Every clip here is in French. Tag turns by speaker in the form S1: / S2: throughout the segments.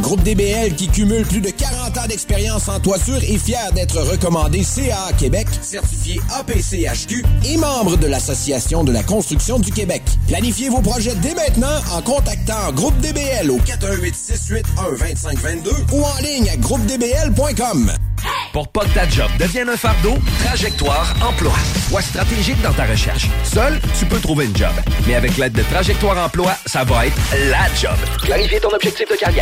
S1: Groupe DBL qui cumule plus de 40 ans d'expérience en toiture est fier d'être recommandé CA Québec, certifié APCHQ et membre de l'Association de la construction du Québec. Planifiez vos projets dès maintenant en contactant Groupe DBL au 418 681 2522 ou en ligne à groupedbl.com.
S2: Pour pas que ta job devienne un fardeau, Trajectoire Emploi. Sois stratégique dans ta recherche. Seul, tu peux trouver une job. Mais avec l'aide de Trajectoire Emploi, ça va être la job. Clarifier ton objectif de carrière,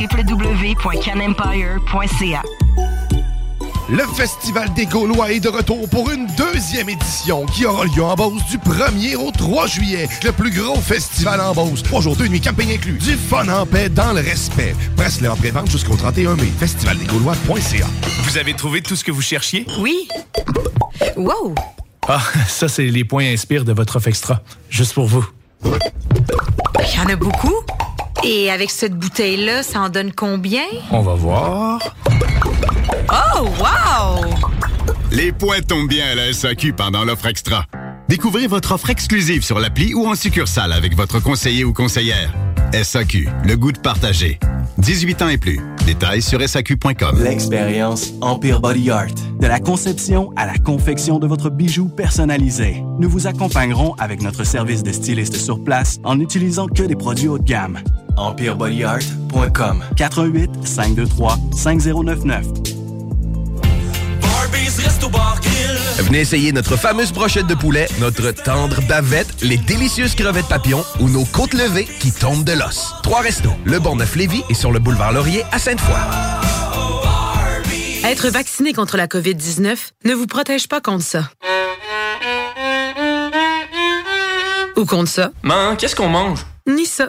S3: www.canempire.ca.
S4: Le Festival des Gaulois est de retour pour une deuxième édition qui aura lieu en Beauce du 1er au 3 juillet. Le plus gros festival en Beauce. Trois jours, deux nuits, campagne inclus. Du fun en paix dans le respect. Presse-le en pré-vente jusqu'au 31 mai. Festivaldesgaulois.ca
S5: Vous avez trouvé tout ce que vous cherchiez?
S3: Oui. Wow.
S5: Ah, ça, c'est les points inspire de votre offre extra. Juste pour vous.
S3: Il y en a beaucoup. Et avec cette bouteille-là, ça en donne combien?
S5: On va voir.
S3: Oh, wow!
S6: Les points tombent bien à la SAQ pendant l'offre extra. Découvrez votre offre exclusive sur l'appli ou en succursale avec votre conseiller ou conseillère. SAQ, le goût de partager. 18 ans et plus. Détails sur SAQ.com.
S7: L'expérience Empire Body Art. De la conception à la confection de votre bijou personnalisé. Nous vous accompagnerons avec notre service de styliste sur place en n'utilisant que des produits haut de gamme. EmpireBodyArt.com 418 523 5099
S2: Venez essayer notre fameuse brochette de poulet, notre tendre bavette, les délicieuses crevettes papillons ou nos côtes levées qui tombent de l'os. Trois restos, le Bonneuf Lévis et sur le boulevard Laurier à Sainte-Foy.
S8: Être vacciné contre la COVID-19 ne vous protège pas contre ça. Ou contre ça.
S9: Man, qu'est-ce qu'on mange?
S8: Ni ça.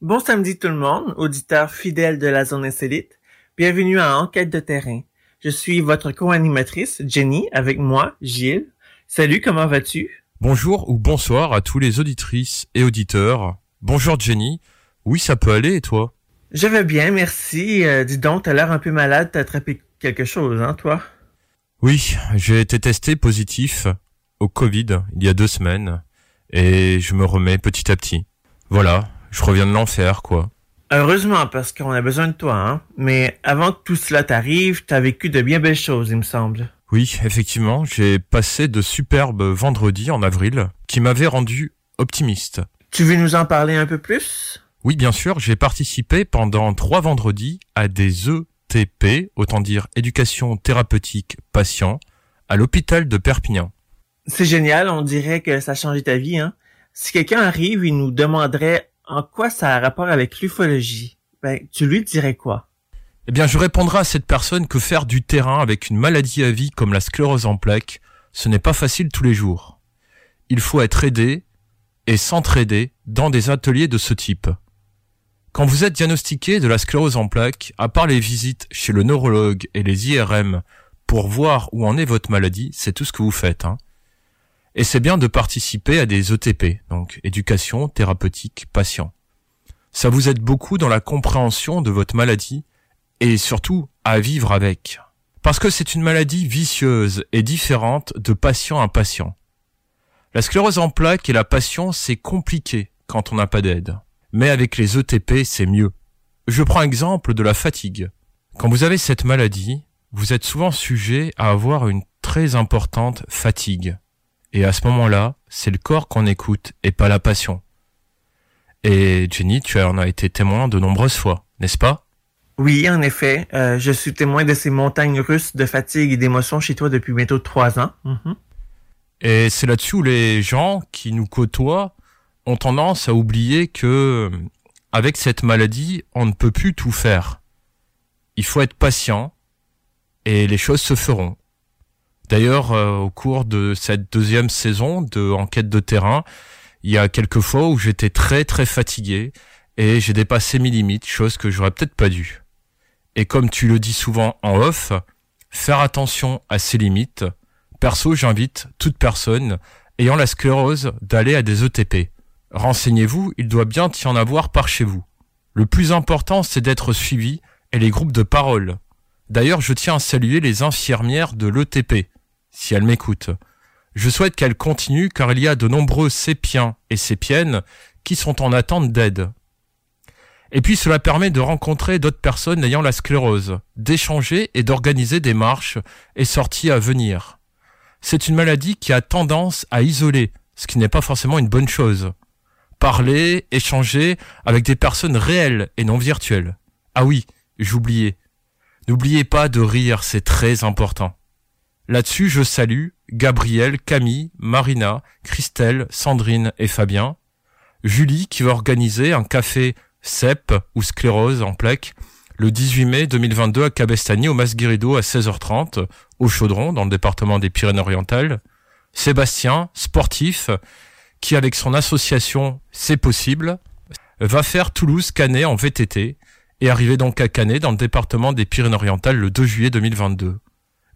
S10: Bon samedi tout le monde, auditeurs fidèles de la zone insolite. Bienvenue à Enquête de terrain. Je suis votre co-animatrice, Jenny, avec moi, Gilles. Salut, comment vas-tu?
S11: Bonjour ou bonsoir à tous les auditrices et auditeurs. Bonjour Jenny. Oui, ça peut aller et toi?
S10: Je vais bien, merci. Euh, dis donc, t'as l'air un peu malade, t'as attrapé quelque chose, hein, toi?
S11: Oui, j'ai été testé positif au Covid il y a deux semaines et je me remets petit à petit. Voilà, je reviens de l'enfer, quoi.
S10: Heureusement, parce qu'on a besoin de toi, hein. Mais avant que tout cela t'arrive, t'as vécu de bien belles choses, il me semble.
S11: Oui, effectivement, j'ai passé de superbes vendredis en avril qui m'avaient rendu optimiste.
S10: Tu veux nous en parler un peu plus?
S11: Oui, bien sûr, j'ai participé pendant trois vendredis à des ETP, autant dire éducation thérapeutique patient, à l'hôpital de Perpignan.
S10: C'est génial, on dirait que ça a changé ta vie, hein. Si quelqu'un arrive, il nous demanderait en quoi ça a rapport avec l'ufologie. Ben, tu lui dirais quoi?
S11: Eh bien, je répondrai à cette personne que faire du terrain avec une maladie à vie comme la sclérose en plaques, ce n'est pas facile tous les jours. Il faut être aidé et s'entraider dans des ateliers de ce type. Quand vous êtes diagnostiqué de la sclérose en plaques, à part les visites chez le neurologue et les IRM pour voir où en est votre maladie, c'est tout ce que vous faites. Hein. Et c'est bien de participer à des ETP, donc éducation thérapeutique patient. Ça vous aide beaucoup dans la compréhension de votre maladie et surtout à vivre avec. Parce que c'est une maladie vicieuse et différente de patient à patient. La sclérose en plaques et la passion, c'est compliqué quand on n'a pas d'aide. Mais avec les ETP, c'est mieux. Je prends exemple de la fatigue. Quand vous avez cette maladie, vous êtes souvent sujet à avoir une très importante fatigue. Et à ce moment-là, c'est le corps qu'on écoute et pas la passion. Et Jenny, tu en as été témoin de nombreuses fois, n'est-ce pas?
S10: Oui, en effet. Euh, je suis témoin de ces montagnes russes de fatigue et d'émotions chez toi depuis bientôt trois ans. Mhm.
S11: Et c'est là-dessus où les gens qui nous côtoient ont tendance à oublier que, avec cette maladie, on ne peut plus tout faire. Il faut être patient et les choses se feront. D'ailleurs, euh, au cours de cette deuxième saison de Enquête de terrain, il y a quelques fois où j'étais très très fatigué et j'ai dépassé mes limites, chose que j'aurais peut-être pas dû. Et comme tu le dis souvent en off, faire attention à ses limites. Perso, j'invite toute personne ayant la sclérose d'aller à des ETP. Renseignez-vous, il doit bien y en avoir par chez vous. Le plus important, c'est d'être suivi et les groupes de parole. D'ailleurs, je tiens à saluer les infirmières de l'ETP, si elles m'écoutent. Je souhaite qu'elles continuent car il y a de nombreux sépiens et sépiennes qui sont en attente d'aide. Et puis cela permet de rencontrer d'autres personnes ayant la sclérose, d'échanger et d'organiser des marches et sorties à venir. C'est une maladie qui a tendance à isoler, ce qui n'est pas forcément une bonne chose. Parler, échanger avec des personnes réelles et non virtuelles. Ah oui, j'oubliais. N'oubliez pas de rire, c'est très important. Là-dessus, je salue Gabriel, Camille, Marina, Christelle, Sandrine et Fabien. Julie qui va organiser un café CEP ou sclérose en plaques le 18 mai 2022 à Cabestany, au Masguirido, à 16h30, au Chaudron, dans le département des Pyrénées-Orientales. Sébastien, sportif, qui avec son association C'est possible, va faire Toulouse-Canet en VTT et arriver donc à Canet dans le département des Pyrénées-Orientales le 2 juillet 2022.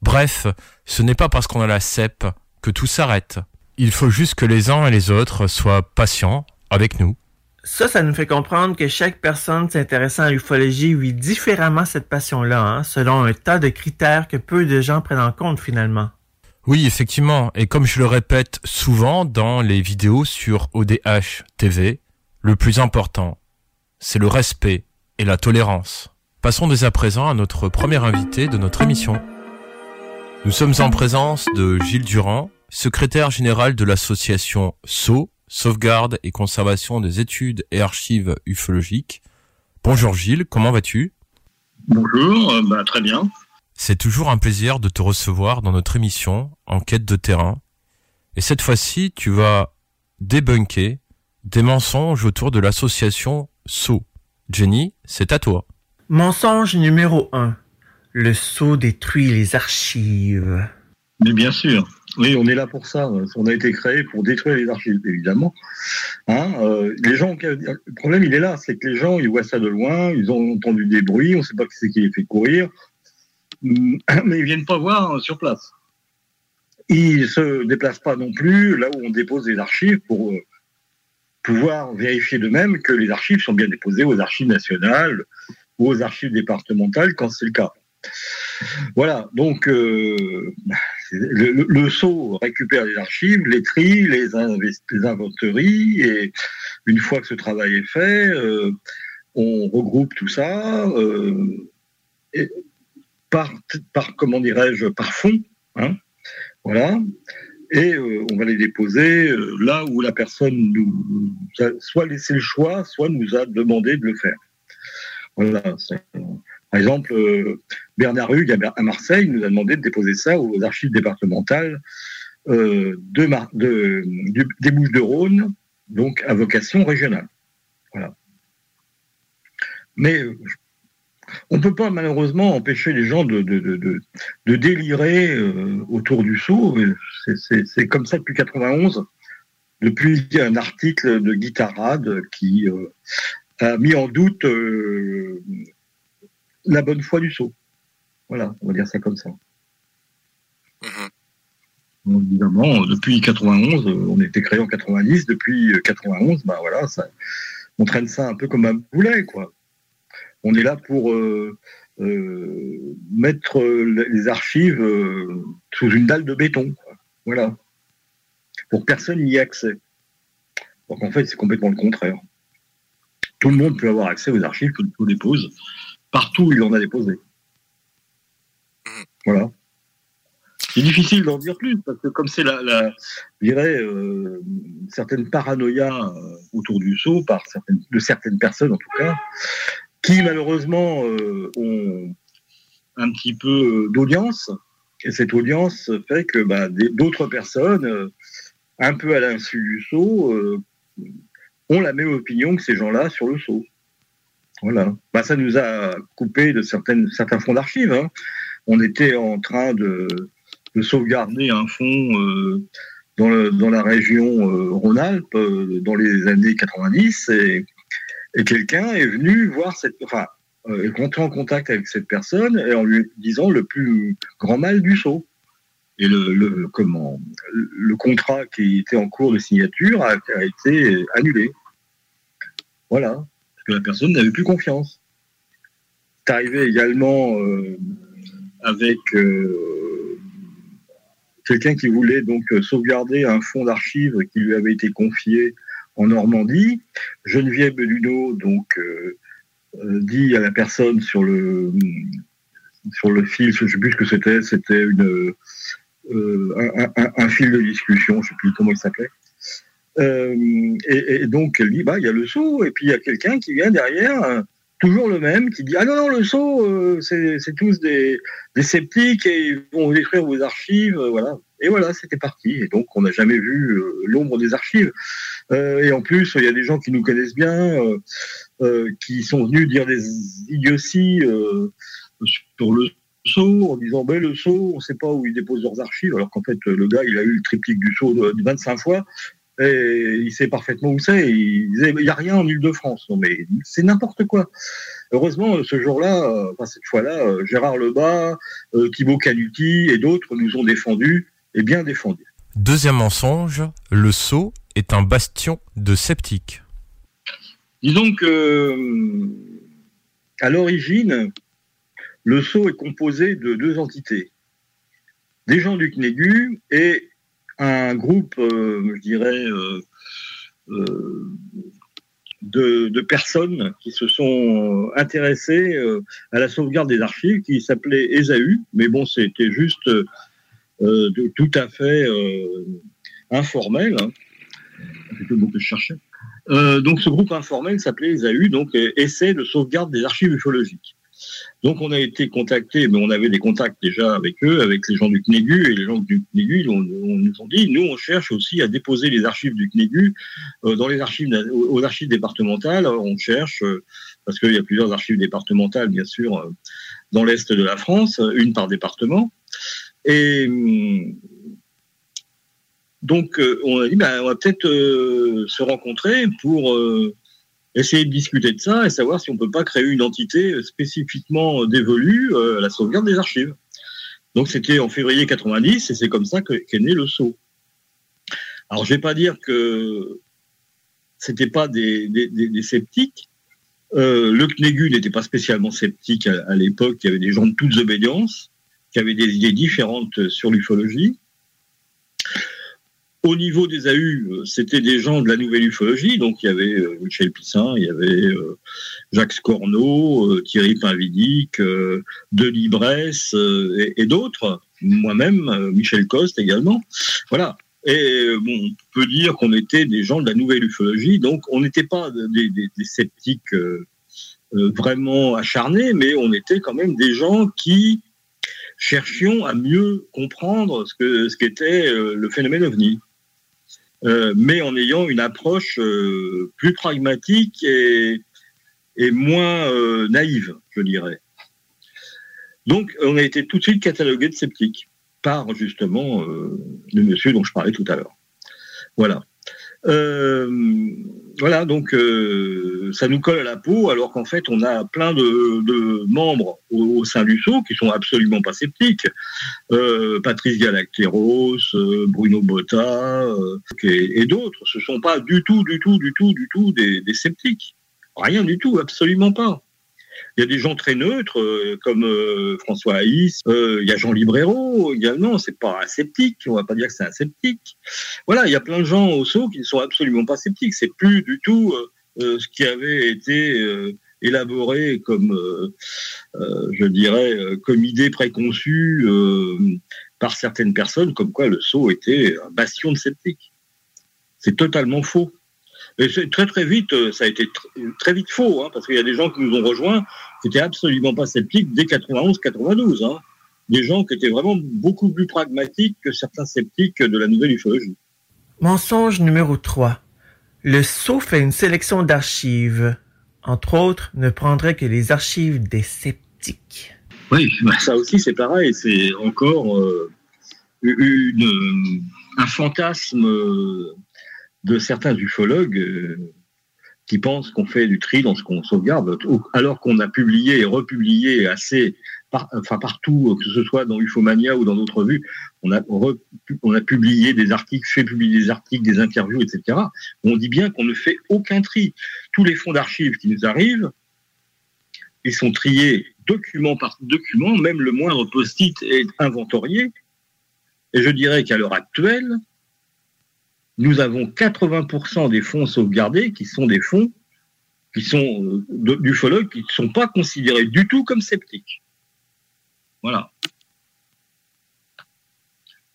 S11: Bref, ce n'est pas parce qu'on a la CEP que tout s'arrête. Il faut juste que les uns et les autres soient patients avec nous.
S10: Ça, ça nous fait comprendre que chaque personne s'intéressant à l'ufologie vit différemment cette passion-là, hein, selon un tas de critères que peu de gens prennent en compte finalement.
S11: Oui, effectivement. Et comme je le répète souvent dans les vidéos sur ODH TV, le plus important, c'est le respect et la tolérance. Passons dès à présent à notre premier invité de notre émission. Nous sommes en présence de Gilles Durand, secrétaire général de l'association SO, Sauvegarde et Conservation des études et archives ufologiques. Bonjour Gilles, comment vas-tu?
S12: Bonjour, euh, bah, très bien.
S11: C'est toujours un plaisir de te recevoir dans notre émission Enquête de terrain. Et cette fois-ci, tu vas débunker des mensonges autour de l'association SO. Jenny, c'est à toi.
S10: Mensonge numéro 1. Le SO détruit les archives.
S12: Mais bien sûr. Oui, on est là pour ça. On a été créé pour détruire les archives, évidemment. Hein, euh, les gens, le problème, il est là, c'est que les gens, ils voient ça de loin, ils ont entendu des bruits, on ne sait pas qui c'est qui les fait courir, mais ils viennent pas voir sur place. Ils se déplacent pas non plus là où on dépose les archives pour euh, pouvoir vérifier de même que les archives sont bien déposées aux archives nationales ou aux archives départementales quand c'est le cas. Voilà, donc euh, le, SO récupère les archives, les trie, les, inventeries, et une fois que ce travail est fait, euh, on regroupe tout ça euh, par, par, comment dirais-je, par fond, hein, voilà, et on va les déposer là où la personne nous a soit laissé le choix, soit nous a demandé de le faire. Voilà, par exemple, euh, Bernard Hugues à Marseille nous a demandé de déposer ça aux archives départementales euh, de, des Bouches-de-Rhône, donc à vocation régionale. Voilà. Mais euh, on ne peut pas malheureusement empêcher les gens de, de, délirer autour du saut. C'est comme ça depuis 91, depuis un article de Guitarade qui a mis en doute la bonne foi du saut. Voilà, on va dire ça comme ça. Mhm. évidemment, depuis 91, euh, on était créé en 90, depuis 91, bah voilà, ça, on traîne ça un peu comme un boulet, quoi. On est là pour euh, euh, mettre les archives sous une dalle de béton, voilà, pour que personne n'y ait accès. Donc en fait, c'est complètement le contraire. Tout le monde peut avoir accès aux archives que nous dépose partout où il en a déposé. Voilà. C'est difficile d'en dire plus, parce que comme c'est la, la, je dirais, euh, certaines paranoïas euh, autour du saut, par certaines, de certaines personnes en tout cas, qui malheureusement euh, ont un petit peu d'audience, et cette audience fait que bah, d'autres personnes, un peu à l'insu du saut, ont la même opinion que ces gens-là sur le saut. Voilà. Bah, ça nous a coupé de certaines, certains fonds d'archives. Hein. On était en train de, de sauvegarder un fonds euh, dans, le, dans, la région euh, Rhône-Alpes euh, dans les années 90 et, et quelqu'un est venu voir cette, enfin, est rentré en contact avec cette personne et en lui disant le plus grand mal du saut. Et le, le, comment, le contrat qui était en cours de signature a été annulé. Voilà la personne n'avait plus confiance. C'est arrivé également euh, avec euh, quelqu'un qui voulait donc euh, sauvegarder un fonds d'archives qui lui avait été confié en Normandie. Geneviève Luneau donc dit à la personne sur le sur le fil, je ne sais plus ce que c'était, c'était une un, fil de discussion, je ne sais plus comment il s'appelait. Euh, et, donc, elle dit, bah, il y a le saut, et puis il y a quelqu'un qui vient derrière, euh, toujours le même, qui dit, ah non, non, le saut, euh, c'est tous des, sceptiques et ils vont détruire vos archives, voilà. Et voilà, c'était parti. Et donc, on n'a jamais vu l'ombre des archives. et en plus, il y a des gens qui nous connaissent bien. euh, qui sont venus dire des idioties euh, sur le sceau en disant ben le sceau, on ne sait pas où ils déposent leurs archives, alors qu'en fait le gars il a eu le triptyque du sceau de, 25 fois et il sait parfaitement où c'est. Il disait il n'y a rien en Ile-de-France. Non mais c'est n'importe quoi. Heureusement, ce jour-là, enfin cette fois-là, Gérard Lebas, Thibaut Canuti et d'autres nous ont défendus et bien défendus.
S11: Deuxième mensonge, le sceau est un bastion de sceptiques.
S12: Disons que, à l'origine, le sceau est composé de deux entités. Des gens du CNEGU et un groupe, euh, je dirais, euh, euh, de, personnes qui se sont intéressées à la sauvegarde des archives qui s'appelait ESAU, mais bon, c'était juste tout à fait informel. Hein. C'est le mot que je cherchais. Donc ce groupe informel s'appelait ESAU, donc Essai de sauvegarde des archives ufologiques. Donc on a été contacté, mais on avait des contacts déjà avec eux, avec les gens du CNEGU, et les gens du CNEGU on, nous ont dit, nous on cherche aussi à déposer les archives du CNEGU euh, dans les archives, aux archives départementales. on cherche, parce qu'il y a plusieurs archives départementales, bien sûr, dans l'est de la France, une par département. Et hum, donc, euh, on a dit, ben, on va peut-être euh, se rencontrer pour euh, essayer de discuter de ça et savoir si on peut pas créer une entité spécifiquement dévolue à la sauvegarde des archives. Donc, c'était en février 90 et c'est comme ça qu'est né le SAU. Alors, je vais pas dire que c'était pas des, sceptiques. le CNEGU n'était pas spécialement sceptique à, à l'époque. Il y avait des gens de toutes obédiences qui avaient des idées différentes sur l'ufologie. Au niveau des AU, euh, c'était des gens de la nouvelle ufologie, donc il y avait euh, Michel Pissin, il y avait euh, Jacques Scorneau, Thierry Pinvidic, Denis Bresse et, d'autres, moi-même, Michel Coste également. Voilà. Et bon, on peut dire qu'on était des gens de la nouvelle ufologie, donc on n'était pas des, sceptiques vraiment acharnés, mais on était quand même des gens qui cherchions à mieux comprendre ce que ce qu'était le phénomène ovni. Euh, mais en ayant une approche euh, plus pragmatique et, et moins euh, naïve, je dirais. Donc, on a été tout de suite catalogué de sceptiques par justement le monsieur dont je parlais tout à l'heure. Voilà. Euh, voilà, donc euh, ça nous colle à la peau, alors qu'en fait, on a plein de, membres au, sein du SAU qui sont absolument pas sceptiques. Euh, Patrice Galacteros, Bruno Botta et, d'autres, ce sont pas du tout, du tout, du tout, du tout des sceptiques. Rien du tout, absolument pas. Il y a des gens très neutres, euh, comme euh, François Haïs. Euh, il y a Jean Librero également. C'est pas un sceptique. On va pas dire que c'est un sceptique. Voilà, il y a plein de gens au saut qui ne sont absolument pas sceptiques. C'est plus du tout ce qui avait été élaboré comme, je dirais, comme idée préconçue par certaines personnes, comme quoi le saut était un bastion de sceptiques. C'est totalement faux. Et très très vite, euh, ça a été très vite faux, hein, parce qu'il y a des gens qui nous ont rejoints qui n'étaient absolument pas sceptiques dès 91-92. Hein. Des gens qui étaient vraiment beaucoup plus pragmatiques que certains sceptiques de la nouvelle ufologie.
S10: Mensonge numéro 3. Le SO fait une sélection d'archives. Entre autres, ne prendrait que les archives des sceptiques.
S12: Oui, bah, ça aussi c'est pareil. C'est encore euh, une, un fantasme de certains ufologues euh, qui pensent qu'on fait du tri dans ce qu'on sauvegarde, alors qu'on a publié et republié assez, enfin partout, que ce soit dans Ufomania ou dans d'autres revues, on a, on a publié des articles, fait publier des articles, des interviews, etc. On dit bien qu'on ne fait aucun tri. Tous les fonds d'archives qui nous arrivent, ils sont triés document par document, même le moindre post-it est inventorié. Et je dirais qu'à l'heure actuelle, nous avons 80% des fonds sauvegardés qui sont des fonds qui sont euh, d'ufologues qui ne sont pas considérés du tout comme sceptiques. Voilà.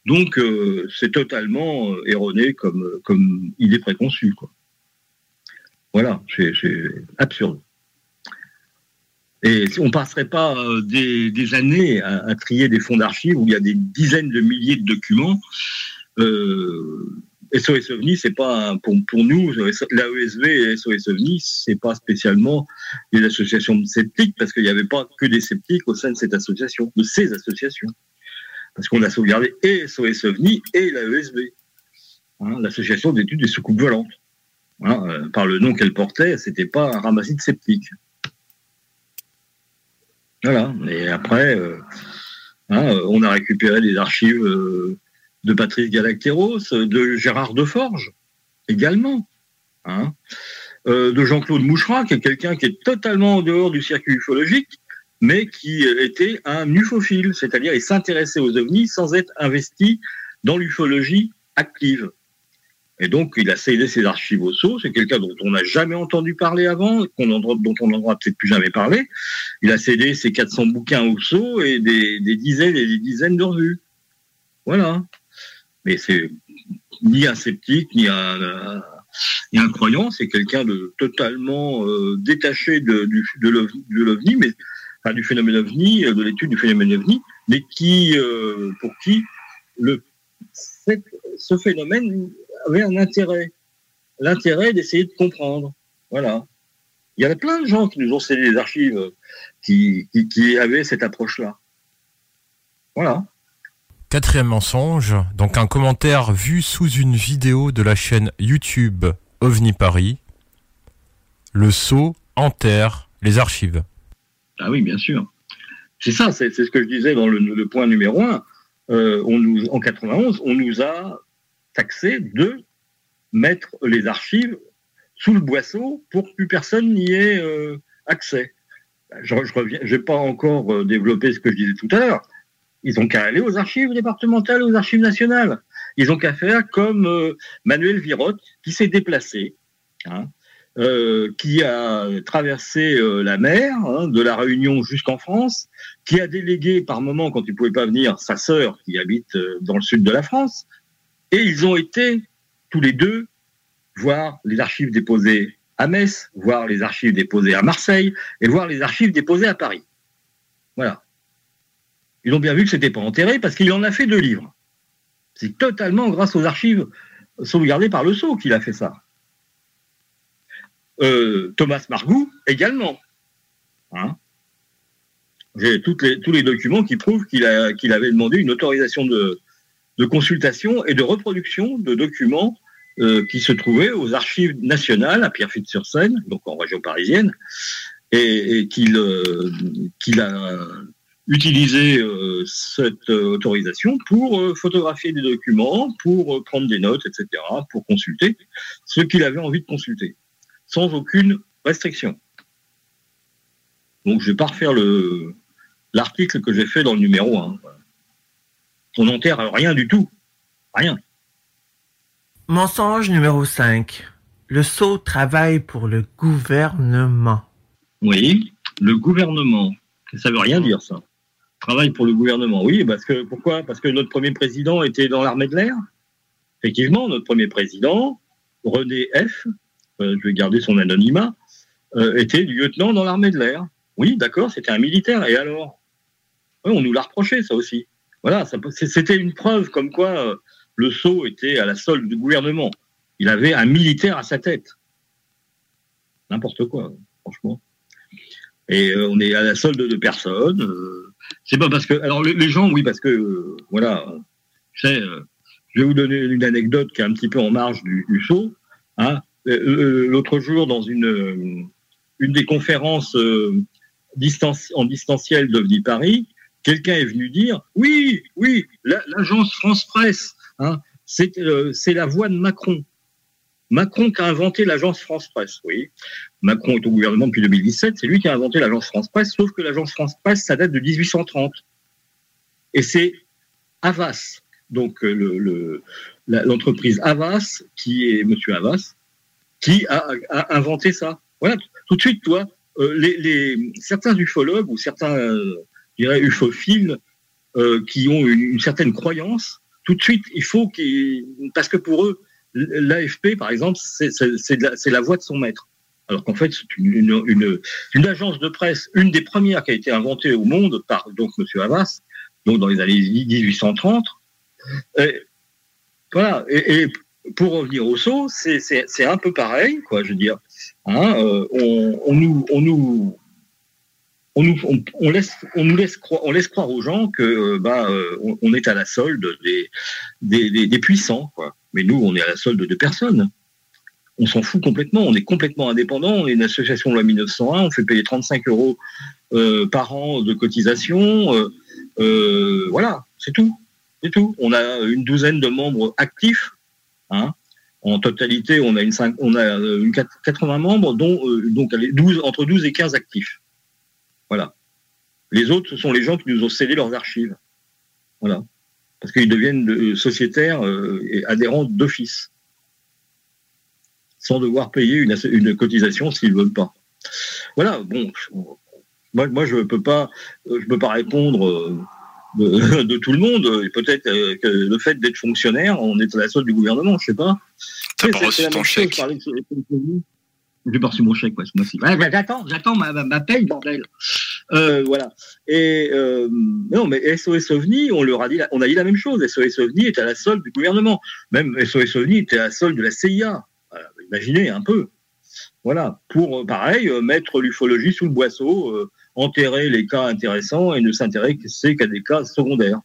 S12: Donc euh, c'est totalement euh, erroné comme, comme idée préconçue. Quoi. Voilà, c'est absurde. Et on ne passerait pas des, années à, trier des fonds d'archives où il y a des dizaines de milliers de documents SOS OVNI, c'est pas pour, nous, l'AESV et SOS OVNI, c'est pas spécialement des associations sceptiques parce qu'il n'y avait pas que des sceptiques au sein de cette association, de ces associations. Parce qu'on a sauvegardé et SOS OVNI et l'AESV, hein, l'association d'études des soucoupes volantes. Hein, euh, par le nom qu'elle portait, c'était pas un ramassis de sceptiques. Voilà. Et après, euh, hein, euh, on a récupéré des archives de Patrice Galacteros, de Gérard Deforge également, hein, euh, de Jean-Claude Moucherat, qui est quelqu'un qui est totalement en dehors du circuit ufologique, mais qui était un ufophile, c'est-à-dire il s'intéressait aux ovnis sans être investi dans l'ufologie active. Et donc, il a cédé ses archives au sceau. C'est quelqu'un dont on n'a jamais entendu parler avant, dont on n'entendra peut-être plus jamais parler. Il a cédé ses 400 bouquins au sceau et des dizaines et des dizaines de revues. Voilà. Mais c'est ni un sceptique, ni un, croyant. C'est quelqu'un de totalement euh, détaché de, du, l'OVNI, mais du phénomène OVNI, euh, de l'étude du phénomène OVNI, mais qui, euh, pour qui le, ce phénomène avait un intérêt, l'intérêt d'essayer de comprendre. Voilà. Il y avait plein de gens qui nous ont cédé des archives qui, qui avaient cette approche-là. Voilà.
S11: Quatrième mensonge, donc un commentaire vu sous une vidéo de la chaîne YouTube OVNI Paris. Le sceau enterre les archives.
S12: Ah oui, bien sûr. C'est ça, c'est ce que je disais dans le, point numéro un. Euh, en 91, on nous a taxé de mettre les archives sous le boisseau pour que personne n'y ait euh, accès. Je, reviens, je vais pas encore euh, développer ce que je disais tout à l'heure. Ils ont qu'à aller aux archives départementales, aux archives nationales. Ils ont qu'à faire comme euh, Manuel Virotte, qui s'est déplacé, hein, euh, qui a traversé euh, la mer, hein, de la Réunion jusqu'en France, qui a délégué par moment, quand il pouvait pas venir, sa sœur qui habite dans le sud de la France, et ils ont été tous les deux voir les archives déposées à Metz, voir les archives déposées à Marseille, et voir les archives déposées à Paris. Voilà. Ils ont bien vu que c'était pas enterré parce qu'il en a fait deux livres. C'est totalement grâce aux archives sauvegardées par le Sceau qu'il a fait ça. Euh, Thomas Margou également. Hein J'ai tous les documents qui prouvent qu'il avait demandé une autorisation de, consultation et de reproduction de documents euh, qui se trouvaient aux archives nationales à Pierrefitte-sur-Seine, donc en région parisienne, et, euh, qu'il a utilisé euh, cette euh, autorisation pour euh, photographier des documents, pour prendre des notes, etc., pour consulter ce qu'il avait envie de consulter, sans aucune restriction. Donc je vais pas refaire le l'article que j'ai fait dans le numéro 1. On n'enterre rien du tout. Rien.
S10: Mensonge numéro 5. Le sceau travaille pour le gouvernement.
S12: Oui, le gouvernement. Ça veut rien dire, ça. Travaille pour le gouvernement. Oui, parce que pourquoi? Parce que notre premier président était dans l'armée de l'air. Effectivement, notre premier président, René F., euh, je vais garder son anonymat, euh, était lieutenant dans l'armée de l'air. Oui, d'accord, c'était un militaire. Et alors? On nous l'a reproché, ça aussi. Voilà, c'était une preuve comme quoi euh, le sceau était à la solde du gouvernement. Il avait un militaire à sa tête. N'importe quoi, franchement. Et on est à la solde de personnes. C'est pas parce que. Alors, les, gens, oui, parce que. euh, voilà. Je euh, je vais vous donner une anecdote qui est un petit peu en marge du, du show. Hein. Euh, L'autre jour, dans une, une des conférences en distanciel d'OVNI Paris, quelqu'un est venu dire Oui, oui, la- l'agence France Presse, hein, c'est la voix de Macron. Macron qui a inventé l'agence France Presse, oui. Macron est au gouvernement depuis 2017, c'est lui qui a inventé l'agence France Presse, sauf que l'agence France Presse, ça date de 1830. Et c'est Havas, donc euh, l'entreprise Havas, qui est Monsieur Havas, qui a, inventé ça. Voilà, tout de suite, toi, euh, certains ufologues ou certains, euh, je dirais, ufophiles qui ont une, une certaine croyance, tout de suite, il faut qu'ils... Parce que pour eux, l'AFP, par exemple, c'est la, voix de son maître. Alors qu'en fait, c'est une, agence de presse, une des premières qui a été inventée au monde par donc Monsieur Havas, donc dans les années 1830. Et, voilà. Et, pour revenir au saut, c'est un peu pareil, quoi. Je veux dire, hein, euh, on, nous, on nous on nous, on, laisse, on nous laisse croire, on laisse croire aux gens que bah, on, est à la solde des, des, puissants, quoi. Mais nous, on est à la solde de personnes. On s'en fout complètement. On est complètement indépendant. On est une association de loi 1901. On fait payer 35 euros euh, par an de cotisation. Euh, euh, voilà, c'est tout. C'est tout. On a une douzaine de membres actifs. Hein. En totalité, on a une, on a une 80 membres, dont donc 12, entre 12 et 15 actifs. Voilà. Les autres, ce sont les gens qui nous ont cédé leurs archives. Voilà. Parce qu'ils deviennent euh, sociétaires euh, et adhérents d'office. Sans devoir payer une, cotisation s'ils ne veulent pas. Voilà, bon. Moi, moi je ne peux pas, euh, je peux pas répondre de, tout le monde. Et peut-être que le fait d'être fonctionnaire, on est à la solde du gouvernement, je ne sais pas.
S13: T'as pas reçu ton chèque.
S12: J'ai pas reçu mon chèque, ce mois-ci. j'attends, j'attends ma, ma, paye, bordel. Euh, voilà. Et euh, non, mais SOS OVNI, on leur a dit, on a dit la même chose. SOS OVNI est à la solde du gouvernement. Même SOS OVNI était à la solde de la CIA. imaginez un peu. Voilà. Pour, euh, pareil, mettre l'ufologie sous le boisseau, enterrer les cas intéressants et ne s'intéresser qu'à des cas secondaires.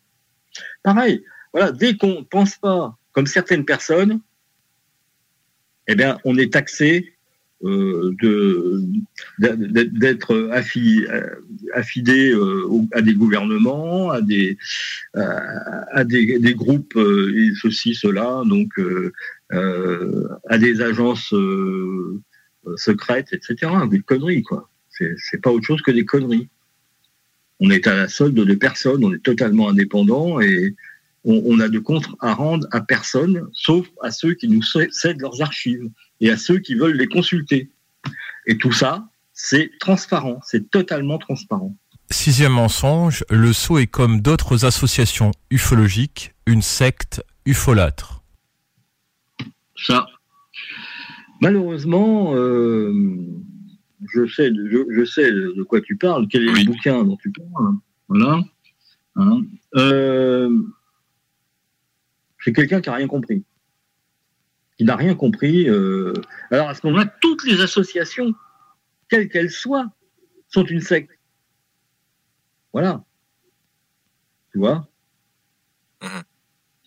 S12: Pareil. Voilà. Dès qu'on pense pas comme certaines personnes, eh bien, on est taxé euh, d'être affidé euh, à des gouvernements, à des à des, groupes euh, et ceci cela, donc à des agences secrètes, etc. Des conneries quoi. C'est pas autre chose que des conneries. On est à la solde de personnes, on est totalement indépendant et on, on a de compte à rendre à personne, sauf à ceux qui nous cèdent leurs archives et à ceux qui veulent les consulter. Et tout ça, c'est transparent, c'est totalement transparent.
S11: Sixième mensonge, le sceau est comme d'autres associations ufologiques, une secte ufolâtre.
S12: Ça. Malheureusement, euh, je, sais, je, sais de quoi tu parles, quel est le bouquin dont tu parles. Voilà. Hein. Euh, c'est quelqu'un qui n'a rien compris qui n'a rien compris. Euh, alors à ce moment-là, toutes les associations, quelles qu'elles soient, sont une secte. Voilà. Tu vois? Je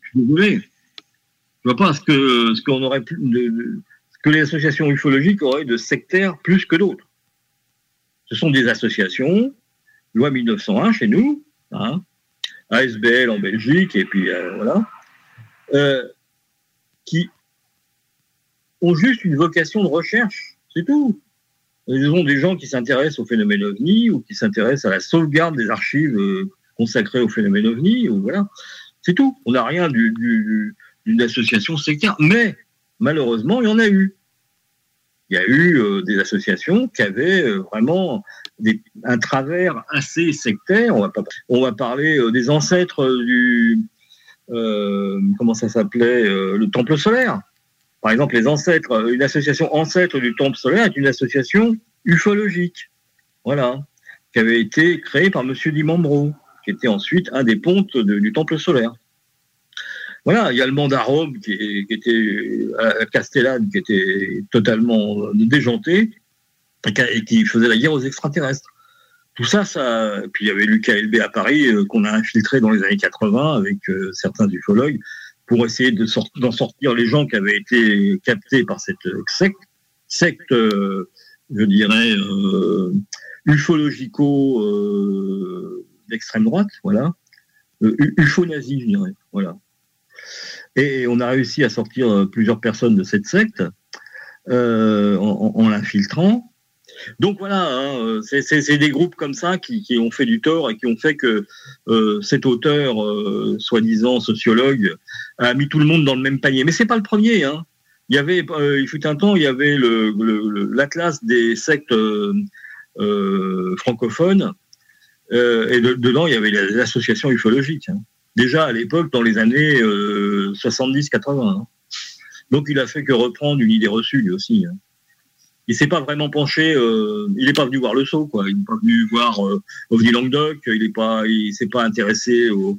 S12: suis désolé. Je vois pas ce que ce qu'on aurait plus de, ce que les associations ufologiques auraient de sectaires plus que d'autres. Ce sont des associations, loi 1901 chez nous, hein, ASBL en Belgique, et puis euh, voilà, euh, qui ont juste une vocation de recherche, c'est tout. Ils ont des gens qui s'intéressent au phénomène ovni ou qui s'intéressent à la sauvegarde des archives euh, consacrées au phénomène ovni, ou voilà. C'est tout. On n'a rien d'une association sectaire, mais malheureusement, il y en a eu. Il y a eu euh, des associations qui avaient vraiment un travers assez sectaire. On va parler des ancêtres du comment ça s'appelait le Temple solaire. Par exemple, les ancêtres, euh, une association ancêtre du temple solaire est une association ufologique. Voilà. Qui avait été créée par M. Dimambro, qui était ensuite un des pontes du temple solaire. Voilà, il y a le mandarum qui, qui était à Castellane, qui était totalement déjanté et qui faisait la guerre aux extraterrestres. Tout ça, ça. Puis il y avait l'UKLB à Paris euh, qu'on a infiltré dans les années 80 avec euh, certains ufologues pour essayer d'en de sortir les gens qui avaient été captés par cette secte, secte, euh, je dirais, euh, ufologico euh, d'extrême droite, voilà, euh, ufo-nazi, je dirais, voilà. Et on a réussi à sortir plusieurs personnes de cette secte en, en l'infiltrant. Donc voilà, hein, c'est des groupes comme ça qui, ont fait du tort et qui ont fait que euh, cet auteur, euh, soi-disant sociologue, a mis tout le monde dans le même panier. Mais c'est pas le premier. Hein. Il y avait, euh, il fut un temps, il y avait l'atlas des sectes francophones et dedans il y avait les associations ufologiques. Hein. Déjà à l'époque, dans les années 70-80. Donc il a fait que reprendre une idée reçue lui aussi il s'est pas vraiment penché. Euh, il n'est pas venu voir le saut, quoi. Il n'est pas venu voir euh, OVNI Languedoc. Il est pas, il s'est pas intéressé au,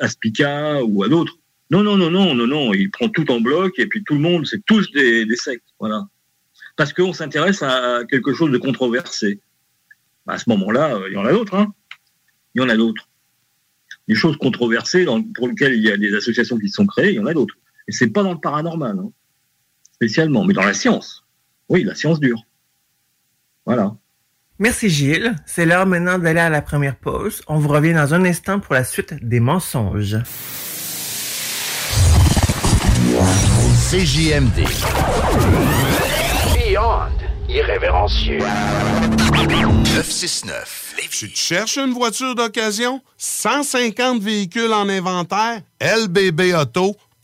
S12: à Spica ou à d'autres. Non, non, non, non, non, non. Il prend tout en bloc et puis tout le monde, c'est tous des, sectes. Voilà. Parce qu'on s'intéresse à quelque chose de controversé. À ce moment-là, il y en a d'autres. Hein. Il y en a d'autres. Des choses controversées pour lesquelles il y a des associations qui sont créées, il y en a d'autres. Et c'est pas dans le paranormal, hein, spécialement, mais dans la science. Oui, la science dure. Voilà.
S10: Merci Gilles. C'est l'heure maintenant d'aller à la première pause. On vous revient dans un instant pour la suite des mensonges.
S14: CJMD. Beyond irrévérencieux. 969.
S15: Tu te cherches une voiture d'occasion? 150 véhicules en inventaire? LBB Auto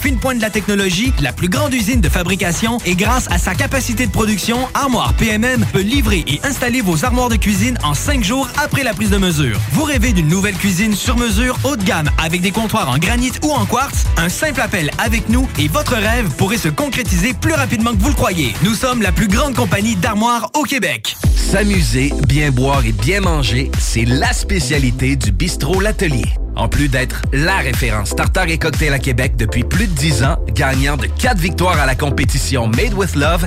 S16: fine pointe de la technologie, la plus grande usine de fabrication et grâce à sa capacité de production, Armoire PMM peut livrer et installer vos armoires de cuisine en cinq jours après la prise de mesure. Vous rêvez d'une nouvelle cuisine sur mesure haut de gamme avec des comptoirs en granit ou en quartz? Un simple appel avec nous et votre rêve pourrait se concrétiser plus rapidement que vous le croyez. Nous sommes la plus grande compagnie d'armoires au Québec.
S2: S'amuser, bien boire et bien manger, c'est la spécialité du bistrot L'Atelier. En plus d'être la référence tartare et cocktail à Québec depuis plus de 10 ans, gagnant de 4 victoires à la compétition Made with Love,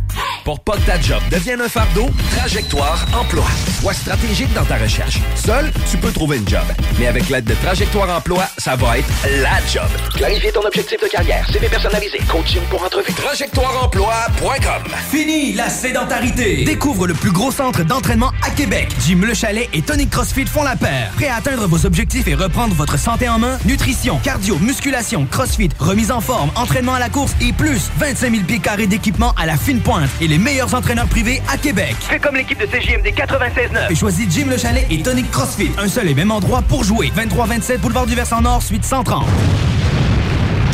S2: Pour pas que ta job devienne un fardeau, Trajectoire Emploi. Sois stratégique dans ta recherche. Seul, tu peux trouver une job. Mais avec l'aide de Trajectoire Emploi, ça va être la job.
S14: Clarifier ton objectif de carrière, CV personnalisé, coaching pour entrevue.
S2: TrajectoireEmploi.com
S16: Fini la sédentarité! Découvre le plus gros centre d'entraînement à Québec. Jim Le Chalet et Tonic CrossFit font la paire. Prêt à atteindre vos objectifs et reprendre votre santé en main? Nutrition, cardio, musculation, CrossFit, remise en forme, entraînement à la course et plus 25 000 pieds carrés d'équipement à la fine pointe et les meilleurs entraîneurs privés à Québec.
S14: Fais comme l'équipe de CJMD 96.9.
S16: Et choisis Jim Le Chalet et Tonic CrossFit. Un seul et même endroit pour jouer. 23-27 Boulevard du Versant Nord, suite 130.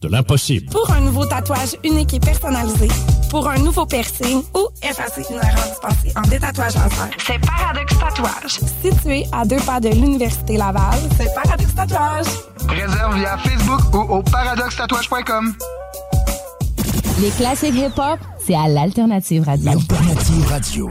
S17: de l'impossible.
S18: Pour un nouveau tatouage unique et personnalisé, pour un nouveau piercing ou effacer une erreur dispensée en détatouage laser, c'est Paradox Tatouage. Situé à deux pas de l'Université Laval, c'est Paradox Tatouage.
S19: Réserve via Facebook ou au paradoxtatouage.com.
S20: Les classiques hip-hop, c'est à l'Alternative Radio.
S21: Alternative Radio.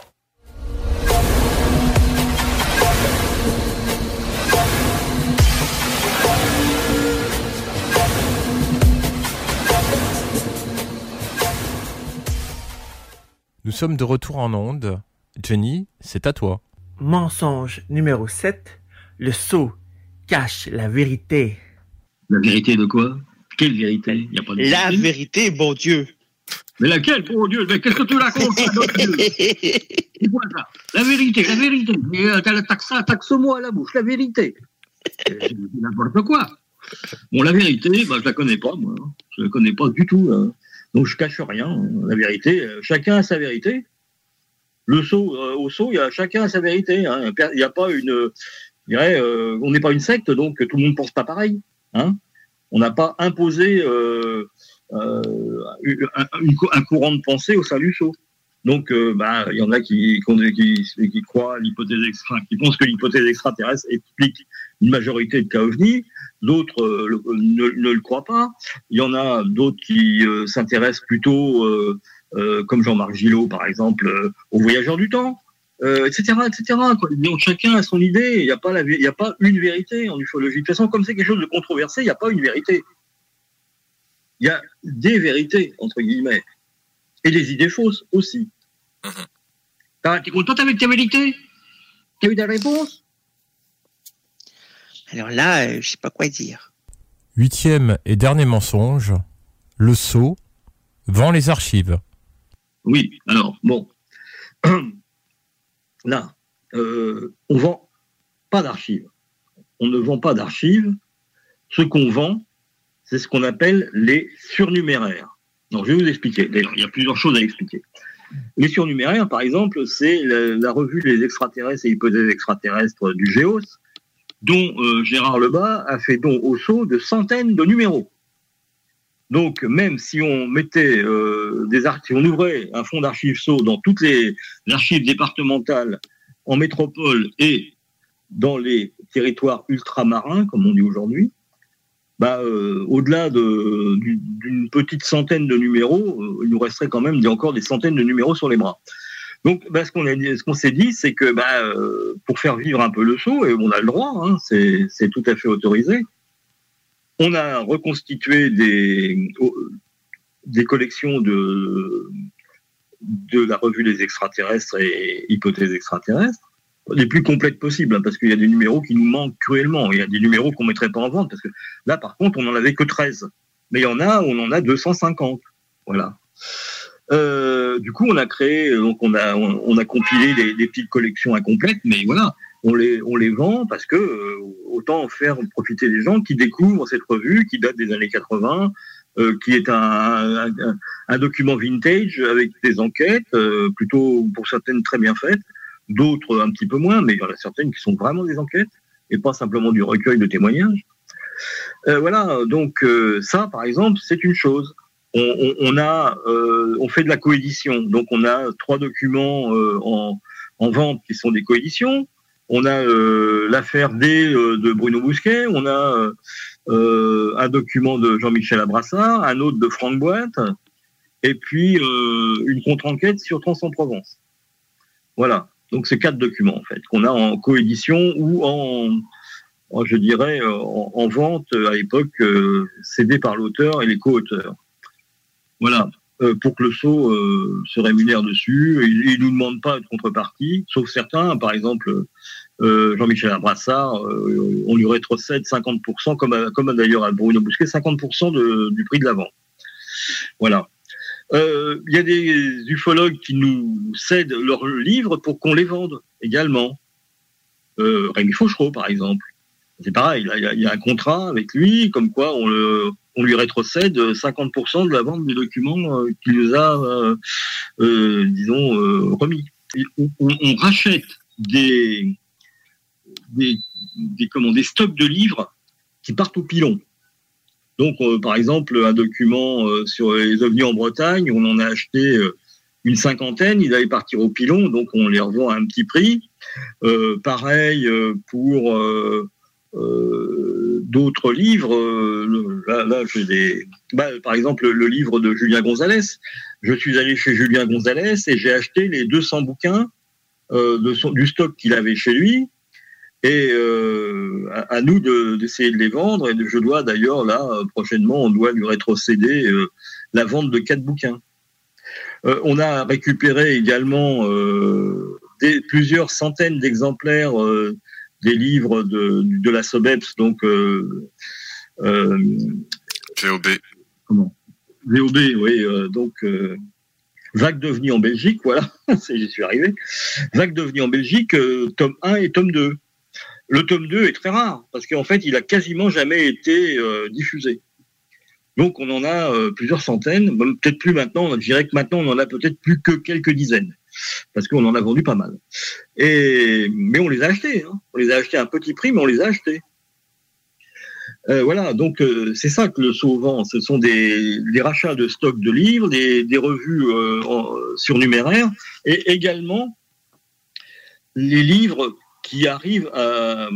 S11: Nous sommes de retour en onde. Jenny, c'est à toi.
S10: Mensonge numéro 7. Le sceau cache la vérité.
S12: La vérité de quoi? Quelle vérité? Y a pas de
S22: La vérité, bon Dieu.
S12: Mais laquelle, bon Dieu? Mais qu'est-ce que tu racontes Dieu? C'est quoi ça? La vérité, la vérité. Euh, t'as le taxa, taxe-moi à la bouche, la vérité. Euh, c'est N'importe quoi. Bon, la vérité, bah, je la connais pas, moi. Je la connais pas du tout. hein. Donc je cache rien. La vérité, chacun a sa vérité. Le saut, euh, au saut, il y a chacun a sa vérité. hein. Il n'y a pas une, je dirais, euh, on n'est pas une secte, donc tout le monde pense pas pareil. Hein. On n'a pas imposé euh, un, courant de pensée au sein du saut. Donc, bah, il y en a qui, qui, croient l'hypothèse extra, qui pensent que l'hypothèse extraterrestre explique une majorité de cas ovnis. D'autres euh, ne, ne le croient pas. Il y en a d'autres qui euh, s'intéressent plutôt, euh, comme Jean-Marc Gillot, par exemple, aux voyageurs du temps, etc., etc. Donc chacun a son idée. Il n'y a pas la, vé- il y a pas une vérité en ufologie. De toute façon, comme c'est quelque chose de controversé, il n'y a pas une vérité. Il y a des vérités entre guillemets et des idées fausses aussi. T'as- T'es content avec ta vérité T'as eu des réponses?
S22: Alors là, euh, je sais pas quoi dire.
S11: Huitième et dernier mensonge. Le sceau vend les archives.
S12: Oui, alors, bon. Là, euh, on vend pas d'archives. On ne vend pas d'archives. Ce qu'on vend, c'est ce qu'on appelle les surnuméraires. Donc, je vais vous expliquer. D'ailleurs, il y a plusieurs choses à expliquer. Les surnuméraires, par exemple, c'est la, la revue Les extraterrestres et hypothèses extraterrestres du Géos, dont euh, Gérard Lebas a fait don au saut de centaines de numéros. Donc, même si on mettait euh, des ar- si on ouvrait un fonds d'archives SO dans toutes les archives départementales en métropole et dans les territoires ultramarins, comme on dit aujourd'hui, bah, euh, au-delà de- du- d'une petite centaine de numéros, il nous resterait quand même encore des centaines de numéros sur les bras. Donc, bah, ce qu'on s'est dit, c'est que bah, euh, pour faire vivre un peu le saut, et on a le droit, hein, c'est tout à fait autorisé, on a reconstitué des, des collections de, de la revue des extraterrestres et hypothèses extraterrestres, les plus complètes possibles, hein, parce qu'il y a des numéros qui nous manquent cruellement. Il y a des numéros qu'on mettrait pas en vente, parce que là, par contre, on n'en avait que 13. Mais il y en a, on en a 250. Voilà. Euh, du coup, on a créé, donc on a, on, on a compilé des, des petites collections incomplètes, mais voilà, on les, on les vend parce que euh, autant faire profiter des gens qui découvrent cette revue qui date des années 80, euh, qui est un, un, un- document vintage avec des enquêtes, euh, plutôt pour certaines très bien faites, d'autres un petit peu moins, mais il y en a certaines qui sont vraiment des enquêtes et pas simplement du recueil de témoignages. Euh, voilà, donc euh, ça, par exemple, c'est une chose. On, on, a, euh, on fait de la coédition, donc on a trois documents euh, en, en vente qui sont des coéditions. On a euh, l'affaire D euh, de Bruno Bousquet, on a euh, euh, un document de Jean-Michel Abrassard, un autre de Franck Boite, et puis une contre-enquête sur Trans-en-Provence. Voilà. Donc c'est quatre documents en fait qu'on a en coédition ou en, je dirais, en, vente à l'époque cédé par l'auteur et les co-auteurs. Voilà. Euh, pour que le SO euh, se rémunère dessus. Il ne nous demande pas de contrepartie, sauf certains, par exemple Jean-Michel Abrassard, on lui rétrocède 50%, comme, d'ailleurs à Bruno Bousquet, 50% du prix de la vente. Voilà. Il y a des ufologues qui nous cèdent leurs livres pour qu'on les vende également. Rémi Fauchereau, par exemple. C'est pareil, il y, a un contrat avec lui, comme quoi on, lui rétrocède 50% de la vente des documents euh, qu'il nous a, euh, euh, disons, remis. on, rachète des, stocks de livres qui partent au pilon. Donc, par exemple, un document sur les ovnis en Bretagne, on en a acheté une cinquantaine, il allait partir au pilon, donc on les revend à un petit prix. pareil pour euh, d'autres livres. Euh, là, j'ai des, bah, par exemple, le livre de Julien Gonzalez. Je suis allé chez Julien Gonzalez et j'ai acheté les 200 bouquins euh, de son, du stock qu'il avait chez lui. Et à, nous d'essayer de, les vendre. Et je dois d'ailleurs, là, prochainement, on doit lui rétrocéder la vente de quatre bouquins. on a récupéré également plusieurs centaines d'exemplaires des livres de, de la SOBEPS, donc euh,
S13: euh, VOB.
S12: Comment? VOB, oui, euh, donc euh, Vague d'OVNI en Belgique, voilà, j'y suis arrivé. Vague d'OVNI en Belgique, tome 1 et tome 2. Le tome 2 est très rare, parce qu'en fait, il a quasiment jamais été diffusé. Donc on en a plusieurs centaines, peut-être plus maintenant, je dirais que maintenant on en a peut-être plus que quelques dizaines parce qu'on en a vendu pas mal. Mais on les a achetés. Hein. On les a achetés à un petit prix, mais on les a achetés. Euh, voilà, donc euh, c'est ça que le sauvant, ce sont des, rachats de stocks de livres, des, revues euh, surnuméraires, et également les livres qui arrivent à,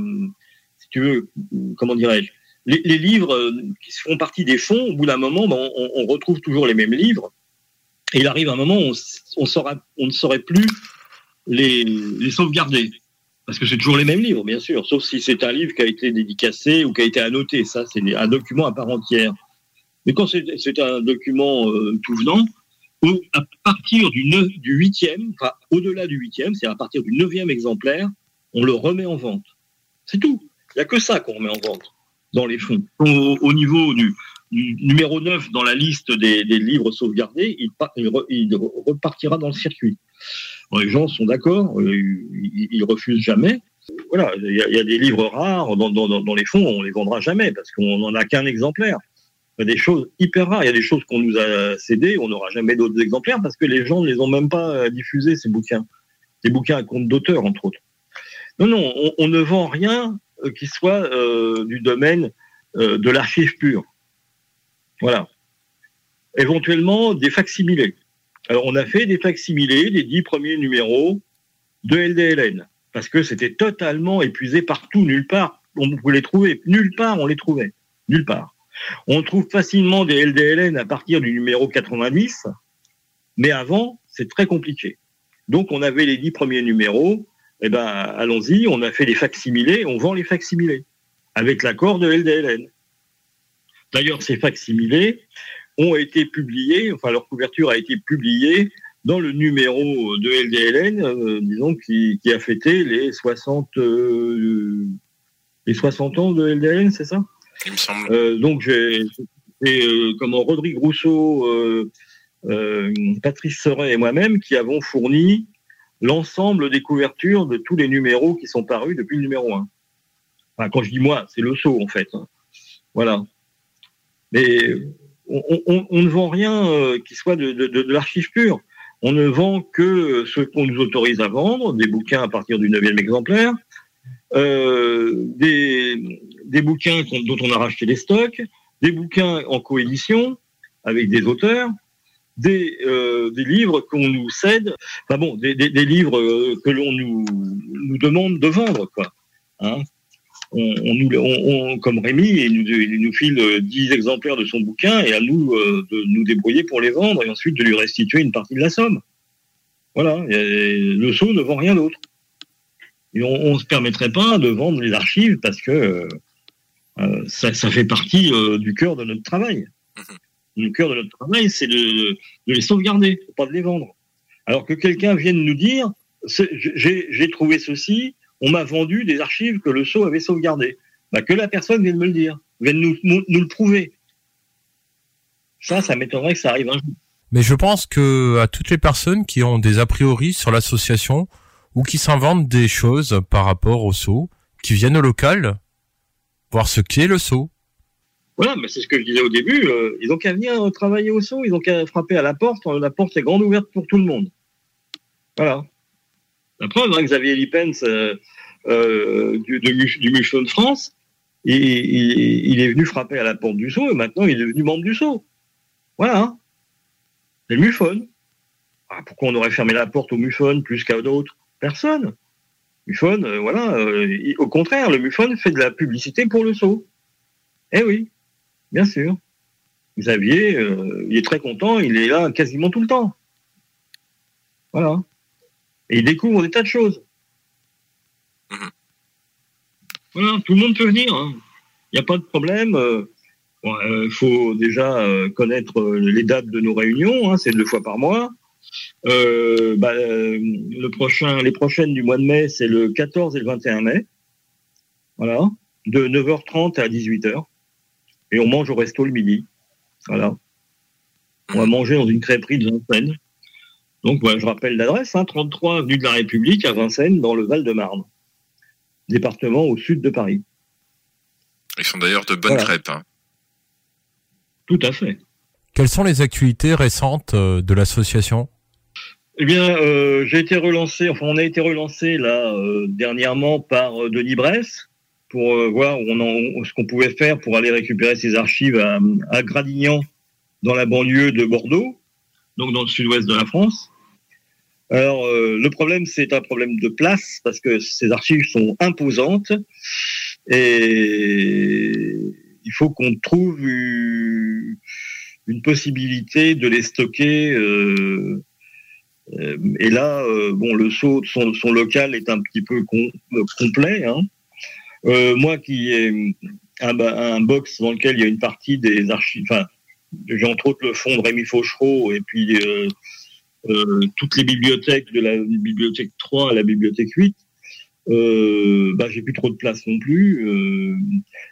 S12: si tu veux, comment dirais-je, les, livres qui font partie des fonds, au bout d'un moment, ben, on, retrouve toujours les mêmes livres, et il arrive un moment où on, ne saurait plus les, sauvegarder. Parce que c'est toujours les mêmes livres, bien sûr, sauf si c'est un livre qui a été dédicacé ou qui a été annoté. Ça, c'est un document à part entière. Mais quand c'est un document euh, tout venant, à partir du, du huitième, enfin au-delà du huitième, c'est à partir du neuvième exemplaire, on le remet en vente. C'est tout. Il n'y a que ça qu'on remet en vente dans les fonds. au niveau du, numéro 9 dans la liste des, livres sauvegardés, il, repartira dans le circuit. les gens sont d'accord, euh, ils, refusent jamais. Voilà, il y, a des livres rares dans, les fonds, on les vendra jamais parce qu'on n'en a qu'un exemplaire. Il y a des choses hyper rares, il y a des choses qu'on nous a cédées, on n'aura jamais d'autres exemplaires parce que les gens ne les ont même pas diffusés, ces bouquins. Des bouquins à compte d'auteur, entre autres. Non, non, on, ne vend rien euh, qui soit euh, du domaine de l'archive pure. Voilà. Éventuellement, des facsimilés. Alors, on a fait des facsimilés des dix premiers numéros de LDLN, parce que c'était totalement épuisé partout, nulle part. On pouvait les trouver. Nulle part, on les trouvait. Nulle part. On trouve facilement des LDLN à partir du numéro 90, mais avant, c'est très compliqué. Donc, on avait les dix premiers numéros. Eh ben, allons-y, on a fait les facsimilés, on vend les facsimilés, avec l'accord de LDLN. D'ailleurs, ces facsimilés ont été publiés, enfin leur couverture a été publiée dans le numéro de LDLN, euh, disons, qui, a fêté les 60, euh, les 60 ans de LDLN, c'est ça?
S13: Il me semble.
S12: Euh, donc, j'ai, comment Rodrigue Rousseau, Patrice Seret et moi-même qui avons fourni l'ensemble des couvertures de tous les numéros qui sont parus depuis le numéro 1. Enfin, quand je dis moi, c'est le saut en fait. Voilà. Mais on, ne vend rien euh, qui soit de, l'archive pure. On ne vend que ce qu'on nous autorise à vendre, des bouquins à partir du neuvième exemplaire, euh, des, bouquins dont on a racheté des stocks, des bouquins en coédition avec des auteurs, des, euh, livres qu'on nous cède, enfin bon, des, livres que l'on nous, nous demande de vendre, quoi. Hein on, comme Rémi, il nous, file 10 exemplaires de son bouquin et à nous euh, de nous débrouiller pour les vendre et ensuite de lui restituer une partie de la somme. Voilà, et le sceau ne vend rien d'autre. Et on ne se permettrait pas de vendre les archives parce que euh, ça, ça fait partie euh, du cœur de notre travail. Le cœur de notre travail, c'est de, de les sauvegarder, pas de les vendre. Alors que quelqu'un vienne nous dire, j'ai trouvé ceci, on m'a vendu des archives que le sceau avait sauvegardées. Bah, que la personne vienne me le dire, vienne nous, nous, nous le prouver. Ça, ça m'étonnerait que ça arrive un jour.
S11: Mais je pense que à toutes les personnes qui ont des a priori sur l'association ou qui s'inventent des choses par rapport au saut, qui viennent au local voir ce qu'est le saut.
S12: Voilà, mais c'est ce que je disais au début. euh, ils ont qu'à venir travailler au saut, ils ont qu'à frapper à la porte. La porte est grande ouverte pour tout le monde. Voilà. La preuve, hein, Xavier Lipens euh, euh, du, de du France, il, est venu frapper à la porte du saut et maintenant il est devenu membre du saut. Voilà. hein. C'est le MUFON. Ah, pourquoi on aurait fermé la porte au MUFON plus qu'à d'autres? Personne. MUFON, euh, voilà. il- au contraire, le MUFON fait de la publicité pour le saut. Eh oui, bien sûr. Xavier, il est très content, il est là quasiment tout le temps. Voilà. Et il découvre des tas de choses. Voilà, tout le monde peut venir. hein. Il n'y a pas de problème. Il faut déjà euh, connaître euh, les dates de nos réunions, hein, c'est deux fois par mois. Euh, bah, euh, le prochain, les prochaines du mois de mai, c'est le 14 et le 21 mai. Voilà. De 9h30 à 18h. Et on mange au resto le midi. Voilà. On va manger dans une crêperie de Vincennes. Donc, voilà, je rappelle l'adresse, hein, 33 avenue de la République à Vincennes, dans le Val-de-Marne. Département au sud de Paris.
S13: Ils font d'ailleurs de bonnes
S12: Voilà.
S13: crêpes. hein.
S12: Tout à fait.
S11: Quelles sont les actualités récentes euh, de l'association?
S12: Eh bien, euh, j'ai été relancé, enfin, on a été relancé là euh, dernièrement par euh, Denis Bresse pour euh, voir où on en- ce qu'on pouvait faire pour aller récupérer ses archives à, à Gradignan, dans la banlieue de Bordeaux, donc dans le sud-ouest de la France. Alors, euh, le problème, c'est un problème de place parce que ces archives sont imposantes et il faut qu'on trouve une, possibilité de les stocker. euh, euh, et là, euh, bon, le saut, son, son local est un petit peu com- complet. hein. Euh, moi, qui ai un, box dans lequel il y a une partie des archives, enfin, j'ai entre autres le fonds de Rémi Fauchereau et puis toutes les bibliothèques de la bibliothèque 3 à la bibliothèque 8. Euh, bah, j'ai plus trop de place non plus. Euh,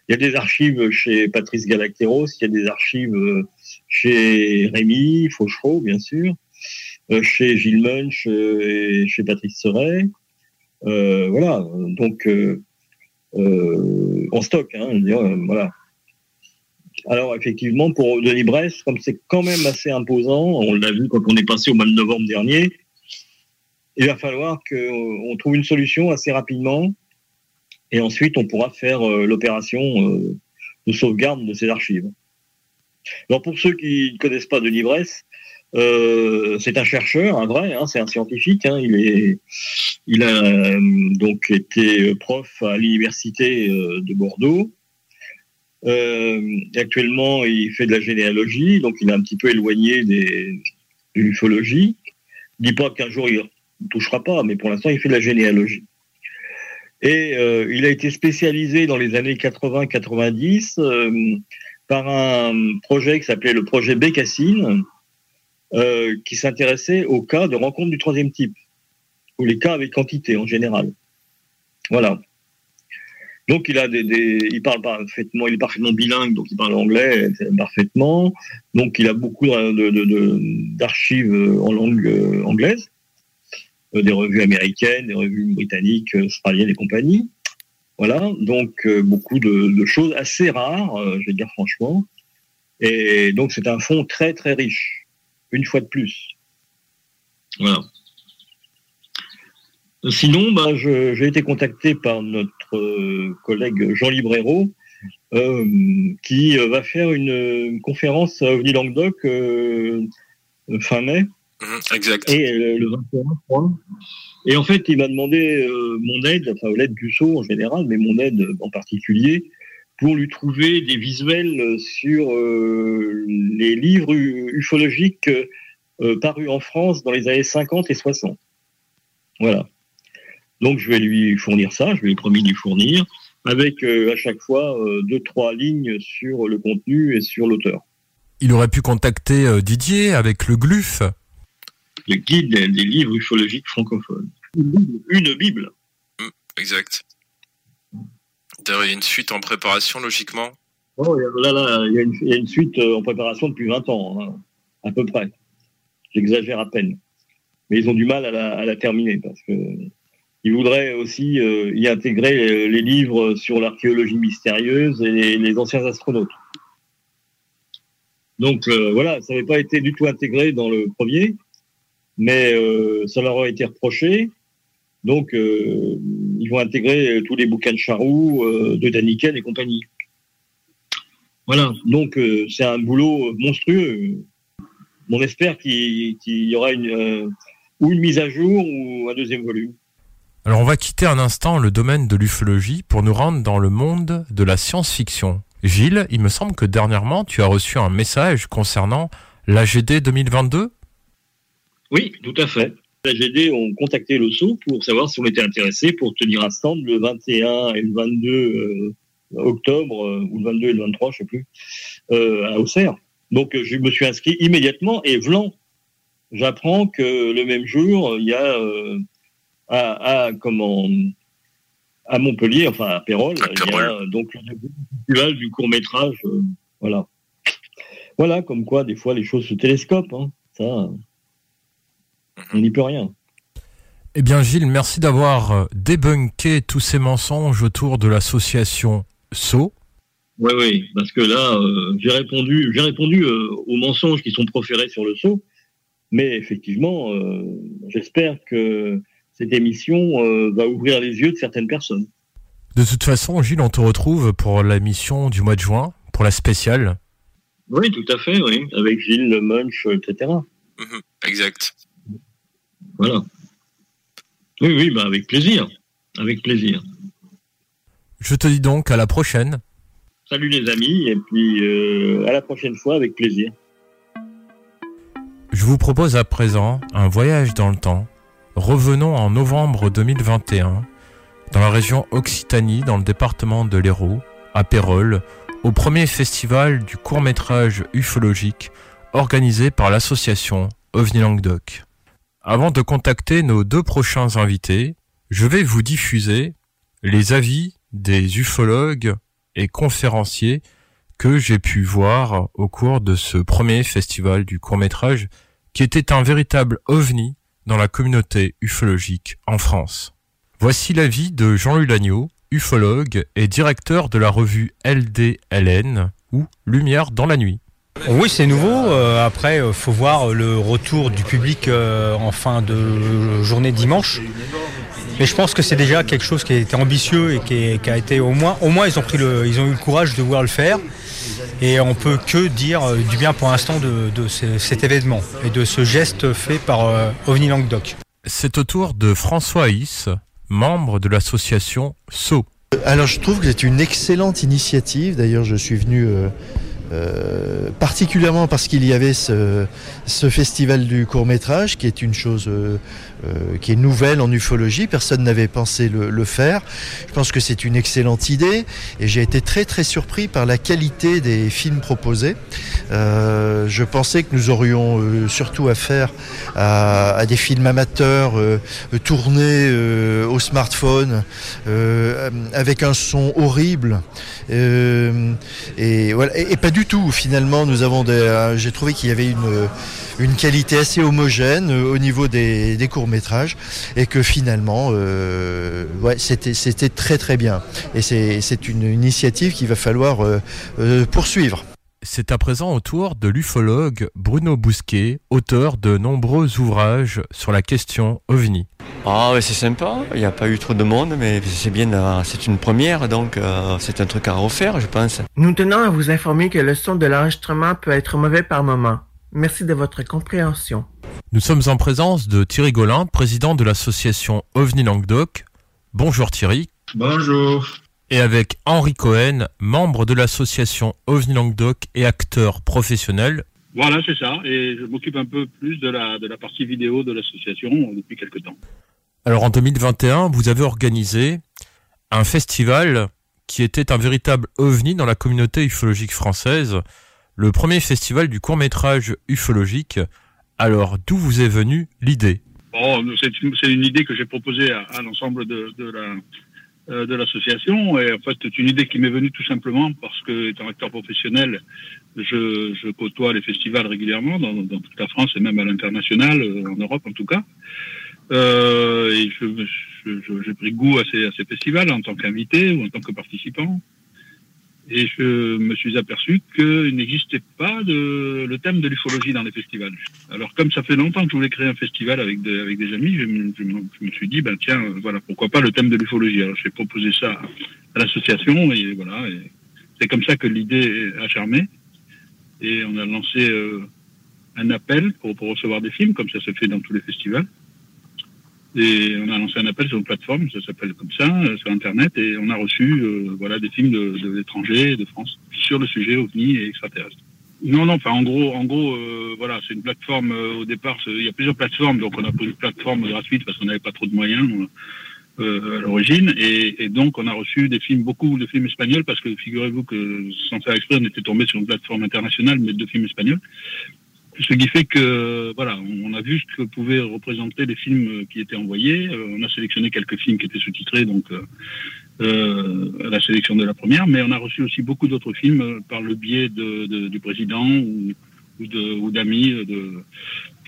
S12: Il y a des archives chez Patrice Galacteros, il y a des archives euh, chez Rémi Fauchereau, bien sûr, euh, chez Gilles Munch euh, et chez Patrice Seret. Euh, voilà, donc euh, euh, en stock, hein, euh, voilà. Alors effectivement, pour Denis Bresse, comme c'est quand même assez imposant, on l'a vu quand on est passé au mois de novembre dernier, il va falloir qu'on trouve une solution assez rapidement, et ensuite on pourra faire euh, l'opération euh, de sauvegarde de ces archives. Alors pour ceux qui ne connaissent pas Denis euh, c'est un chercheur, un vrai, hein, c'est un scientifique. hein, il a euh, donc été prof à l'université euh, de Bordeaux. Euh, actuellement, il fait de la généalogie, donc il est un petit peu éloigné des, de l'ufologie. Je dis pas qu'un jour il ne touchera pas, mais pour l'instant, il fait de la généalogie. Et euh, il a été spécialisé dans les années 80-90 euh, par un projet qui s'appelait le projet Bécassine, euh, qui s'intéressait aux cas de rencontre du troisième type, ou les cas avec quantité en général. Voilà. Donc il a des, il parle parfaitement, il est parfaitement bilingue, donc il parle anglais parfaitement. Donc il a beaucoup d'archives euh, en langue euh, anglaise, euh, des revues américaines, des revues britanniques, australiennes et compagnie. Voilà, donc beaucoup de, choses assez rares, je vais dire franchement. Et donc c'est un fonds très très riche, une fois de plus. Voilà. Sinon, bah, j'ai été contacté par notre euh, collègue Jean Librero, euh, qui va faire une, une conférence à OVNI Languedoc euh, fin mai.
S13: Exact.
S12: Et le 21, je crois. Et en fait, il m'a demandé euh, mon aide, enfin l'aide du saut en général, mais mon aide en particulier, pour lui trouver des visuels sur les livres ufologiques euh, euh, paru en France dans les années 50 et 60. Voilà. Donc je vais lui fournir ça, je lui ai promis de lui fournir, avec euh, à chaque fois euh, deux, trois lignes sur le contenu et sur l'auteur.
S11: Il aurait pu contacter euh, Didier avec le GLUF.
S12: Le guide des, des livres ufologiques francophones. Une Bible. Une Bible.
S13: Exact. D'ailleurs, il y a une suite en préparation, logiquement?
S12: Oh, là, là, il y, a une, il y a une suite euh, en préparation depuis 20 ans, hein, à peu près. J'exagère à peine. Mais ils ont du mal à la, à la terminer parce que ils voudraient aussi euh, y intégrer euh, les livres sur l'archéologie mystérieuse et les, anciens astronautes. Donc euh, voilà, ça n'avait pas été du tout intégré dans le premier, mais ça leur a été reproché. Donc ils vont intégrer tous les bouquins de Charroux, de Daniken et compagnie. Voilà, donc c'est un boulot monstrueux. On espère qu'il y aura une, ou une mise à jour ou un deuxième volume.
S11: Alors on va quitter un instant le domaine de l'ufologie pour nous rendre dans le monde de la science-fiction. Gilles, il me semble que dernièrement tu as reçu un message concernant l'AGD 2022
S12: Oui, tout à fait. La GD ont contacté le SO pour savoir si on était intéressé pour tenir un stand le 21 et le 22 euh, octobre, euh, ou le 22 et le 23, je sais plus, euh, à Auxerre. Donc je me suis inscrit immédiatement et vlan, j'apprends que le même jour, il y a à, à, comment, à Montpellier, enfin à Pérol, il y a euh, donc le festival du court métrage, voilà. Voilà, comme quoi des fois les choses se télescopent, hein. ça, on n'y peut rien.
S11: Eh bien Gilles, merci d'avoir euh, débunké tous ces mensonges autour de l'association SO.
S12: Oui, oui, parce que là, euh, j'ai répondu, j'ai répondu euh, aux mensonges qui sont proférés sur le SO, mais effectivement, euh, j'espère que cette émission euh, va ouvrir les yeux de certaines personnes.
S11: De toute façon, Gilles, on te retrouve pour la mission du mois de juin, pour la spéciale.
S12: Oui, tout à fait, oui, avec Gilles, le Munch, etc.
S13: Mhm, Exact.
S12: Voilà. Oui, oui, bah avec plaisir, avec plaisir.
S11: Je te dis donc à la prochaine.
S12: Salut les amis, et puis euh, à la prochaine fois avec plaisir.
S11: Je vous propose à présent un voyage dans le temps. Revenons en novembre 2021, dans la région Occitanie, dans le département de l'Hérault, à Pérol, au premier festival du court-métrage ufologique organisé par l'association OVNI Languedoc. Avant de contacter nos deux prochains invités, je vais vous diffuser les avis des ufologues et conférenciers que j'ai pu voir au cours de ce premier festival du court-métrage qui était un véritable ovni dans la communauté ufologique en France. Voici l'avis de Jean-Louis Lagneau, ufologue et directeur de la revue LDLN ou Lumière dans la nuit.
S23: Oui, c'est nouveau. Euh, après, il faut voir le retour du public euh, en fin de journée dimanche. Mais je pense que c'est déjà quelque chose qui a été ambitieux et qui, qui a été au moins, au moins ils ont pris le, ils ont eu le courage de vouloir le faire. Et on peut que dire euh, du bien pour l'instant de, de ce- cet événement et de ce geste fait par euh, OVNI Languedoc.
S11: C'est au tour de François Is, membre de l'association SO.
S24: Alors je trouve que c'est une excellente initiative. D'ailleurs, je suis venu euh, euh, particulièrement parce qu'il y avait ce, ce festival du court métrage qui est une chose euh, euh, qui est nouvelle en ufologie. Personne n'avait pensé le, faire. Je pense que c'est une excellente idée et j'ai été très très surpris par la qualité des films proposés. Euh, je pensais que nous aurions euh, surtout affaire à, des films amateurs tournés au smartphone avec un son horrible et voilà et, pas du tout finalement nous avons j'ai trouvé qu'il y avait une une qualité assez homogène au niveau des, des courts et que finalement euh, ouais c'était c'était très très bien et c'est une initiative qu'il va falloir euh, euh, poursuivre
S11: C'est à présent au tour de l'ufologue Bruno Bousquet, auteur de nombreux ouvrages sur la question OVNI.
S25: Ah ouais, c'est sympa, il n'y a pas eu trop de monde, mais c'est bien, d'avoir- c'est une première, donc euh, c'est un truc à refaire, je pense.
S10: Nous tenons à vous informer que le son de l'enregistrement peut être mauvais par moment. Merci de votre compréhension.
S11: Nous sommes en présence de Thierry Golin, président de l'association OVNI Languedoc. Bonjour Thierry.
S12: Bonjour.
S11: Et avec Henri Cohen, membre de l'association OVNI Languedoc et acteur professionnel.
S26: Voilà, c'est ça. Et je m'occupe un peu plus de la, de la partie vidéo de l'association depuis quelques temps.
S11: Alors en 2021, vous avez organisé un festival qui était un véritable ovni dans la communauté ufologique française, le premier festival du court métrage ufologique. Alors d'où vous est venue l'idée
S26: Bon, c'est une, idée que j'ai proposée à, l'ensemble euh, de l'association. Et en fait c'est une idée qui m'est venue tout simplement parce que étant acteur professionnel je, côtoie les festivals régulièrement dans, toute la France et même à l'international euh, en Europe en tout cas. Euh, j'ai pris goût à ces festivals en tant qu'invité ou en tant que participant et je me suis aperçu qu'il n'existait pas de, le thème de l'ufologie dans les festivals. Alors comme ça fait longtemps que je voulais créer un festival avec, des- avec des amis, je me, suis dit, ben tiens, euh, voilà, pourquoi pas le thème de l'ufologie. Alors j'ai proposé ça à, l'association et voilà, c'est comme ça que l'idée a germé. Et on a lancé euh, un appel pour, pour recevoir des films, comme ça se fait dans tous les festivals. Et on a lancé un appel sur une plateforme, ça s'appelle comme ça, euh, sur Internet, et on a reçu euh, voilà, des films de, de l'étranger de France sur le sujet OVNI et extraterrestre. Non, non, enfin en gros, en gros, euh, voilà, c'est une plateforme euh, au départ. Il y a plusieurs plateformes, donc on a pris une plateforme gratuite parce qu'on n'avait pas trop de moyens euh, à l'origine, et, et donc on a reçu des films, beaucoup de films espagnols, parce que figurez-vous que sans faire exprès, on était tombé sur une plateforme internationale, mais de films espagnols. Ce qui fait que voilà, on a vu ce que pouvaient représenter les films qui étaient envoyés. Euh, on a sélectionné quelques films qui étaient sous-titrés, donc euh, euh, la sélection de la première, mais on a reçu aussi beaucoup d'autres films euh, par le biais de, de- du président ou, ou de- d'amis, euh, de,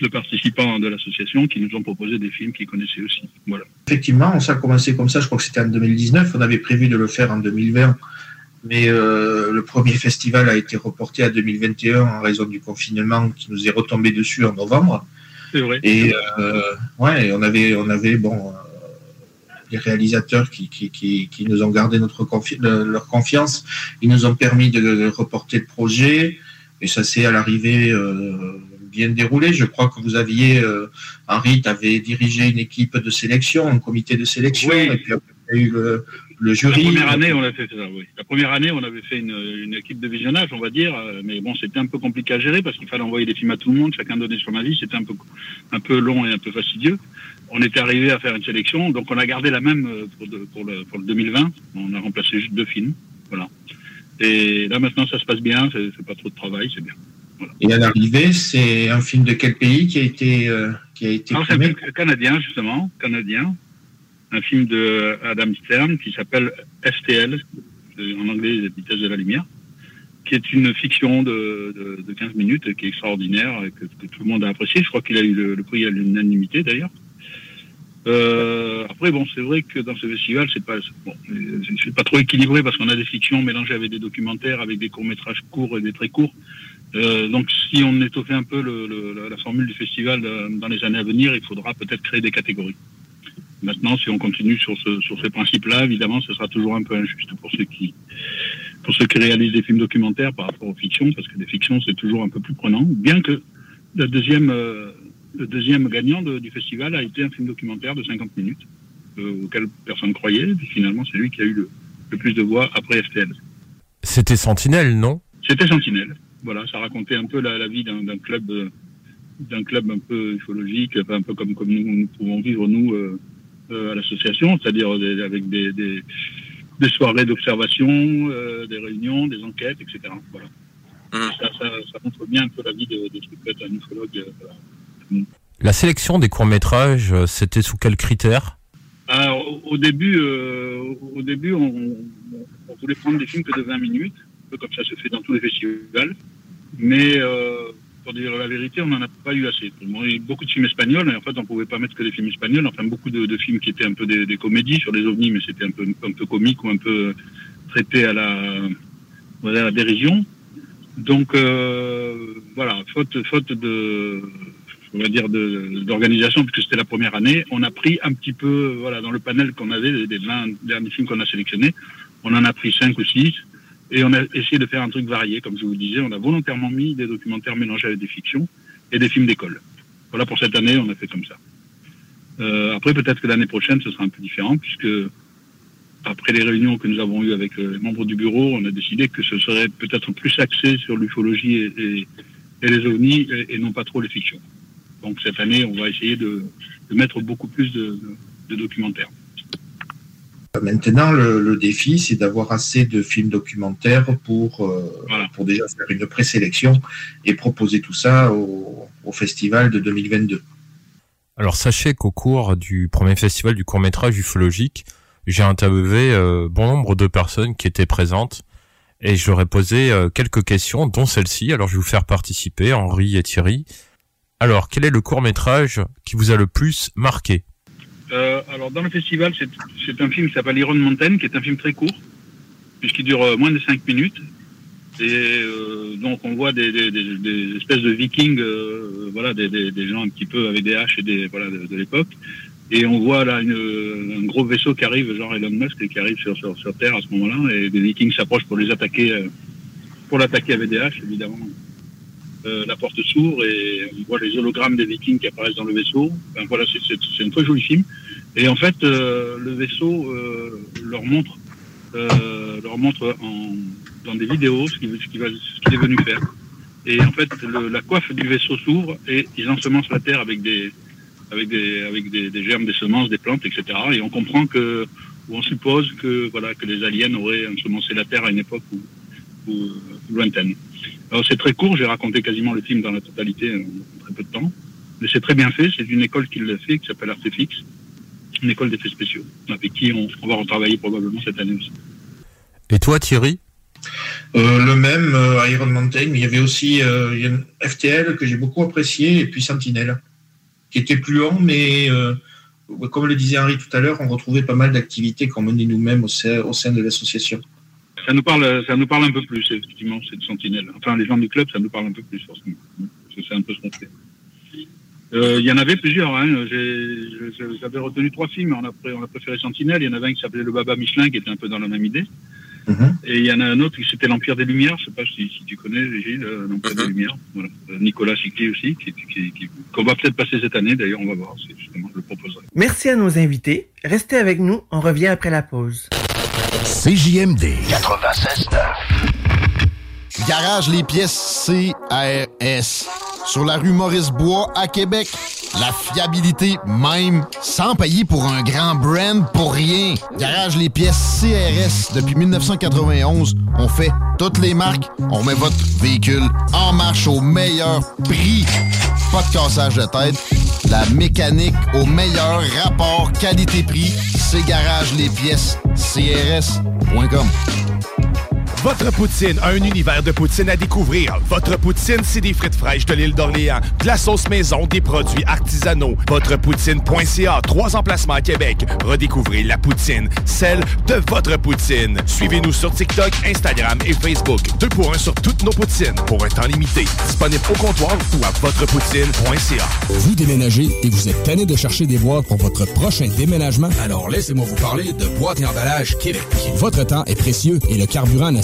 S26: de participants de l'association qui nous ont proposé des films qu'ils connaissaient aussi. Voilà.
S27: Effectivement, ça a commencé comme ça, je crois que c'était en 2019, on avait prévu de le faire en 2020, mais euh, le premier festival a été reporté à 2021 en raison du confinement qui nous est retombé dessus en novembre.
S26: C'est vrai.
S27: Et euh, ouais, on avait, on avait bon, euh, les réalisateurs qui, qui, qui, qui nous ont gardé notre confi- le- leur confiance, ils nous ont permis de, de reporter le projet, et ça s'est à l'arrivée euh, bien déroulé. Je crois que vous aviez, euh, Henri, tu avais dirigé une équipe de sélection, un comité de sélection,
S26: Oui.
S27: et puis après, il y a eu le, le
S26: La
S27: jury.
S26: première année, on a fait ça, oui. La première année, on avait fait une, une équipe de visionnage, on va dire, euh, mais bon, c'était un peu compliqué à gérer parce qu'il fallait envoyer des films à tout le monde, chacun donnait son avis, c'était un peu, un peu long et un peu fastidieux. On était arrivé à faire une sélection, donc on a gardé la même euh, pour, de- pour, le, pour le 2020. On a remplacé juste deux films, voilà. Et là maintenant, ça se passe bien, c'est pas trop de travail, c'est bien.
S27: Et à l'arrivée, c'est un film de quel pays qui a été, euh, qui a été
S26: Alors, c'est un
S27: primé
S26: film canadien, justement, canadien. Un film de Adam Stern qui s'appelle STL, euh, en anglais, Les de la lumière, qui est une fiction de, de, de 15 minutes qui est extraordinaire et que, tout le monde a apprécié. Je crois qu'il a eu le, prix à l'unanimité, d'ailleurs. Euh, après, bon, c'est vrai que dans ce festival, c'est pas, bon, c'est pas trop équilibré parce qu'on a des fictions mélangées avec des documentaires, avec des courts-métrages courts et des très courts. Euh, donc, si on étoffait un peu la formule du festival euh, dans les années à venir, il faudra peut-être créer des catégories. Maintenant, si on continue sur, ce, sur ces principes-là, évidemment, ce sera toujours un peu injuste pour ceux qui, pour ceux qui réalisent des films documentaires par rapport aux fictions, parce que les fictions, c'est toujours un peu plus prenant. Bien que le deuxième, euh, le deuxième gagnant de- du festival a été un film documentaire de 50 minutes, euh, auquel personne croyait. Puis finalement, c'est lui qui a eu le, le plus de voix après FTL.
S11: C'était Sentinelle, non?
S26: C'était Sentinelle. Voilà, ça racontait un peu la, la vie d'un club, euh, d'un club un peu ufologique, un peu comme, comme nous, nous pouvons vivre nous euh, à l'association, c'est-à-dire des- avec des, des, des soirées d'observation, euh, des réunions, des enquêtes, etc. Voilà. Ça, ça, ça montre bien un peu la vie de, de ce que peut être un ufologue. euh, voilà.
S11: La sélection des courts-métrages, euh, c'était sous quels critères?
S26: Alors, au, au début, euh, au début, on, on- on voulait prendre des films que de 20 minutes, un peu comme ça se fait dans tous les festivals. Mais euh, pour dire la vérité, on n'en a pas eu assez. Beaucoup de films espagnols, et en fait, on pouvait pas mettre que des films espagnols. Enfin, beaucoup de, films qui étaient un peu des, comédies sur les ovnis, mais c'était un peu, un peu comique ou un peu traité à la, à la dérision. Donc, euh, voilà, faute, faute de, on va dire, d'organisation, puisque c'était la première année, on a pris un petit peu, voilà, dans le panel qu'on avait, des- des 20 derniers films qu'on a sélectionnés, on en a pris 5 ou 6, et on a essayé de faire un truc varié, comme je vous disais, on a volontairement mis des documentaires mélangés avec des fictions et des films d'école. Voilà, pour cette année, on a fait comme ça. Euh, après, peut-être que l'année prochaine, ce sera un peu différent, puisque après les réunions que nous avons eues avec euh, les membres du bureau, on a décidé que ce serait peut-être plus axé sur l'ufologie et, les ovnis et, non pas trop les fictions. Donc cette année, on va essayer de, mettre beaucoup plus de documentaires.
S27: Maintenant, le, le défi, c'est d'avoir assez de films documentaires pour, euh, pour déjà faire une présélection et proposer tout ça au, au festival de 2022.
S11: Alors sachez qu'au cours du premier festival du court métrage ufologique, j'ai interviewé euh, bon nombre de personnes qui étaient présentes et je leur ai posé euh, quelques questions, dont celle-ci. Alors je vais vous faire participer, Henri et Thierry. Alors, quel est le court métrage qui vous a le plus marqué?
S26: Euh, alors dans le festival, c'est un film qui s'appelle Iron Mountain, qui est un film très court, puisqu'il dure euh, moins de 5 minutes. Et euh, donc on voit des, des- des- des espèces de vikings, euh, voilà, des, gens un petit peu avec des haches et des voilà de, de l'époque. Et on voit là une- un gros vaisseau qui arrive, genre Elon Musk, et qui arrive sur, sur, sur Terre à ce moment-là, et des vikings s'approchent pour les attaquer, euh, pour l'attaquer avec des haches, évidemment. Euh, la porte s'ouvre et on voit les hologrammes des vikings qui apparaissent dans le vaisseau. Enfin, voilà, c'est- c'est c'est un très joli film. Et en fait, euh, le vaisseau euh, leur montre, leur montre en, dans des vidéos ce qu'il est venu faire. Et en fait, la coiffe du vaisseau s'ouvre et ils ensemencent la terre avec des, avec des, avec des germes, des semences, des plantes, etc. Et on comprend que, ou on suppose que, voilà, que les aliens auraient ensemencé la terre à une époque où, où- lointaine. Alors c'est très court, j'ai raconté quasiment le film dans la totalité en très peu de temps. Mais c'est très bien fait, c'est une école qui l'a fait, qui s'appelle Artefix, une école d'effets spéciaux, avec qui on, on va retravailler probablement cette année aussi.
S11: Et toi, Thierry?
S27: Euh, le même, euh, Iron Mountain, mais il y avait aussi euh, il y a une FTL que j'ai beaucoup apprécié, et puis Sentinelle, qui était plus long, mais euh, comme le disait Henri tout à l'heure, on retrouvait pas mal d'activités qu'on menait nous-mêmes au sein, au sein de l'association.
S26: Ça nous parle, ça nous parle un peu plus, effectivement, cette sentinelle. Enfin, les gens du club, ça nous parle un peu plus, forcément. Parce que c'est un peu ce qu'on fait. Euh, Il y en avait plusieurs. Hein. J'avais retenu trois films. On a, pré- on a préféré Sentinelle. Il y en avait un qui s'appelait Le Baba Michelin, qui était un peu dans la même idée. Et il y en a un autre qui c'était l'Empire des Lumières. Je sais pas si, si tu connais, Gilles, euh, l'Empire des Lumières. Voilà. Euh, Nicolas Cicli aussi, qui, qui, qui- qu'on va peut-être passer cette année. D'ailleurs, on va voir. C'est justement, je le proposerai.
S10: Merci à nos invités. Restez avec nous, on revient après la pause.
S4: CJMD
S28: 96.9.
S29: Garage les pièces CRS. Sur la rue Maurice-Bois à Québec. La fiabilité même, sans payer pour un grand brand pour rien. Garage les pièces CRS. Depuis 1991, on fait toutes les marques. On met votre véhicule en marche au meilleur prix. Pas de cassage de tête. La mécanique au meilleur rapport qualité-prix. C'est Garage les pièces CRS.com.
S4: Votre poutine, un univers de poutine à découvrir. Votre poutine, c'est des frites fraîches de l'île d'Orléans, de la sauce maison, des produits artisanaux. Votrepoutine.ca, trois emplacements à Québec. Redécouvrez la poutine, celle de votre poutine. Suivez-nous sur TikTok, Instagram et Facebook. Deux pour un sur toutes nos poutines, pour un temps limité. Disponible au comptoir ou à votrepoutine.ca.
S30: Vous déménagez et vous êtes tanné de chercher des boîtes pour votre prochain déménagement? Alors laissez-moi vous parler de Boîte et Emballage Québec. Votre temps est précieux et le carburant ne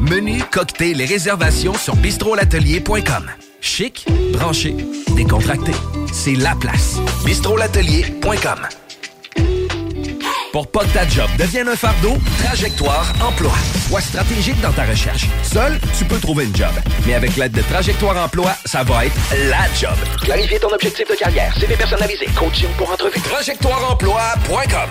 S2: Menu, cocktail et réservations sur bistrolatelier.com. Chic, branché, décontracté. C'est la place. bistrolatelier.com. Pour pas que ta job devienne un fardeau, Trajectoire Emploi. Sois stratégique dans ta recherche. Seul, tu peux trouver une job. Mais avec l'aide de Trajectoire Emploi, ça va être la job.
S28: Clarifier ton objectif de carrière, CV personnalisé, coaching pour entrevue.
S2: TrajectoireEmploi.com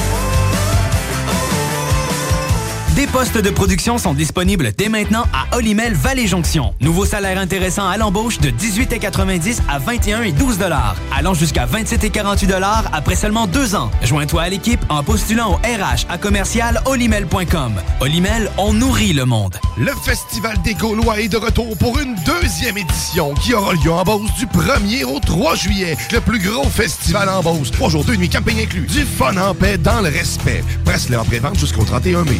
S16: Des postes de production sont disponibles dès maintenant à Olimel Valley Jonction. Nouveau salaire intéressant à l'embauche de 18,90 à 21 et 12 dollars, allant jusqu'à 27 et 48 dollars après seulement deux ans. Joins-toi à l'équipe en postulant au RH à commercial olimel.com. Olimel, on nourrit le monde.
S4: Le Festival des Gaulois est de retour pour une deuxième édition qui aura lieu en Beauce du 1er au 3 juillet. Le plus gros festival en Beauce. Trois jours, deux nuits, camping inclus. Du fun en paix dans le respect. Presse-le en pré-vente jusqu'au 31 mai.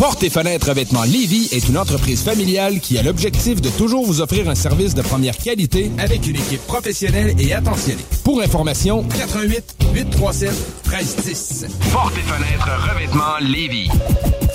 S30: Porte et fenêtres revêtements Lévy est une entreprise familiale qui a l'objectif de toujours vous offrir un service de première qualité avec une équipe professionnelle et attentionnée. Pour information, 88 837 1310.
S16: Porte et fenêtres revêtements Lévis.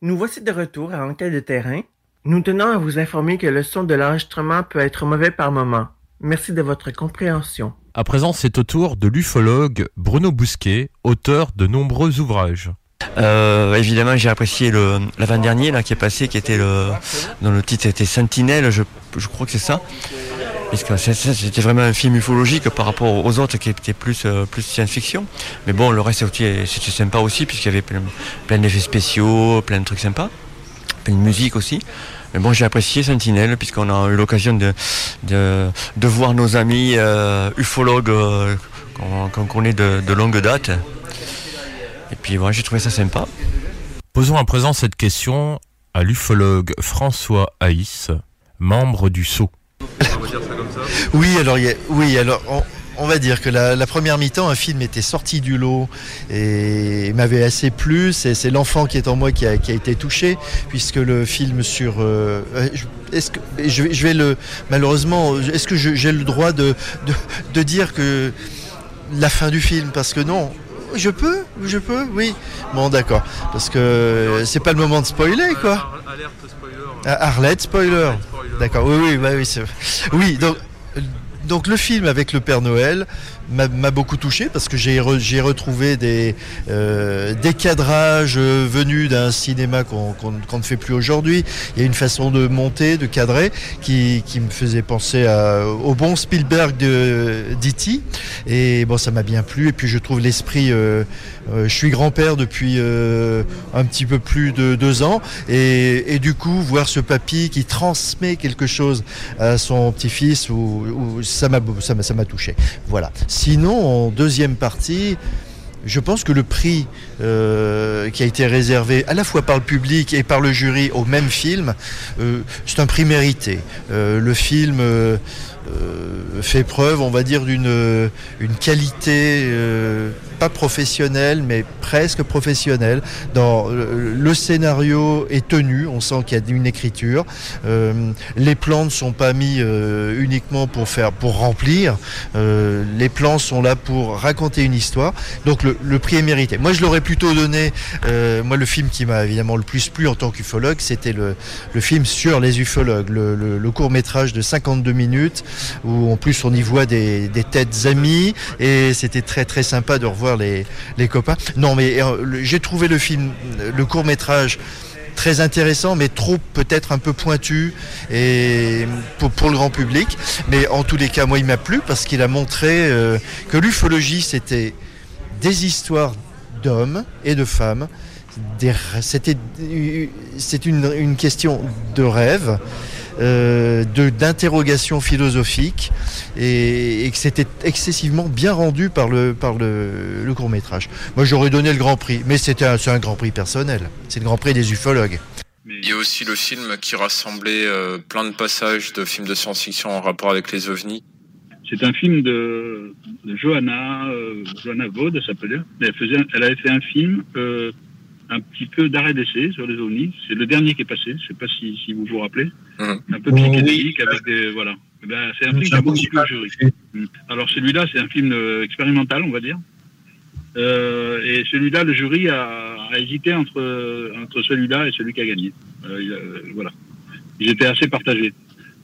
S10: Nous voici de retour à Enquête de terrain. Nous tenons à vous informer que le son de l'enregistrement peut être mauvais par moment. Merci de votre compréhension.
S11: À présent, c'est au tour de l'ufologue Bruno Bousquet, auteur de nombreux ouvrages.
S25: Euh, évidemment, j'ai apprécié le l'avant-dernier là qui est passé, qui était le dont le titre était Sentinelle, je, je crois que c'est ça. Parce que c'est- c'est- c'était vraiment un film ufologique par rapport aux autres qui étaient plus euh, science-fiction. Mais bon, le reste c'était sympa aussi puisqu'il y avait plein, d'effets spéciaux, plein de trucs sympas, plein musique aussi. Mais bon, j'ai apprécié Sentinelle puisqu'on a eu l'occasion de, voir nos amis euh, ufologues euh, qu'on connaît de, de longue date. Et puis voilà, j'ai trouvé ça sympa.
S11: Posons à présent cette question à l'ufologue François Haïs, membre du Sceau.
S24: Oui, alors, oui, alors on, on va dire que la, première mi-temps, un film était sorti du lot et m'avait assez plu. C'est l'enfant qui est en moi qui a, été touché, puisque le film sur... euh, euh, est-ce que je vais, je vais le malheureusement est-ce que j'ai le droit de, de, dire que la fin du film? Parce que non. Je peux je peux oui. Bon d'accord. Parce que c'est pas le moment de spoiler quoi. Ah, Arlette, spoiler. D'accord, oui, oui, oui, Oui, donc, donc le film avec le Père Noël m'a beaucoup touché parce que j'ai re- j'ai retrouvé des, euh, des cadrages euh, venus d'un cinéma qu'on ne fait plus aujourd'hui. Il y a une façon de monter, de cadrer qui, qui me faisait penser à- au bon Spielberg de d'E.T. Et bon, ça m'a bien plu. Et puis je trouve l'esprit. euh, je suis grand-père depuis un petit peu plus de deux ans. Et, et du coup, voir ce papy qui transmet quelque chose à son petit-fils, ou, ou- ça m'a touché. Voilà. Sinon, en deuxième partie. Je pense que le prix euh, qui a été réservé à la fois par le public et par le jury au même film, euh, c'est un prix mérité. Euh, le film euh, fait preuve, on va dire, d'une euh, qualité euh, pas professionnelle, mais presque professionnelle. Dans le scénario est tenu, on sent qu'il y a une écriture. Les plans ne sont pas mis uniquement pour faire, pour remplir. Les plans sont là pour raconter une histoire. Donc le, prix est mérité. Moi, je l'aurais plutôt donné. moi, le film qui m'a évidemment le plus plu en tant qu'ufologue, c'était le, film sur les ufologues, le court métrage de 52 minutes, où en plus on y voit des, des têtes amies, et c'était très très sympa de revoir les, les copains. Non, mais euh, j'ai trouvé le film, le court métrage très intéressant, mais trop peut-être un peu pointu et pour, pour le grand public. Mais en tous les cas, moi, il m'a plu parce qu'il a montré euh, que l'ufologie, c'était des histoires d'hommes et de femmes. C'était une, une question de rêve, euh, de d'interrogation philosophique, et, et que c'était excessivement bien rendu par le par le, le court métrage. Moi, j'aurais donné le Grand Prix, mais c'était un, c'est un Grand Prix personnel. C'est le Grand Prix des ufologues.
S13: Il y a aussi le film qui rassemblait euh, plein de passages de films de science-fiction en rapport avec les ovnis.
S26: C'est un film de, de Johanna, euh, Johanna Vaud, elle s'appelait. Elle, faisait, elle avait fait un film euh, un petit peu d'arrêt d'essai sur les ovnis. C'est le dernier qui est passé. Je sais pas si, si vous vous rappelez. Un peu
S27: Oh,
S26: psychédélique avec des voilà. Eh Ben, c'est un film qui a beaucoup
S27: j'ai
S26: plu au jury. Alors celui-là, c'est un film euh, expérimental, on va dire. Euh, et celui-là, le jury a, a hésité entre entre celui-là et celui qui a gagné. Euh, il a- voilà. Ils étaient assez partagés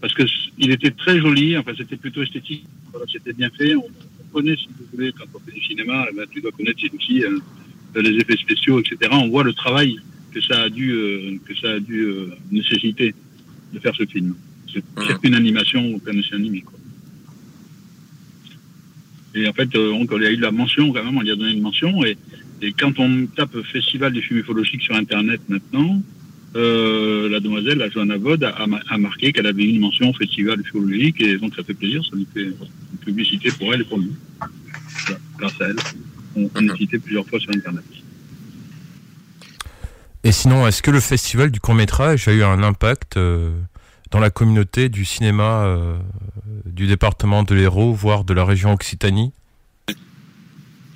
S26: parce que il était très joli. Enfin, c'était plutôt esthétique. Voilà, c'était bien fait. On, on connaît, si vous voulez, quand on fait du cinéma, eh ben, tu dois connaître aussi euh, les effets spéciaux, etc. On voit le travail que ça a dû euh, que ça a dû euh, nécessiter de faire ce film. C'est c'est une animation ou un dessin animé. Quoi. Et en fait, euh, il y a eu la mention quand même, on lui a donné une mention. Et, et quand on tape Festival des films ufologiques sur Internet maintenant, euh, la demoiselle, la Johanna Vod, a, a ma- a marqué qu'elle avait une mention au Festival ufologique. Et donc, ça fait plaisir, ça lui fait une publicité pour elle et pour nous. Voilà, grâce à elle. On, on est cité plusieurs fois sur Internet.
S11: Et sinon, est-ce que le festival du court métrage a eu un impact euh, dans la communauté du cinéma euh, du département de l'Hérault, voire de la région Occitanie?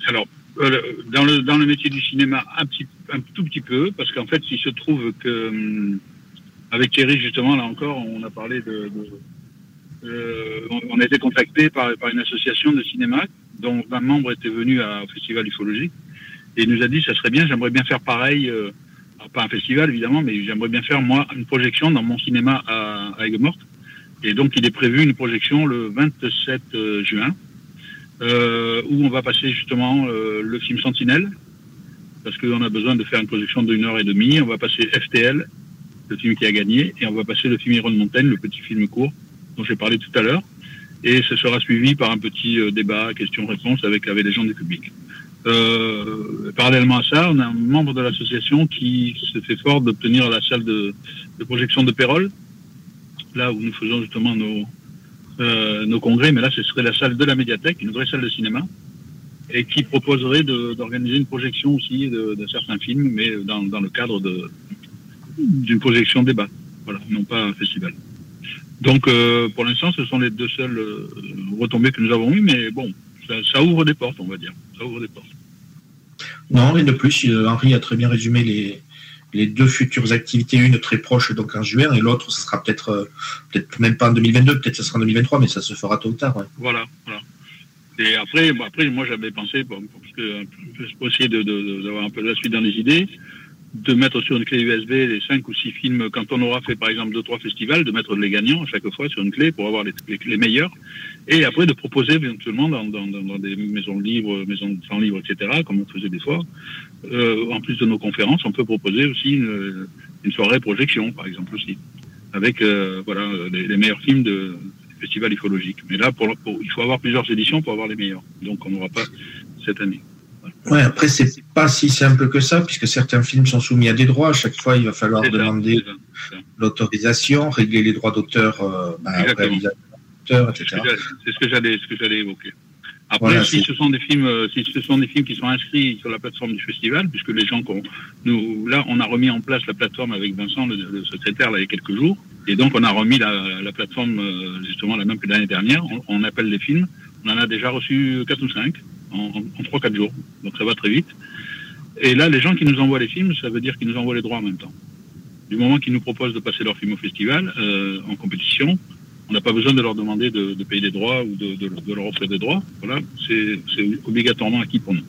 S26: Alors, euh, dans, le, dans le métier du cinéma, un, petit, un tout petit peu, parce qu'en fait, il se trouve que, avec Thierry, justement, là encore, on a parlé de. de- on- on a été contacté par, par une association de cinéma dont un membre était venu à- au Festival ufologique et il nous a dit ça serait bien, j'aimerais bien faire pareil, euh, pas un festival évidemment, mais j'aimerais bien faire moi une projection dans mon cinéma à, à Aigues-Mortes. Et donc il est prévu une projection le 27 euh, juin euh, où on va passer justement euh, le film Sentinelle, parce qu'on a besoin de faire une projection d'une heure et demie. On va passer FTL, le film qui a gagné, et on va passer le film Iron Mountain, le petit film court dont j'ai parlé tout à l'heure. Et ce sera suivi par un petit euh, débat, questions-réponses avec, avec les gens du public. Euh, parallèlement à ça, on a un membre de l'association qui se fait fort d'obtenir la salle de, de projection de Pérol, là où nous faisons justement nos, euh, nos congrès, mais là ce serait la salle de la médiathèque, une vraie salle de cinéma, et qui proposerait d'organiser une projection aussi de, de certains films, mais dans, dans le cadre d'une projection débat, voilà, non pas un festival. Donc euh, pour l'instant, ce sont les deux seules euh, retombées que nous avons eues, mais bon, ça, ça ouvre des portes, on va dire. Ça ouvre des portes.
S27: Non, rien de plus. Euh, Henri a très bien résumé les, les deux futures activités, une très proche, donc en juin, et l'autre, ce sera peut-être peut-être même pas en 2022, peut-être ce sera en 2023, mais ça se fera tôt ou tard. ouais.
S26: Voilà, voilà. Et après, bon, après moi j'avais pensé, bon, parce que pour essayer d'avoir un peu de la suite dans les idées, de mettre sur une clé USB les cinq ou six films, quand on aura fait par exemple deux, trois festivals, de mettre les gagnants à chaque fois sur une clé pour avoir les, les, meilleurs, et après de proposer éventuellement dans, dans, dans, des maisons de livres, maisons de livres, etc., comme on faisait des fois, euh, en plus de nos conférences, on peut proposer aussi une, une soirée projection, par exemple aussi, avec euh, voilà les, les meilleurs films de festival ufologique. Mais là, pour, pour- il faut avoir plusieurs éditions pour avoir les meilleurs. Donc, on n'aura pas cette année.
S27: Ouais, après, c'est pas si simple que ça, puisque certains films sont soumis à des droits. À chaque fois, il va falloir demander l'autorisation, régler les droits d'auteur, euh, bah, etc.
S26: c'est ce que j'allais, évoquer. Après,
S27: Voilà,
S26: si ce sont des films, euh, si ce sont des films qui sont inscrits sur la plateforme du festival, puisque les gens qu'on, nous, là, on a remis en place la plateforme avec Vincent, le, le secrétaire, là, il y a quelques jours, Et donc, on a remis la, la plateforme, euh, justement, la même que l'année dernière. On, on appelle les films. On en a déjà reçu 4 ou 5 en, en 3-4 jours. Donc, ça va très vite. Et là, les gens qui nous envoient les films, ça veut dire qu'ils nous envoient les droits en même temps. Du moment qu'ils nous proposent de passer leur film au festival, euh, en compétition, on n'a pas besoin de leur demander de, payer des droits ou de, leur offrir des droits. Voilà, c'est obligatoirement acquis pour nous.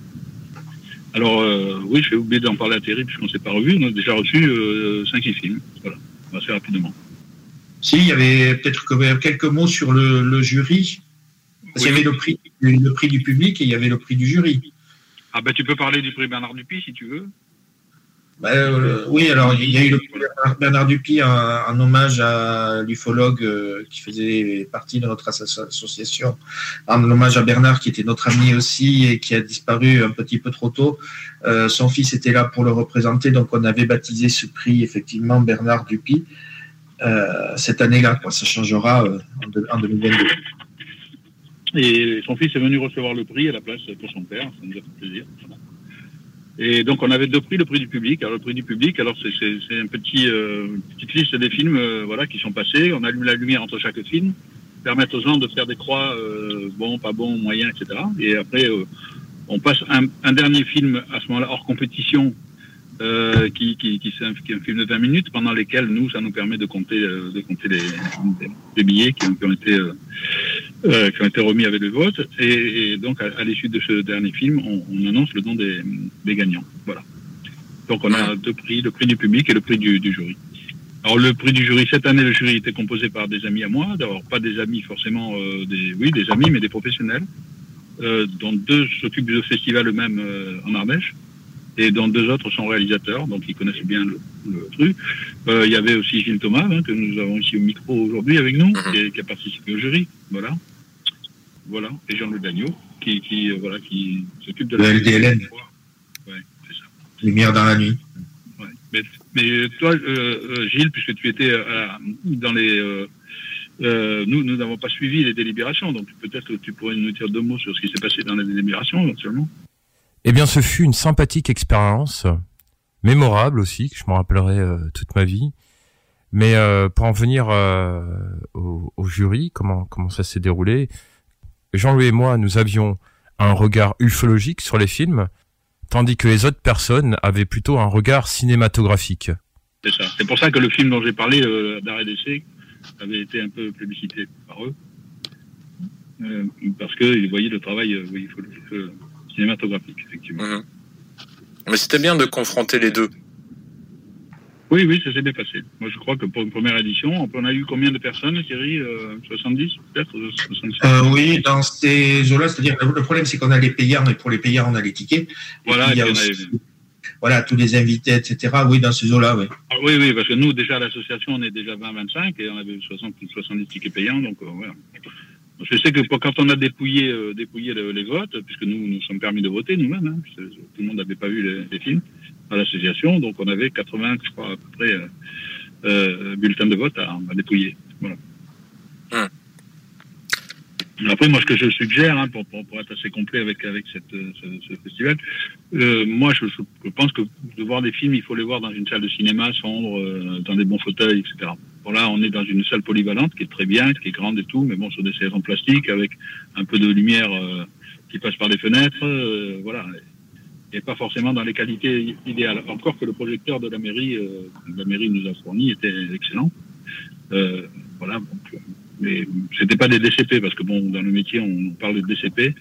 S26: Alors, euh, oui, je vais oublier d'en parler à Thierry puisqu'on ne s'est pas revu. On a déjà reçu euh, 5-6 films. Voilà, assez rapidement.
S27: Si, il y avait peut-être que- quelques mots sur le jury. Parce qu'il y avait le prix, le prix du public et il y avait le prix du jury.
S26: Ah ben, tu peux parler du prix Bernard Dupuis si tu veux.
S27: Euh, oui, alors il y a eu le prix Bernard- Dupuis, un, un hommage à l'ufologue euh, qui faisait partie de notre asso- association, un hommage à Bernard qui était notre ami aussi et qui a disparu un petit peu trop tôt. Euh, son fils était là pour le représenter, donc on avait baptisé ce prix effectivement Bernard euh, cette année-là. Ça changera en, deux- en 2022.
S26: Et son fils est venu recevoir le prix à la place pour son père. Ça nous a fait plaisir. Et donc on avait deux prix, le prix du public. Alors le prix du public, alors c'est c'est c'est un petit euh, une petite liste des films euh, voilà qui sont passés. On allume la lumière entre chaque film, permettre aux gens de faire des croix euh, bon, pas bon, moyen, etc. Et après euh, on passe un, un dernier film à ce moment-là hors compétition. Euh, qui, qui, qui, c'est un, qui est un film de 20 minutes pendant lesquels nous ça nous permet de compter euh, de compter les, les- billets qui ont, qui ont été euh, euh, qui ont été remis avec le vote. Et, et donc, à, à l'issue de ce dernier film, on, on annonce le nom des, des gagnants. Voilà. Donc, on a deux prix, le prix du public et le prix du, du jury. Alors, le prix du jury, cette année, le jury était composé par des amis à moi. D'abord, pas des amis forcément, euh, des, oui, des amis, mais des professionnels, euh, dont deux s'occupent du festival eux-mêmes euh, en Ardèche et dont deux autres sont réalisateurs, donc ils connaissent bien le, le truc. Euh, il y avait aussi Gilles Thomas, hein, que nous avons ici au micro aujourd'hui avec nous, qui, qui a participé au jury. Voilà. Voilà. Et Jean-Louis Dagneau, qui, qui, euh, voilà, qui s'occupe de
S27: Le
S26: la
S27: LDLN.
S26: Ouais, c'est ça.
S27: Lumière dans la nuit.
S26: Ouais. Mais, mais toi, euh, euh, Gilles, puisque tu étais dans les... euh, nous, nous n'avons pas suivi les délibérations, donc peut-être que tu pourrais nous dire deux mots sur ce qui s'est passé dans les délibérations, éventuellement.
S11: Eh bien, ce fut une sympathique expérience, mémorable aussi, que je m'en rappellerai euh, toute ma vie. Mais euh, pour en venir euh, au, au jury, comment comment ça s'est déroulé Jean-Louis et moi, nous avions un regard ufologique sur les films, tandis que les autres personnes avaient plutôt un regard cinématographique.
S26: C'est ça. C'est pour ça que le film dont j'ai parlé, euh, d'arrêt d'essai, avait été un peu publicité par eux. Euh, parce qu'ils voyaient le travail euh, oui, ufologique, euh, cinématographique, effectivement.
S13: Mhm. Mais c'était bien de confronter les deux.
S26: Oui, oui, ça s'est bien passé. Moi, je crois que pour une première édition, on a eu combien de personnes, Thierry euh, 70, peut-être euh, 65
S27: Euh, oui, dans ces eaux-là, c'est-à-dire le le problème, c'est qu'on a les payants et pour les payants, on a les tickets. Et
S26: Voilà,
S27: il y a voilà, tous les invités, etc. Oui, dans ces eaux-là, oui.
S26: Ah, oui, oui, parce que nous, déjà, à l'association, on est déjà 20-25 et on avait 60 ou 70 tickets payants, donc euh, voilà. Je sais que quand on a dépouillé, euh, dépouillé le- les votes, puisque nous nous sommes permis de voter nous-mêmes, hein, puisque tout le monde n'avait pas vu les, les films à l'association, donc on avait 80, je crois, à peu près, euh, euh, bulletins de vote à, à dépouiller. Voilà. Après, moi, ce que je suggère, hein, pour, pour, pour être assez complet avec, avec cette, euh, ce, ce festival, euh, moi, je, je pense que de voir des films, il faut les voir dans une salle de cinéma sombre, euh, dans des bons fauteuils, etc. Bon, là, on est dans une salle polyvalente qui est très bien, qui est grande et tout, mais bon, sur des sièges en plastique, avec un peu de lumière euh, qui passe par les fenêtres, euh, voilà. Et pas forcément dans les qualités idéales. Encore que le projecteur de la mairie, euh, la mairie nous a fourni, était excellent. Euh, voilà, donc, mais c'était pas des DCP parce que bon, dans le métier, on parle de DCP,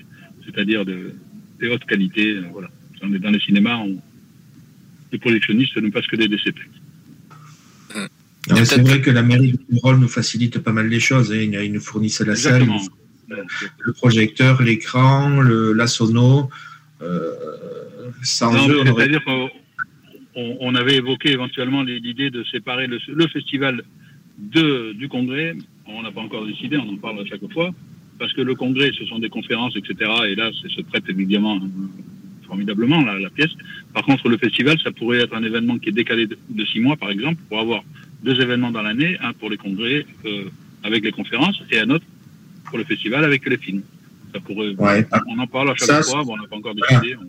S26: c'est-à-dire de, des hautes qualités. euh, voilà, dans les, dans les cinémas, on, les projectionnistes ne passent que des DCP.
S27: C'est vrai que la mairie de Rôle nous facilite pas mal les choses. hein. Ils nous fournissent la salle,
S26: Exactement.
S27: fournissent le projecteur, l'écran, la sono. Euh, sans
S26: Non,
S27: on aurait-
S26: C'est-à-dire qu'on on- on avait évoqué éventuellement l'idée de séparer le, le festival de, du congrès. On n'a pas encore décidé, on en parle à chaque fois, parce que le congrès, ce sont des conférences, etc. Et là, c'est se prête évidemment euh, formidablement la, la pièce. Par contre, le festival, ça pourrait être un événement qui est décalé de, de six mois, par exemple, pour avoir deux événements dans l'année, un pour les congrès euh, avec les conférences et un autre pour le festival avec les films. Ça pourrait,
S27: Ouais.
S26: on en parle à chaque
S27: Ça,
S26: fois, bon, on n'a pas encore décidé. on-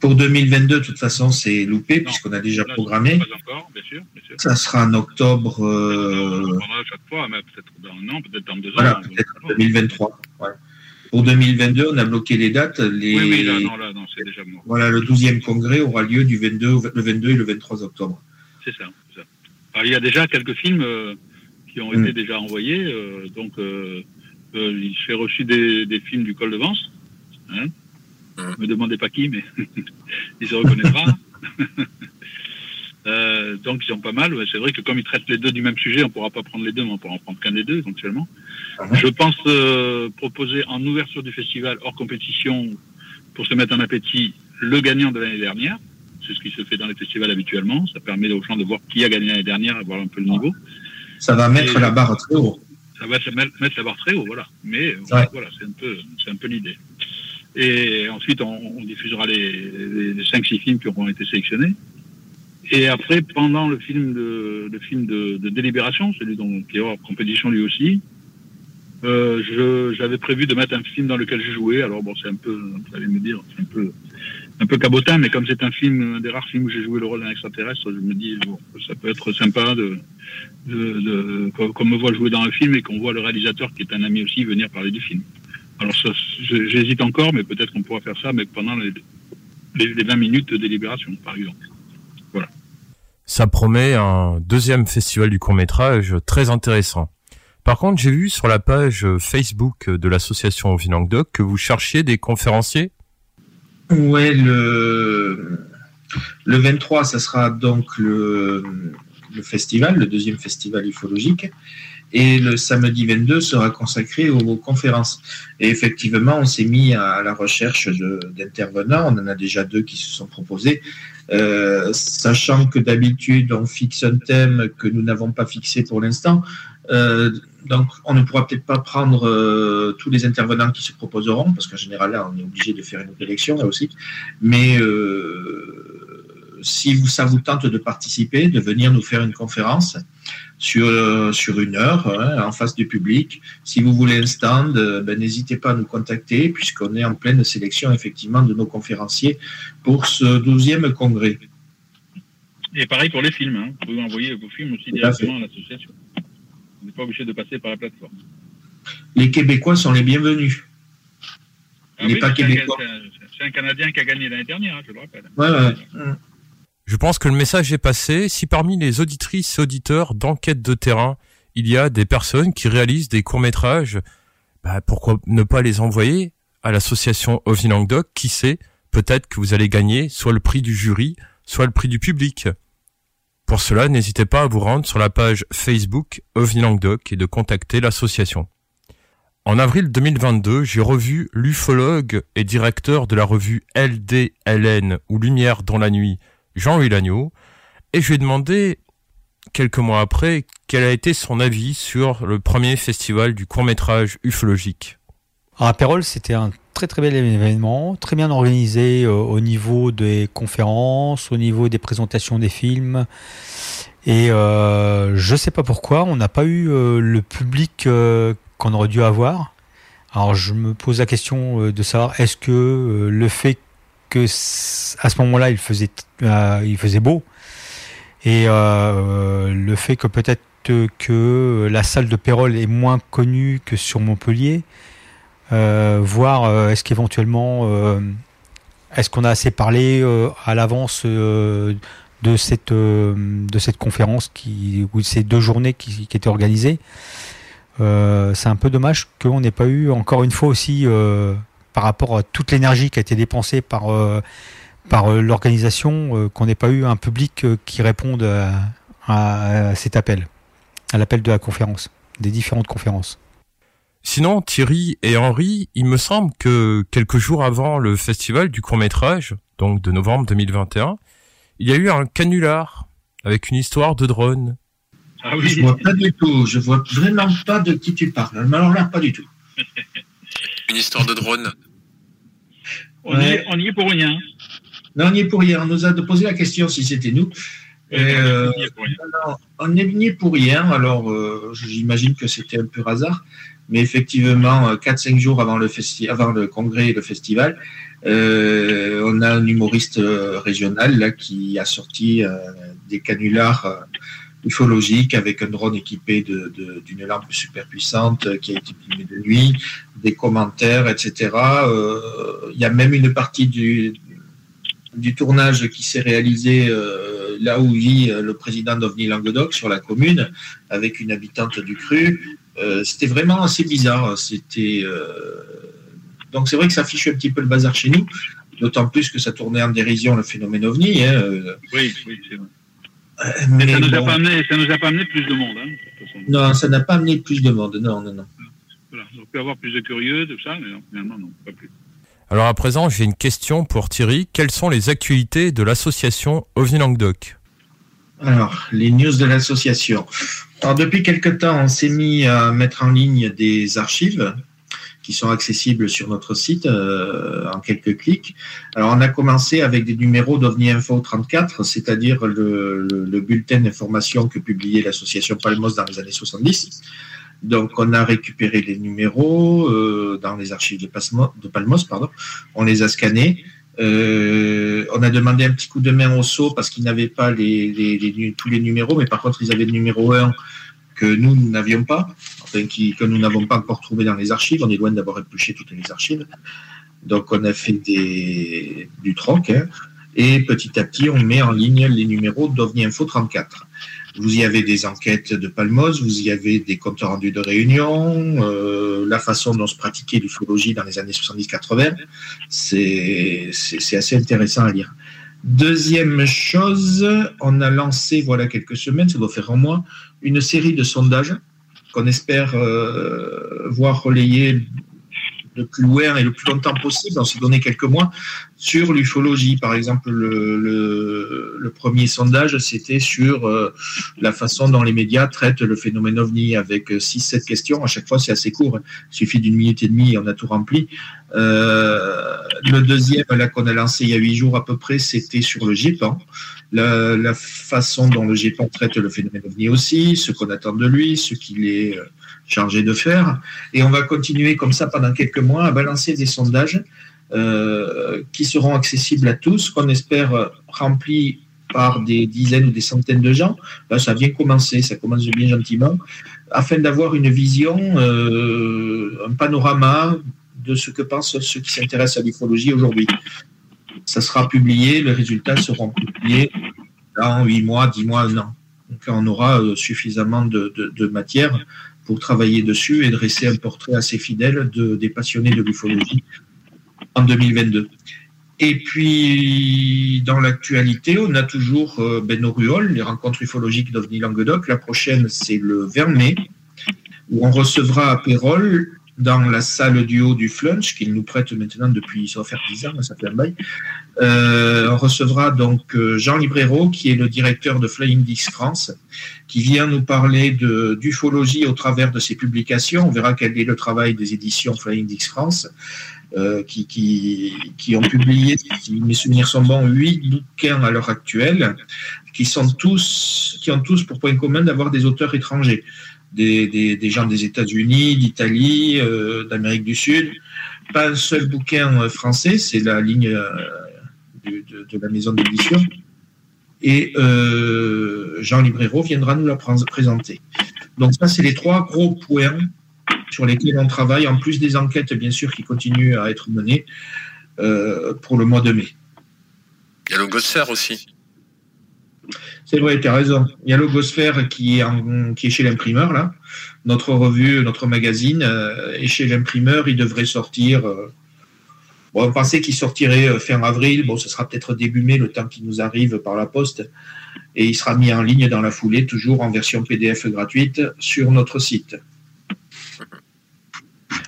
S27: Pour 2022, de toute façon, c'est loupé puisqu'on a déjà programmé.
S26: Pas encore, bien sûr. Bien sûr.
S27: Ça sera en octobre. euh,
S26: On prendra à chaque fois, mais peut-être dans un an, peut-être dans deux
S27: Voilà,
S26: ans.
S27: peut-être en 2023. ouais. Pour 2022, on a bloqué les dates. Les...
S26: Oui, oui, là, non, là, non, c'est déjà mort.
S27: Voilà, le 12e congrès aura lieu du 22, au- le 22 et le 23 octobre.
S26: C'est ça. Alors, il y a déjà quelques films euh, qui ont
S27: Mm.
S26: été déjà envoyés. euh, donc, euh, euh, il s'est reçu des, des films du col de Vence. Hein
S27: Mm.
S26: Me demandez pas qui, mais il se reconnaîtra. Euh, donc, ils sont pas mal. Ouais, C'est vrai que comme ils traitent les deux du même sujet, on pourra pas prendre les deux, mais on pourra en prendre qu'un des deux éventuellement. Je pense euh, proposer en ouverture du festival hors compétition, pour se mettre en appétit, le gagnant de l'année dernière. C'est ce qui se fait dans les festivals habituellement. Ça permet aux gens de voir qui a gagné l'année dernière voir un peu le niveau.
S27: Ça va mettre
S26: Et-
S27: la barre très haut.
S26: Ça va mettre, la barre très haut, voilà. Mais
S27: Ouais.
S26: voilà, c'est un peu, c'est un peu l'idée. Et ensuite, on, on diffusera les, les, les 5-6 films qui auront été sélectionnés. Et après, pendant le film de, le film de, de délibération, celui dont, qui est hors compétition lui aussi, euh, j'avais prévu de mettre un film dans lequel je jouais. Alors bon, c'est un peu, vous allez me dire, c'est un peu, un peu cabotin, mais comme c'est un film, un des rares films où j'ai joué le rôle d'un extraterrestre, je me dis, bon, ça peut être sympa de, de, de- qu'on me voit jouer dans un film et qu'on voit le réalisateur, qui est un ami aussi, venir parler du film. Alors j'hésite encore, mais peut-être qu'on pourra faire ça, mais pendant les, les, les 20 minutes de délibération, par exemple. Voilà.
S11: Ça promet un deuxième festival du court métrage très intéressant. Par contre, j'ai vu sur la page Facebook de l'association Languedoc que vous cherchiez des conférenciers.
S27: Ouais, le, le 23, ça sera donc le, le festival, le deuxième festival ufologique. Et le samedi 22 sera consacré aux, conférences. Et effectivement, on s'est mis à la recherche d'intervenants. On en a déjà deux qui se sont proposés. Euh, sachant que d'habitude, on fixe un thème que nous n'avons pas fixé pour l'instant. Euh, donc, on ne pourra peut-être pas prendre euh, tous les intervenants qui se proposeront, parce qu'en général, là, on est obligé de faire une élection, là aussi. Mais euh, si vous, ça vous tente de participer, de venir nous faire une conférence sur, euh, sur une heure, hein, en face du public, si vous voulez un stand, ben, n'hésitez pas à nous contacter, puisqu'on est en pleine sélection, effectivement, de nos conférenciers pour ce 12e congrès.
S26: Et pareil pour les films, hein. vous pouvez envoyer vos films aussi directement à l'association. On n'est pas obligé de passer par la plateforme.
S27: Les Québécois sont les bienvenus.
S26: Ah
S27: Les
S26: oui,
S27: pas
S26: c'est un-
S27: québécois.
S26: c'est un- C'est un Canadien qui a gagné l'année dernière, hein, je le rappelle.
S27: Ouais, ouais.
S11: Je pense que le message est passé. Si parmi les auditrices et auditeurs d'enquête de terrain, il y a des personnes qui réalisent des courts-métrages, bah, pourquoi ne pas les envoyer à l'association OVNI Languedoc? Qui sait, peut-être que vous allez gagner soit le prix du jury, soit le prix du public. Pour cela, n'hésitez pas à vous rendre sur la page Facebook OVNI Languedoc et de contacter l'association. En avril 2022, j'ai revu l'ufologue et directeur de la revue LDLN ou Lumière dans la nuit, Jean-Louis Lagneau, et je lui ai demandé, quelques mois après, quel a été son avis sur le premier festival du court-métrage ufologique.
S23: Alors, à Pérol, c'était un très très bel événement, très bien organisé euh, au niveau des conférences, au niveau des présentations des films. Et euh, je sais pas pourquoi, on n'a pas eu euh, le public euh, qu'on aurait dû avoir. Alors je me pose la question de savoir est-ce que le fait que à ce moment-là il faisait il faisait beau et le fait que peut-être que la salle de Pérol est moins connue que sur Montpellier, voir euh, est-ce qu'éventuellement euh, est-ce qu'on a assez parlé euh, à l'avance euh, de cette euh, de cette conférence qui ou de ces deux journées qui, étaient organisées. Euh, c'est un peu dommage qu'on n'ait pas eu encore une fois aussi euh, par rapport à toute l'énergie qui a été dépensée par euh, par euh, l'organisation, euh, qu'on n'ait pas eu un public euh, qui réponde à cet appel, à l'appel de la conférence, des différentes conférences.
S11: Sinon, Thierry et Henri, il me semble que quelques jours avant le festival du court-métrage, donc de novembre 2021, il y a eu un canular avec une histoire de drone.
S26: Ah
S27: Je vois pas du tout. Je vois vraiment pas de qui tu parles. Alors là, pas du tout.
S13: Une histoire de drone.
S26: On, y est, on y est pour rien.
S27: Non, on y est pour rien. On nous a posé la question si c'était nous. Et, euh, on n'est venu pour rien. Alors, euh, j'imagine que c'était un peu hasard. Mais effectivement, 4-5 jours avant le, congrès et le festival, Euh, on a un humoriste euh, régional qui a sorti euh, des canulars euh, ufologiques avec un drone équipé d'une lampe super puissante euh, qui a été filmé de nuit, des commentaires, etc. Euh, Il y a même une partie du, tournage qui s'est réalisé euh, là où vit euh, le président d'OVNI Languedoc, sur la commune, avec une habitante du cru. Euh, C'était vraiment assez bizarre. C'était euh, donc c'est vrai que ça affiche un petit peu le bazar chez nous, d'autant plus que ça tournait en dérision le phénomène OVNI. hein, euh,
S26: Oui, oui, c'est vrai.
S27: mais
S26: Mais ça nous,
S27: bon.
S26: amené, ça nous a pas amené plus de monde. Hein, de toute façon.
S27: Non, ça n'a pas amené plus de monde. Non, non, non.
S26: Voilà. On peut avoir plus de curieux, tout ça, mais non, finalement, non, pas plus.
S11: Alors à présent, j'ai une question pour Thierry. Quelles sont les actualités de l'association OVNI Languedoc?
S27: Alors, les news de l'association. Alors, depuis quelque temps, on s'est mis à mettre en ligne des archives qui sont accessibles sur notre site euh, en quelques clics. Alors, on a commencé avec des numéros d'OVNI Info 34, c'est-à-dire le, le- le bulletin d'information que publiait l'association Palmos dans les années 70. Donc, on a récupéré les numéros euh, dans les archives de, de Palmos, pardon. On les a scannés. Euh, on a demandé un petit coup de main au SO parce qu'ils n'avaient pas tous les numéros, mais par contre, ils avaient le numéro 1 que nous n'avions pas, enfin, que nous n'avons pas encore trouvé dans les archives. On est loin d'avoir épluché toutes les archives. Donc, on a fait des, du troc. hein. et petit à petit, on met en ligne les numéros d'OVNI Info 34. Vous y avez des enquêtes de Palmos, vous y avez des comptes rendus de réunions, euh, la façon dont se pratiquait l'ufologie dans les années 70-80. C'est assez intéressant à lire. Deuxième chose, on a lancé, voilà quelques semaines, ça doit faire un mois, une série de sondages qu'on espère euh, voir relayer le plus loin et le plus longtemps possible. On s'est donné quelques mois sur l'ufologie. Par exemple, le, premier sondage, c'était sur euh, la façon dont les médias traitent le phénomène ovni avec 6-7 questions. À chaque fois, c'est assez court. Il suffit d'une minute et demie et on a tout rempli. Euh, le deuxième, là, qu'on a lancé il y a huit jours à peu près, c'était sur le GEPAN. La, la façon dont le GEPAN traite le phénomène ovni aussi, ce qu'on attend de lui, ce qu'il est euh, chargé de faire. Et on va continuer comme ça pendant quelques mois à balancer des sondages euh, qui seront accessibles à tous, qu'on espère remplis par des dizaines ou des centaines de gens. Là, ça vient commencer, ça commence bien gentiment, afin d'avoir une vision, euh, un panorama de ce que pensent ceux qui s'intéressent à l'ufologie aujourd'hui. Ça sera publié, les résultats seront publiés dans 8 mois, 10 mois, un an. Donc on aura euh, suffisamment de, matière pour travailler dessus et dresser un portrait assez fidèle de, des passionnés de l'ufologie en 2022. Et puis, dans l'actualité, on a toujours euh, ben, nos ruoles, les rencontres ufologiques d'OVNI Languedoc. La prochaine, c'est le 20 mai, où on recevra à Pérol, dans la salle du haut du Flunch, qu'il nous prête maintenant depuis, ça va faire 10 ans, ça fait un bail. Euh, on recevra donc euh, Jean Librero, qui est le directeur de Flying Disc France, qui vient nous parler d'ufologie au travers de ses publications. On verra quel est le travail des éditions Flying Disc France, euh, qui, ont publié, si mes souvenirs sont bons, huit bouquins à l'heure actuelle, qui, sont tous, qui ont tous pour point commun d'avoir des auteurs étrangers. Des, gens des États-Unis, d'Italie, euh, d'Amérique du Sud. Pas un seul bouquin euh, français, c'est la ligne de, de la maison d'édition. Et Jean Librero viendra nous la pré- présenter. Donc ça, c'est les trois gros points sur lesquels on travaille, en plus des enquêtes, bien sûr, qui continuent à être menées euh, pour le mois de mai.
S13: Il y a Logosphère aussi.
S27: C'est vrai, tu as raison. Il y a Logosphère qui est, en- qui est chez l'imprimeur, là. Notre revue, notre magazine euh, est chez l'imprimeur. Il devrait sortir. euh, bon, on pensait qu'il sortirait fin avril. Bon, ce sera peut-être début mai, le temps qu'il nous arrive par la poste. Et il sera mis en ligne dans la foulée, toujours en version PDF gratuite, sur notre site.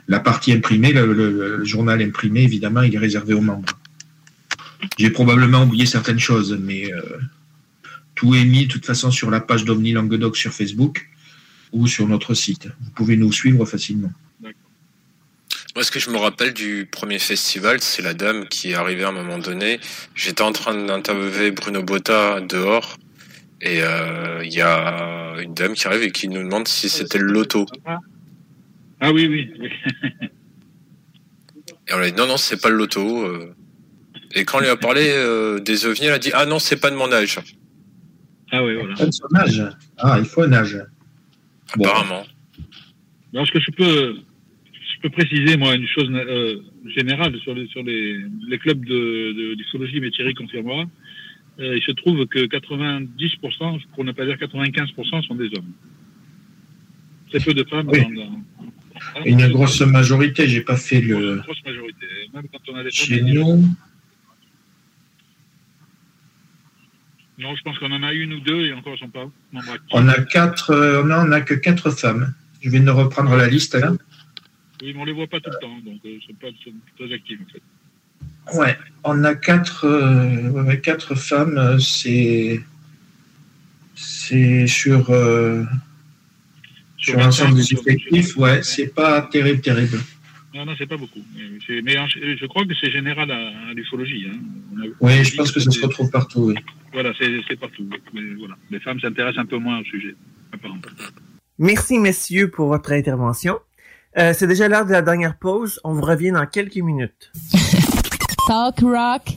S27: La partie imprimée, le, journal imprimé, évidemment, il est réservé aux membres. J'ai probablement oublié certaines choses, mais euh, tout est mis de toute façon sur la page d'Omni Languedoc sur Facebook ou sur notre site. Vous pouvez nous suivre facilement.
S13: Moi, ce que je me rappelle du premier festival, c'est la dame qui est arrivée à un moment donné. J'étais en train d'interviewer Bruno Botta dehors. Et euh, il y a une dame qui arrive et qui nous demande si c'était le loto.
S26: Ah oui, oui. oui.
S13: Et on a dit non, non, c'est pas le loto. euh. Et quand on lui a parlé euh, des ovnis, elle a dit Ah non, c'est pas de mon âge.
S26: Ah oui, voilà.
S27: Pas de son âge. Ah, il faut un âge.
S13: Apparemment.
S26: Est-ce que je peux, je peux préciser, moi, une chose euh, générale sur les, sur les, les clubs de, de mais Thierry confirmera. Euh, il se trouve que 90%, pour ne pas dire 95%, sont des hommes. Très peu de femmes.
S27: Oui.
S26: dans- dans-
S27: Une grosse majorité, j'ai pas fait
S26: Une
S27: le.
S26: grosse majorité. Même quand on a des
S27: Chez nous,
S26: Non, je pense qu'on en a une ou deux et encore elles sont pas actifs.
S27: on a quatre, euh, non, on a que quatre femmes. Je viens de reprendre la liste là.
S26: Oui, mais on les voit pas tout le temps, donc euh, c'est pas sont très actifs en fait.
S27: Ouais, on a quatre, euh, quatre femmes. euh, C'est, c'est sur,
S26: Sur
S27: l'ensemble
S26: 25,
S27: des effectifs. Ouais, c'est pas terrible, terrible.
S26: Non, non, c'est pas beaucoup. Mais, je crois que c'est général à, à l'ufologie. Hein.
S27: Oui, je pense que ça se retrouve partout. Oui.
S26: Voilà, c'est c'est partout. Mais voilà. Les femmes s'intéressent un peu moins au sujet, apparemment.
S10: Merci, messieurs, pour votre intervention. Euh, c'est déjà l'heure de la dernière pause. On vous revient dans quelques minutes.
S20: Talk rock,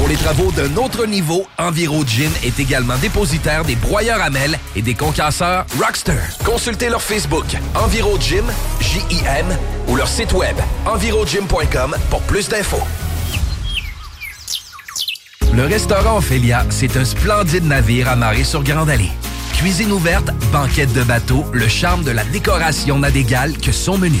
S2: Pour les travaux d'un autre niveau, EnviroGym est également dépositaire des broyeurs à mêles et des concasseurs Rockster. Consultez leur Facebook EnviroGym, J-I-M, ou leur site web envirogym.com pour plus d'infos. Le restaurant Ophélia, c'est un splendide navire amarré sur Grande Allée. Cuisine ouverte, banquette de bateau, le charme de la décoration n'a d'égal que son menu.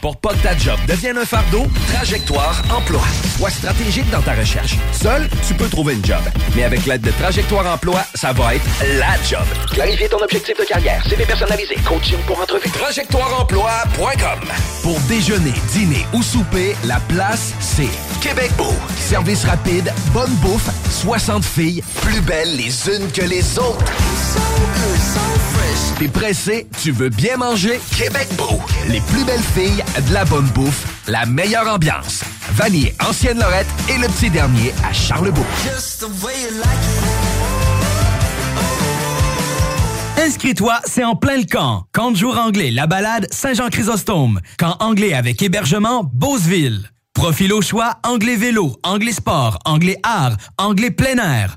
S2: Pour pas que ta job devienne un fardeau, Trajectoire Emploi. Sois stratégique dans ta recherche. Seul, tu peux trouver une job. Mais avec l'aide de Trajectoire Emploi, ça va être la job.
S14: Clarifier ton objectif de carrière, CV personnalisé, coaching pour entrevue.
S2: TrajectoireEmploi.com Pour déjeuner, dîner ou souper, la place, c'est Québec Beau. Service rapide, bonne bouffe, 60 filles, plus belles les unes que les autres. T'es pressé, tu veux bien manger? Québec Beau. Les plus belles filles, de la bonne bouffe, la meilleure ambiance. Vanier, Ancienne Lorette et le petit dernier à Charlebourg.
S16: Inscris-toi, c'est en plein le camp. Camp de jour anglais, la balade Saint-Jean-Chrysostome. Camp anglais avec hébergement Beauceville. Profil au choix, anglais vélo, anglais sport, anglais art, anglais plein air.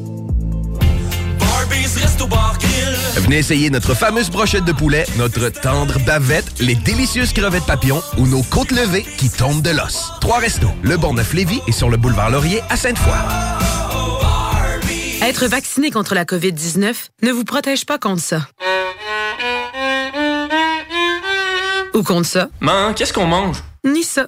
S2: Venez essayer notre fameuse brochette de poulet, notre tendre bavette, les délicieuses crevettes papillons ou nos côtes levées qui tombent de l'os. Trois restos, le Neuf Lévis et sur le boulevard Laurier à Sainte-Foy.
S31: Être vacciné contre la COVID-19 ne vous protège pas contre ça. Ou contre ça.
S32: Man, qu'est-ce qu'on mange?
S31: Ni ça.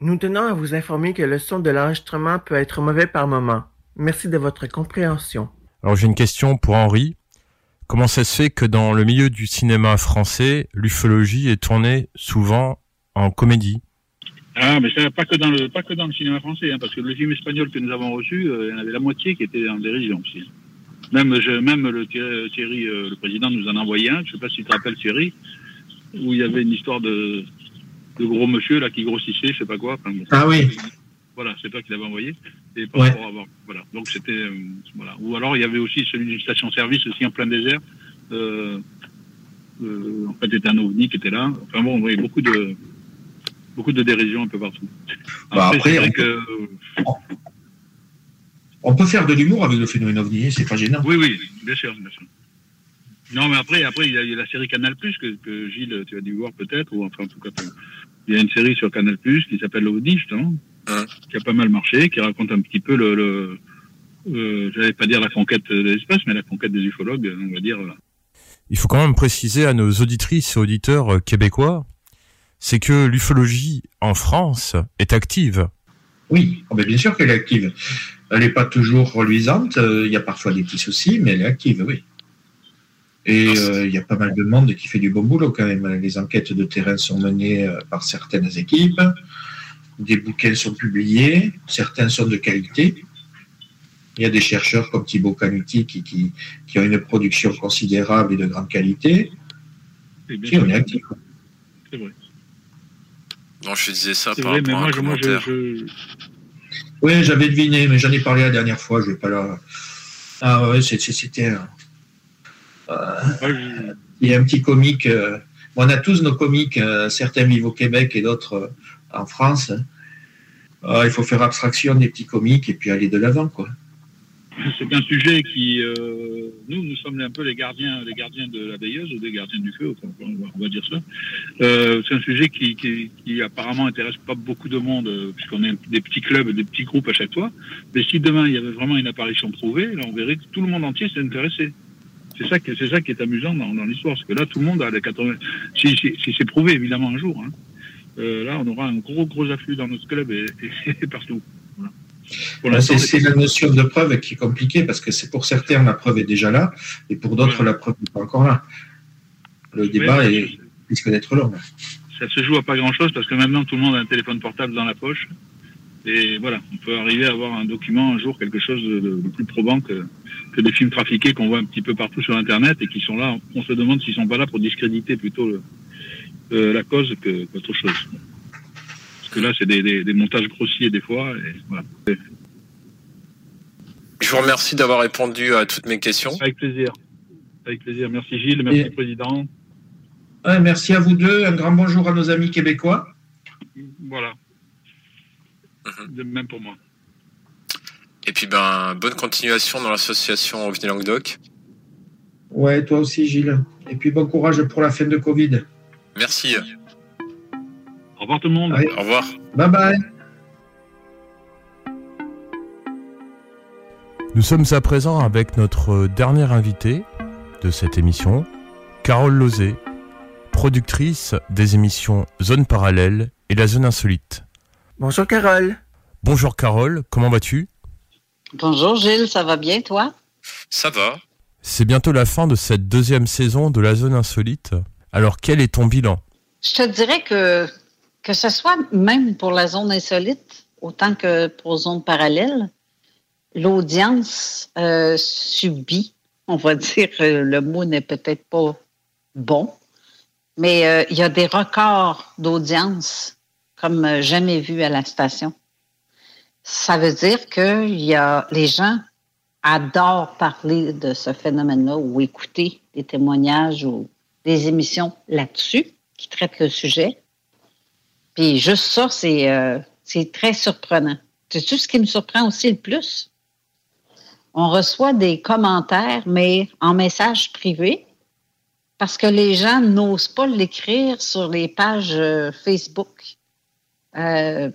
S10: Nous tenons à vous informer que le son de l'enregistrement peut être mauvais par moment. Merci de votre compréhension.
S11: Alors j'ai une question pour Henri. Comment ça se fait que dans le milieu du cinéma français, l'ufologie est tournée souvent en comédie?
S26: Ah, mais ça, pas que dans le pas que dans le cinéma français, hein, parce que le film espagnol que nous avons reçu, euh, il y en avait la moitié qui était en dérision aussi. Même je, même le Thierry, euh, le président nous en a envoyé un. Je sais pas si tu te rappelles Thierry, où il y avait une histoire de le gros monsieur là qui grossissait, je sais pas quoi.
S27: ah oui.
S26: Voilà, c'est toi qui l'avais envoyé. Et pas ouais. avoir, voilà. Donc c'était euh, voilà. Ou alors il y avait aussi celui d'une station-service aussi en plein désert. Euh, euh, en fait, c'était un ovni qui était là. Enfin bon, on voyait beaucoup de beaucoup de dérision un peu partout.
S27: Bah, après, après on, que... on, peut faire de l'humour avec le phénomène ovni, c'est pas gênant.
S26: Oui, oui, bien sûr, bien sûr. Non, mais après, après il y a, la série Canal Plus que, que, Gilles, tu as dû voir peut-être, ou enfin en tout cas, il y a une série sur Canal Plus qui s'appelle L'Audi, justement, hein qui a pas mal marché, qui raconte un petit peu le, le euh, j'allais pas dire la conquête de l'espace, mais la conquête des ufologues, on va dire.
S11: Il faut quand même préciser à nos auditrices et auditeurs euh, québécois, c'est que l'ufologie en France est active.
S27: Oui, oh, bien sûr qu'elle est active. Elle n'est pas toujours reluisante, euh, il y a parfois des petits soucis, mais elle est active, oui. Et euh, il y a pas mal de monde qui fait du bon boulot quand même. Les enquêtes de terrain sont menées euh, par certaines équipes, des bouquins sont publiés, certains sont de qualité. Il y a des chercheurs comme Thibaut Canuti qui, qui, qui ont une production considérable et de grande qualité.
S26: Si, on est actif. C'est vrai.
S13: Non, je disais ça par vrai, rapport à un commentaire. Je, je...
S27: Oui, j'avais deviné, mais j'en ai parlé la dernière fois. Je vais pas là. Ah ouais, c'était. Euh, il y a un petit comique. Euh, on a tous nos comiques, euh, certains vivent au Québec et d'autres en France. il faut faire abstraction des petits comiques et puis aller de l'avant, quoi.
S26: C'est un sujet qui, nous, nous sommes un peu les gardiens, les gardiens de la veilleuse ou des gardiens du feu, on va, dire ça. c'est un sujet qui, qui, apparemment intéresse pas beaucoup de monde, puisqu'on est des petits clubs, des petits groupes à chaque fois. Mais si demain il y avait vraiment une apparition prouvée, là, on verrait que tout le monde entier s'est intéressé. C'est ça, qui, c'est ça qui est amusant dans, dans, l'histoire, parce que là, tout le monde a les 80. Si, si, si c'est prouvé, évidemment, un jour, hein, euh, là, on aura un gros, gros afflux dans notre club et, et, partout.
S27: Voilà. C'est, c'est la notion de preuve qui est compliquée, parce que c'est pour certains, la preuve est déjà là, et pour d'autres, ouais. la preuve n'est pas encore là. Le débat ouais, est, risque d'être long.
S26: Ça se joue à pas grand-chose, parce que maintenant, tout le monde a un téléphone portable dans la poche. Et voilà, on peut arriver à avoir un document un jour, quelque chose de, de plus probant que, que des films trafiqués qu'on voit un petit peu partout sur Internet et qui sont là. On se demande s'ils sont pas là pour discréditer plutôt le, euh, la cause que, qu'autre chose. Parce que là, c'est des, des, des, montages grossiers des fois. Et voilà.
S13: Je vous remercie d'avoir répondu à toutes mes questions.
S26: Avec plaisir. Avec plaisir. Merci Gilles, merci et... Président.
S27: Merci à vous deux. Un grand bonjour à nos amis québécois.
S26: Voilà. De même pour moi.
S13: Et puis, ben, bonne continuation dans l'association Languedoc.
S27: Ouais, toi aussi, Gilles. Et puis bon courage pour la fin de Covid.
S13: Merci.
S26: Au revoir tout le monde.
S13: Au revoir.
S27: Bye bye.
S11: Nous sommes à présent avec notre dernière invitée de cette émission, Carole Lozé, productrice des émissions Zone Parallèle et La Zone Insolite.
S10: Bonjour Carole.
S11: Bonjour Carole, comment vas-tu?
S33: Bonjour Gilles, ça va bien toi?
S13: Ça va.
S11: C'est bientôt la fin de cette deuxième saison de La Zone Insolite. Alors quel est ton bilan?
S33: Je te dirais que que ce soit même pour la zone insolite, autant que pour zone parallèle, l'audience euh, subit, on va dire, euh, le mot n'est peut-être pas bon, mais euh, il y a des records d'audience comme euh, jamais vu à la station. Ça veut dire que y a, les gens adorent parler de ce phénomène-là ou écouter des témoignages ou des émissions là-dessus qui traitent le sujet. Puis juste ça, c'est euh, très surprenant. C'est tout ce qui me surprend aussi le plus? On reçoit des commentaires, mais en message privé, parce que les gens n'osent pas l'écrire sur les pages euh, Facebook euh,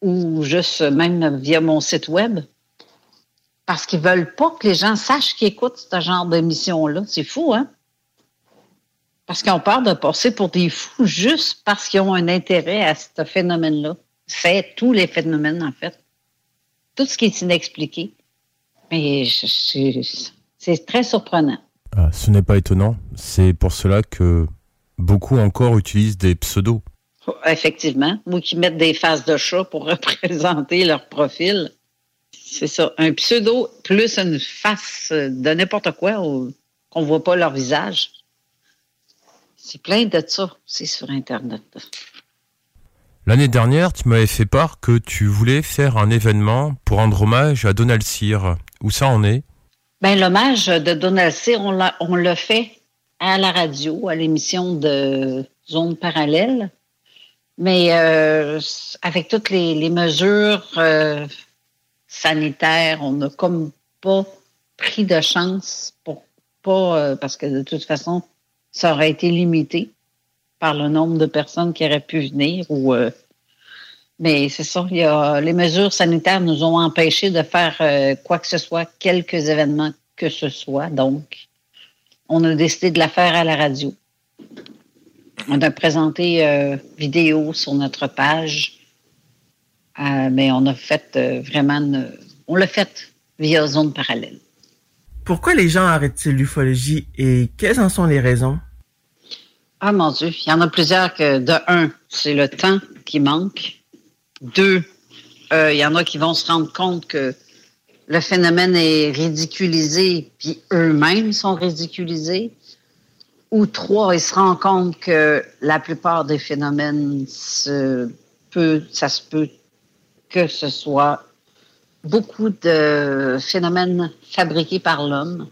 S33: ou juste même via mon site web. Parce qu'ils veulent pas que les gens sachent qu'ils écoutent ce genre d'émission-là. C'est fou, hein? Parce ont peur de passer pour des fous juste parce qu'ils ont un intérêt à ce phénomène-là. C'est tous les phénomènes, en fait. Tout ce qui est inexpliqué. Mais c'est très surprenant.
S11: Ah, Ce n'est pas étonnant, c'est pour cela que beaucoup encore utilisent des pseudos.
S33: Effectivement. Ou qui mettent des faces de chat pour représenter leur profil. C'est ça. Un pseudo plus une face de n'importe quoi qu'on ne voit pas leur visage. C'est plein de ça. C'est sur Internet.
S11: L'année dernière, tu m'avais fait part que tu voulais faire un événement pour rendre hommage à Donald Cyr. Où ça en est?
S33: Ben, l'hommage de Donald Cyr, on on l'a fait à la radio, à l'émission de Zone Parallèle. Mais euh, avec toutes les, les mesures euh, sanitaires, on n'a comme pas pris de chance pour pas, euh, parce que de toute façon, ça aurait été limité par le nombre de personnes qui auraient pu venir ou euh, mais c'est ça, il y a, les mesures sanitaires nous ont empêchés de faire euh, quoi que ce soit, quelques événements que ce soit. Donc, on a décidé de la faire à la radio. On a présenté euh, vidéo sur notre page, euh, mais on a fait euh, vraiment, une- on l'a fait via zone parallèle.
S10: Pourquoi les gens arrêtent-ils l'ufologie et quelles en sont les raisons?
S33: Ah mon Dieu, il y en a plusieurs que, de un, c'est le temps qui manque. Deux, euh, il y en a qui vont se rendre compte que le phénomène est ridiculisé, puis eux-mêmes sont ridiculisés. Ou trois, ils se rendent compte que la plupart des phénomènes, se peut, ça se peut que ce soit beaucoup de phénomènes fabriqués par l'homme,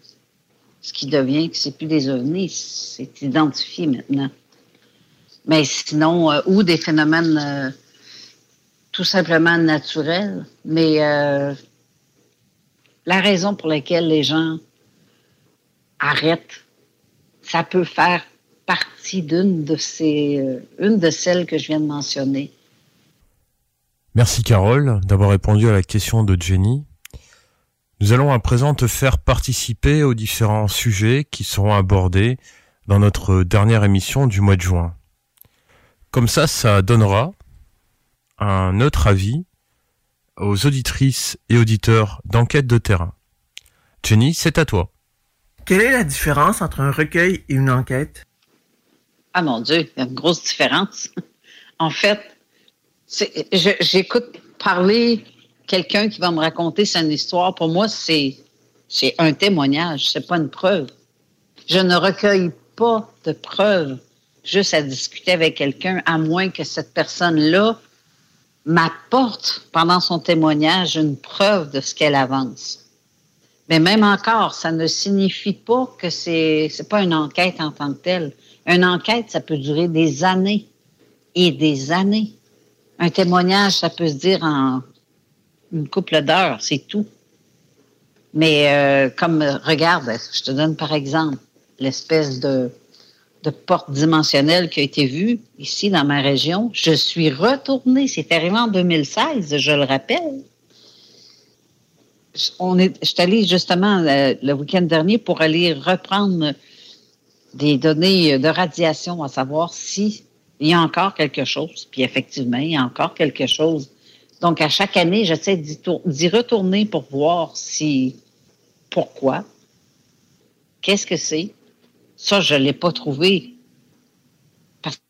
S33: ce qui devient que c'est plus des ovnis, c'est identifié maintenant. Mais sinon, euh, ou des phénomènes euh, tout simplement naturels, mais euh, la raison pour laquelle les gens arrêtent, ça peut faire partie d'une euh, de celles que je viens de mentionner.
S11: Merci Carole d'avoir répondu à la question de Jenny. Nous allons à présent te faire participer aux différents sujets qui seront abordés dans notre dernière émission du mois de juin. Comme ça, ça donnera un autre avis aux auditrices et auditeurs d'enquête de terrain. Jenny, c'est à toi.
S10: Quelle est la différence entre un recueil et une enquête?
S33: Ah mon Dieu, il y a une grosse différence. en fait, j'écoute parler quelqu'un qui va me raconter son histoire. Pour moi, c'est c'est un témoignage, c'est pas une preuve. Je ne recueille pas de preuves juste à discuter avec quelqu'un, à moins que cette personne-là m'apporte pendant son témoignage une preuve de ce qu'elle avance. Mais même encore, ça ne signifie pas que c'est c'est pas une enquête en tant que telle. Une enquête, ça peut durer des années et des années. Un témoignage, ça peut se dire en une couple d'heures, c'est tout. Mais euh, comme, regarde, je te donne par exemple l'espèce de, de porte dimensionnelle qui a été vue ici dans ma région. Je suis retournée, c'est arrivé en 2016, je le rappelle. On est, je suis allée justement le, le week-end dernier pour aller reprendre des données de radiation, à savoir si il y a encore quelque chose. Puis effectivement, il y a encore quelque chose. Donc, à chaque année, j'essaie d'y retourner pour voir si, pourquoi, qu'est-ce que c'est. Ça, je ne l'ai pas trouvé. Parce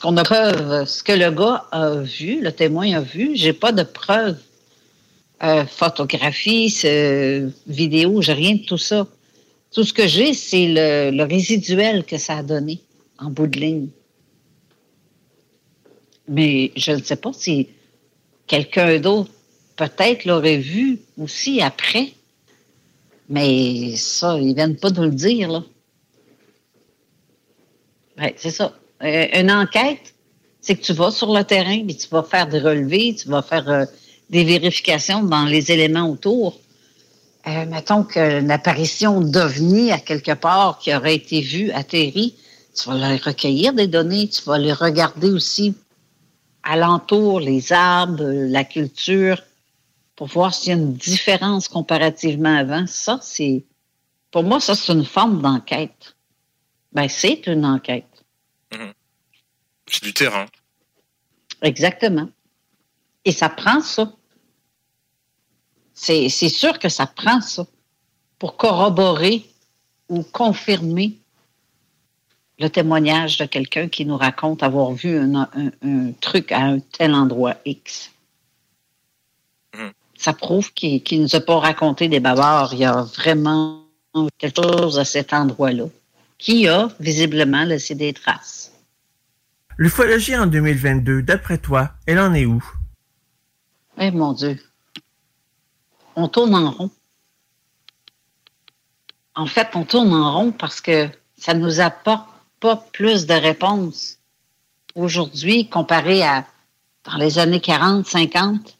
S33: qu'on a preuve, ce que le gars a vu, le témoin a vu, j'ai pas de preuve. Euh, photographie, vidéo, j'ai rien de tout ça. Tout ce que j'ai, c'est le, résiduel que ça a donné en bout de ligne. Mais je ne sais pas si quelqu'un d'autre peut-être l'aurait vu aussi après. Mais ça, ils viennent pas nous le dire, là. Ouais, c'est ça. Euh, une enquête, c'est que tu vas sur le terrain, puis tu vas faire des relevés, tu vas faire euh, des vérifications dans les éléments autour? Euh, mettons qu'une apparition d'OVNI à quelque part qui aurait été vue, atterri, tu vas aller recueillir des données, tu vas aller regarder aussi alentour, les arbres, la culture, pour voir s'il y a une différence comparativement avant. Ça, c'est, pour moi, ça, c'est une forme d'enquête. Ben, c'est une enquête.
S13: C'est du terrain.
S33: Exactement. Et ça prend ça. C'est c'est sûr que ça prend ça pour corroborer ou confirmer le témoignage de quelqu'un qui nous raconte avoir vu un, un- un truc à un tel endroit X. Ça prouve qu'il ne nous a pas raconté des bavards. Il y a vraiment quelque chose à cet endroit-là qui a visiblement laissé des traces.
S10: L'ufologie en 2022, d'après toi, elle en est où?
S33: Eh mon Dieu. On tourne en rond. En fait, on tourne en rond parce que ça nous apporte pas plus de réponses aujourd'hui comparé à dans les années 40, 50.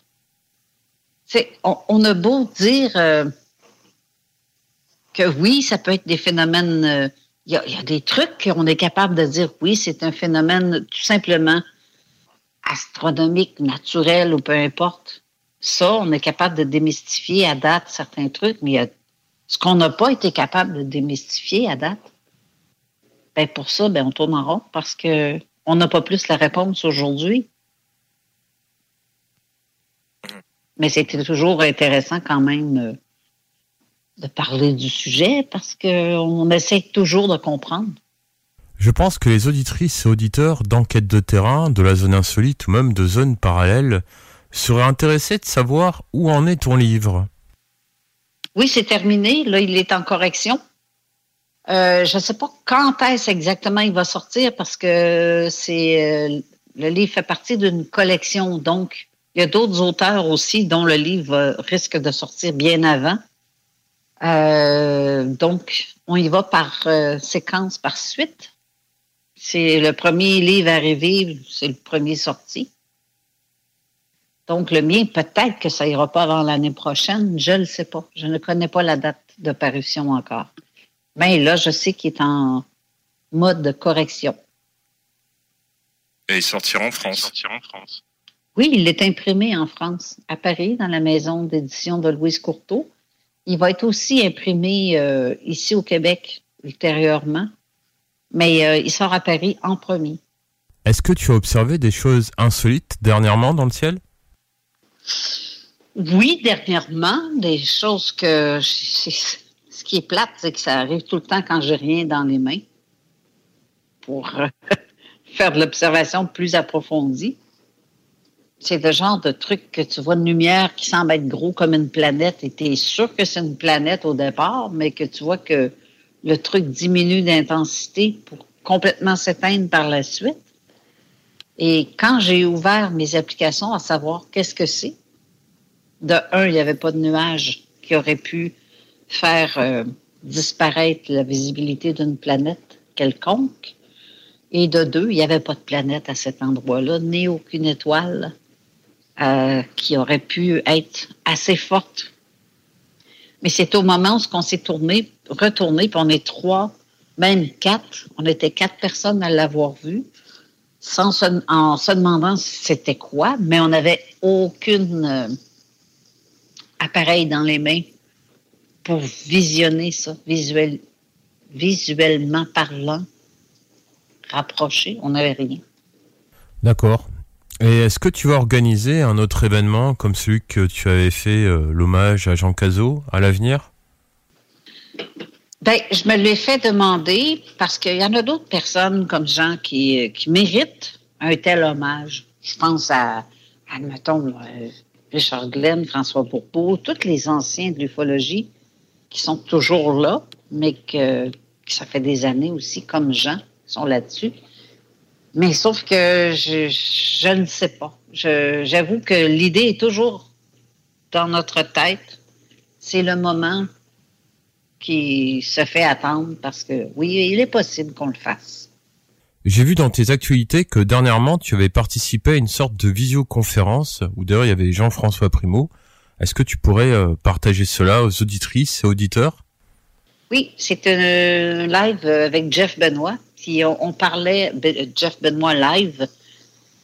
S33: C'est, on, on a beau dire euh, que oui, ça peut être des phénomènes. euh, il y a des trucs qu'on est capable de dire oui, c'est un phénomène tout simplement astronomique, naturel ou peu importe. Ça, on est capable de démystifier à date certains trucs, mais il y ce qu'on n'a pas été capable de démystifier à date. Ben pour ça, ben on tourne en rond parce que on n'a pas plus la réponse aujourd'hui. Mais c'était toujours intéressant quand même euh, de parler du sujet parce qu'on essaie toujours de comprendre.
S11: Je pense que les auditrices et auditeurs d'enquête de terrain, de la zone insolite ou même de zones parallèles seraient intéressés de savoir où en est ton livre.
S33: Oui, c'est terminé. Là, il est en correction. Euh, je ne sais pas quand est-ce exactement il va sortir parce que c'est euh, le livre fait partie d'une collection. Donc, il y a d'autres auteurs aussi dont le livre risque de sortir bien avant. Euh, donc, on y va par séquence, par suite. C'est le premier livre arrivé, c'est le premier sorti. Donc, le mien, peut-être que ça ira pas avant l'année prochaine. Je ne sais pas. Je ne connais pas la date de parution encore. Mais là, je sais qu'il est en mode de correction.
S13: Et il sortira en France.
S33: Oui, il est imprimé en France, à Paris, dans la maison d'édition de Louise Courteau. Il va être aussi imprimé euh, ici au Québec ultérieurement, mais euh, il sort à Paris en premier.
S11: Est-ce que tu as observé des choses insolites dernièrement dans le ciel?
S33: Oui, dernièrement, des choses que ce qui est plate, c'est que ça arrive tout le temps quand j'ai rien dans les mains pour euh, faire de l'observation plus approfondie. C'est le genre de truc que tu vois une lumière qui semble être gros comme une planète et tu es sûr que c'est une planète au départ, mais que tu vois que le truc diminue d'intensité pour complètement s'éteindre par la suite. Et quand j'ai ouvert mes applications à savoir qu'est-ce que c'est, de un, il n'y avait pas de nuage qui aurait pu faire euh, disparaître la visibilité d'une planète quelconque. Et de deux, il n'y avait pas de planète à cet endroit-là, ni aucune étoile euh, qui aurait pu être assez forte. Mais c'est au moment où on s'est tourné, retourné, puis on est trois, même quatre. On était quatre personnes à l'avoir vu, sans en se demandant c'était quoi, mais on n'avait aucune euh, appareil dans les mains pour visionner ça, visuel, visuellement parlant, rapproché. On n'avait rien.
S11: D'accord. Et est-ce que tu vas organiser un autre événement comme celui que tu avais fait, euh, l'hommage à Jean Cazot, à l'avenir?
S33: Ben, je me l'ai fait demander parce qu'il y en a d'autres personnes comme Jean qui, qui méritent un tel hommage. Je pense à, admettons, euh, Richard Glenn, François Bourbeau, tous les anciens de l'ufologie qui sont toujours là, mais que, ça fait des années aussi, comme Jean, sont là-dessus. Mais sauf que je, je ne sais pas. J'avoue que l'idée est toujours dans notre tête. C'est le moment qui se fait attendre parce que oui, il est possible qu'on le fasse.
S11: J'ai vu dans tes actualités que dernièrement tu avais participé à une sorte de visioconférence où d'ailleurs il y avait Jean-François Primo. Est-ce que tu pourrais euh, partager cela aux auditrices et auditeurs?
S33: Oui, c'est un live avec Jeff Benoît. Puis on, parlait Be- Jeff Benoît live.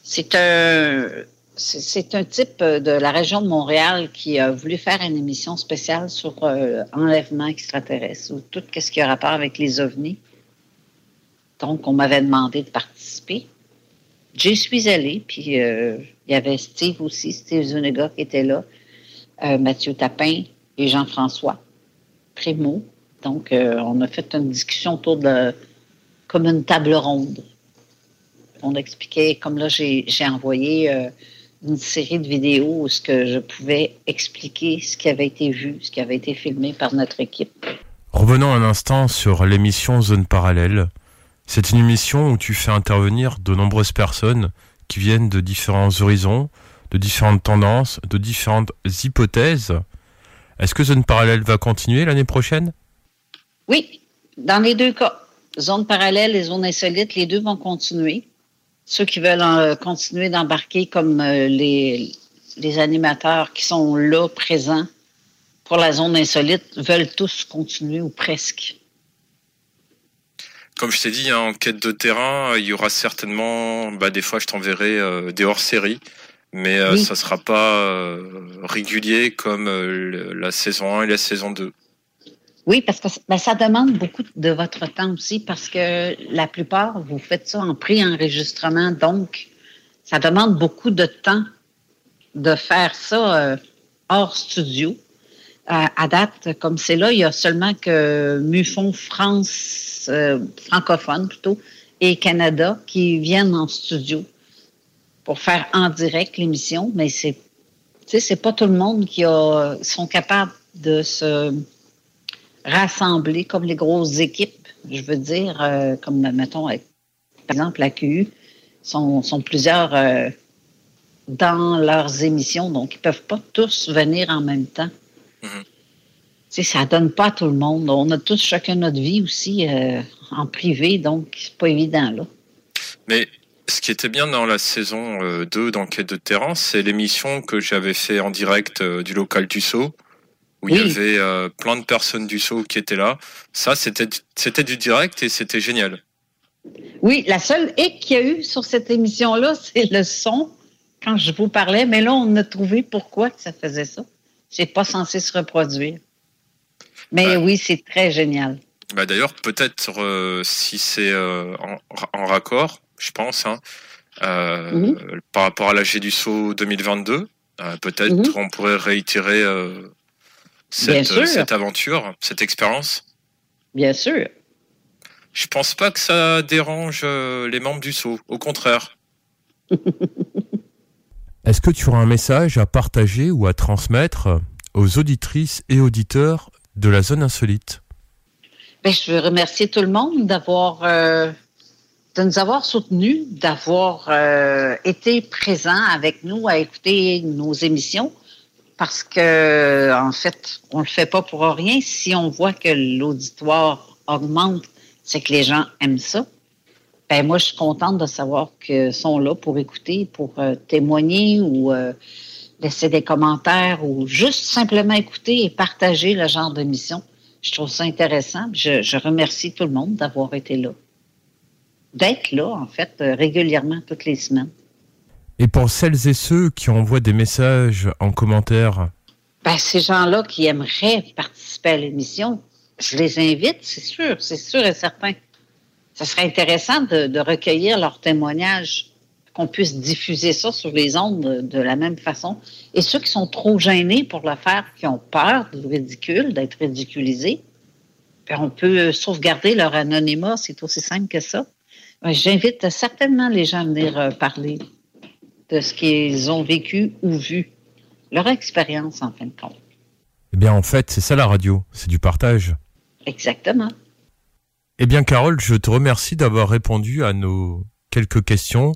S33: C'est un c'est- un type de la région de Montréal qui a voulu faire une émission spéciale sur euh, enlèvement extraterrestre ou tout ce qui a rapport avec les ovnis. Donc, on m'avait demandé de participer. J'y suis allée, puis euh, il y avait Steve aussi, Steve Zuniga qui était là, euh, Mathieu Tapin et Jean-François Primo. Donc, euh, on a fait une discussion autour de comme une table ronde. On expliquait, comme là, j'ai envoyé euh, une série de vidéos où ce que je pouvais expliquer ce qui avait été vu, ce qui avait été filmé par notre équipe.
S11: Revenons un instant sur l'émission Zone Parallèle. C'est une émission où tu fais intervenir de nombreuses personnes qui viennent de différents horizons, de différentes tendances, de différentes hypothèses. Est-ce que Zone Parallèle va continuer l'année prochaine?
S33: Oui, dans les deux cas, zone parallèle et zone insolite, les deux vont continuer. Ceux qui veulent euh, continuer d'embarquer comme euh, les, les animateurs qui sont là, présents pour la zone insolite, veulent tous continuer ou presque.
S13: Comme je t'ai dit, hein, en quête de terrain, il y aura certainement, bah, des fois, je t'enverrai euh, des hors-séries, mais
S33: Oui.
S13: ça sera pas régulier comme la saison 1 et la saison 2.
S33: Oui, parce que ben, ça demande beaucoup de votre temps aussi, parce que la plupart, vous faites ça en pré-enregistrement, donc ça demande beaucoup de temps de faire ça euh, hors studio. Euh, à date, comme c'est là, il y a seulement que Mufon France, euh, francophone plutôt, et Canada qui viennent en studio pour faire en direct l'émission, mais c'est, c'est pas tout le monde qui a, sont capables de se rassembler comme les grosses équipes, je veux dire, euh, comme mettons, avec, par exemple, la QU, sont, sont plusieurs euh, dans leurs émissions, donc ils ne peuvent pas tous venir en même temps. Tu sais, ça donne pas à tout le monde. On a tous chacun notre vie aussi euh, en privé, donc c'est pas évident là.
S13: Mais ce qui était bien dans la saison euh, 2 d'Enquête de terrain, c'est l'émission que j'avais fait en direct du local du Sceau, où il y avait euh, plein de personnes du Sceau qui étaient là. Ça, c'était c'était du direct et c'était génial.
S33: Oui, la seule hic qu'il y a eu sur cette émission-là, c'est le son quand je vous parlais, mais là, on a trouvé pourquoi que ça faisait ça. C'est pas censé se reproduire. Mais oui, c'est très génial.
S13: Bah, D'ailleurs, peut-être euh, si c'est euh, en, en raccord, je pense, hein, euh,
S33: Mhm.
S13: par rapport à l'AG du Sceau 2022, euh, peut-être
S33: Mhm.
S13: on pourrait réitérer cette,
S33: sûr.
S13: cette aventure, cette expérience.
S33: Bien sûr.
S13: Je pense pas que ça dérange euh, les membres du Sceau, au contraire.
S11: Est-ce que tu auras un message à partager ou à transmettre aux auditrices et auditeurs de la zone insolite?
S33: Ben, je veux remercier tout le monde d'avoir euh, de nous avoir soutenus, d'avoir euh, été présents avec nous à écouter nos émissions. Parce que, en fait, on le fait pas pour rien. Si on voit que l'auditoire augmente, c'est que les gens aiment ça. ben moi, je suis contente de savoir qu'ils sont là pour écouter, pour euh, témoigner ou euh, laisser des commentaires ou juste simplement écouter et partager le genre de mission. Je trouve ça intéressant. Je, je remercie tout le monde d'avoir été là. D'être là, en fait, euh, régulièrement toutes les semaines.
S11: Et pour celles et ceux qui envoient des messages en commentaire,
S33: Ben, ces gens-là qui aimeraient participer à l'émission, je les invite, c'est sûr, c'est sûr et certain. Ça serait intéressant de, recueillir leurs témoignages, qu'on puisse diffuser ça sur les ondes de, de la même façon. Et ceux qui sont trop gênés pour le faire, qui ont peur du ridicule, d'être ridiculisés, ben, on peut sauvegarder leur anonymat, c'est aussi simple que ça. Ben, J'invite certainement les gens à venir euh, parler de ce qu'ils ont vécu ou vu, leur expérience en fin de compte.
S11: eh bien en fait, c'est ça la radio, c'est du partage.
S33: Exactement.
S11: Eh bien Carole, je te remercie d'avoir répondu à nos quelques questions.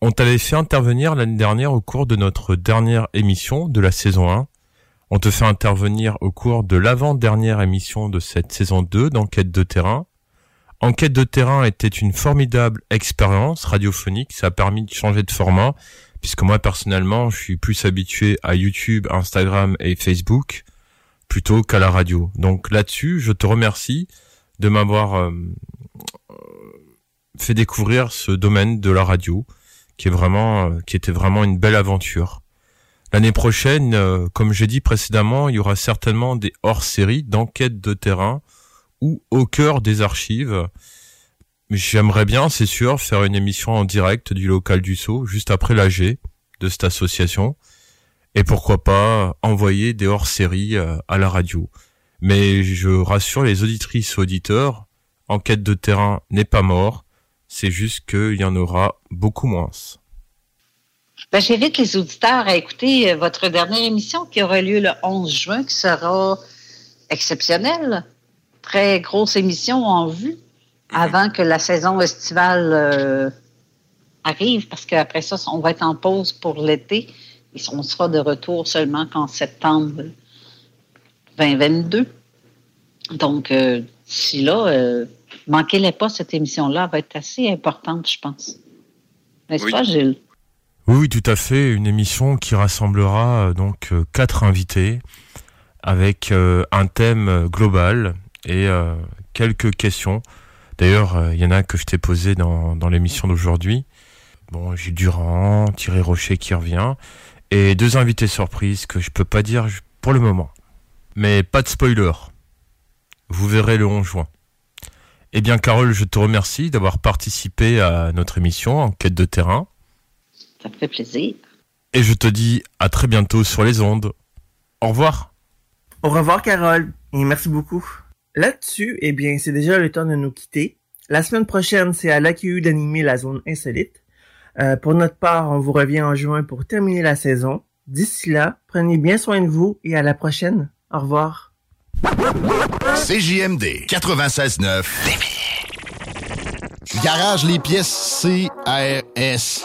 S11: On t'avait fait intervenir l'année dernière au cours de notre dernière émission de la saison 1. On te fait intervenir au cours de l'avant-dernière émission de cette saison 2 d'Enquête de terrain. Enquête de terrain était une formidable expérience radiophonique. Ça a permis de changer de format, puisque moi personnellement, je suis plus habitué à YouTube, Instagram et Facebook plutôt qu'à la radio. Donc là-dessus, je te remercie de m'avoir euh, fait découvrir ce domaine de la radio, qui est vraiment, euh, qui était vraiment une belle aventure. L'année prochaine, euh, comme j'ai dit précédemment, il y aura certainement des hors-séries d'enquête de terrain ou au cœur des archives. J'aimerais bien, c'est sûr, faire une émission en direct du local du Sceau, juste après l'AG de cette association. Et pourquoi pas envoyer des hors-séries euh, à la radio. Mais je rassure les auditrices et auditeurs, enquête de terrain n'est pas mort, c'est juste qu'il y en aura beaucoup moins.
S33: Ben, J'invite les auditeurs à écouter euh, votre dernière émission qui aura lieu le 11 juin, qui sera exceptionnelle. Très grosse émission en vue avant que la saison estivale euh, arrive, parce qu'après ça, on va être en pause pour l'été et on sera de retour seulement qu'en septembre 2022. Donc, euh, d'ici là, euh, manquez-les pas, cette émission-là va être assez importante, je pense. N'est-ce
S11: Oui.
S33: pas, Gilles?
S11: Oui, oui, tout à fait. Une émission qui rassemblera euh, donc euh, quatre invités avec euh, un thème euh, global et euh, quelques questions. D'ailleurs, euh, il y en a que je t'ai posé dans, dans l'émission d'aujourd'hui. Bon, Gilles Durand, Thierry Rocher qui revient et deux invités surprises que je peux pas dire pour le moment. Mais pas de spoiler. Vous verrez le 11 juin. Eh bien, Carole, je te remercie d'avoir participé à notre émission Enquête de terrain.
S33: Ça me fait plaisir.
S11: Et je te dis à très bientôt sur les ondes. Au revoir.
S10: Au revoir, Carole, et merci beaucoup. Là-dessus, eh bien, c'est déjà le temps de nous quitter. La semaine prochaine, c'est à l'AQU d'animer la zone insolite. Euh, pour notre part, on vous revient en juin pour terminer la saison. D'ici là, prenez bien soin de vous et à la prochaine. Au revoir.
S4: CJMD 96.9.
S29: Garage les pièces CRS.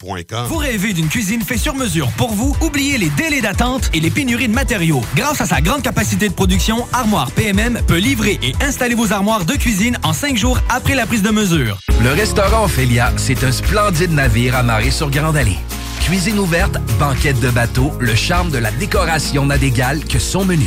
S16: Vous rêvez d'une cuisine faite sur mesure pour vous? Oubliez les délais d'attente et les pénuries de matériaux. Grâce à sa grande capacité de production, Armoire PMM peut livrer et installer vos armoires de cuisine en cinq jours après la prise de mesure.
S2: Le restaurant Ophélia, c'est un splendide navire amarré sur Grande Allée. Cuisine ouverte, banquette de bateau, le charme de la décoration n'a d'égal que son menu.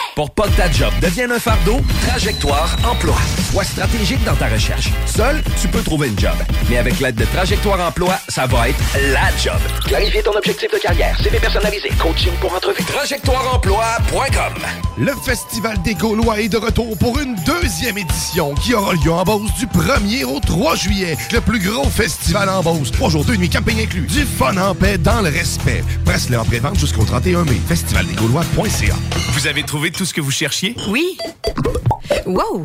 S2: Pour pas que ta job devienne un fardeau, Trajectoire Emploi. Sois stratégique dans ta recherche. Seul, tu peux trouver une job. Mais avec l'aide de Trajectoire Emploi, ça va être la job.
S34: Clarifier ton objectif de carrière, CV personnalisé, coaching pour entrevue.
S2: TrajectoireEmploi.com
S4: Le Festival des Gaulois est de retour pour une deuxième édition qui aura lieu en Beauce du 1er au 3 juillet. Le plus gros festival en Beauce. Trois jours, deux nuits, camping inclus. Du fun en paix dans le respect. Presse-le en pré-vente jusqu'au 31 mai. Festivaldesgaulois.ca
S35: Vous avez trouvé tout ce que vous cherchiez?
S31: Oui. Wow!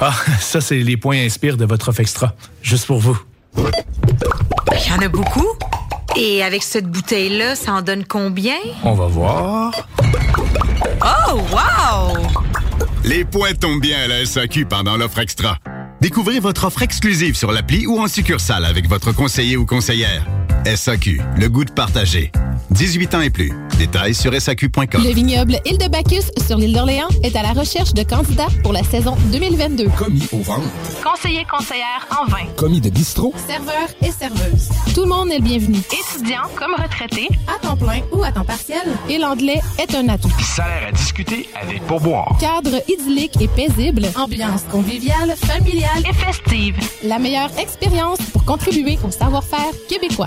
S35: Ah, ça, c'est les points inspire de votre offre extra. Juste pour vous.
S31: Il y en a beaucoup. Et avec cette bouteille-là, ça en donne combien?
S35: On va voir.
S31: Oh, wow!
S6: Les points tombent bien à la SAQ pendant l'offre extra. Découvrez votre offre exclusive sur l'appli ou en succursale avec votre conseiller ou conseillère. SAQ, le goût de partager. 18 ans et plus. Détails sur SAQ.com.
S36: Le vignoble Île de Bacchus sur l'île d'Orléans est à la recherche de candidats pour la saison 2022.
S30: Commis au ventre.
S36: Conseiller conseillère en vin.
S30: Commis de bistrot.
S36: Serveur et serveuse. Tout le monde est le bienvenu.
S18: Étudiant comme retraité.
S36: À temps plein ou à temps partiel. Et l'anglais est un atout.
S4: Salaire à discuter avec pourboire.
S36: Cadre idyllique et paisible. Ambiance conviviale, familiale
S18: et festive.
S36: La meilleure expérience pour contribuer au savoir-faire québécois.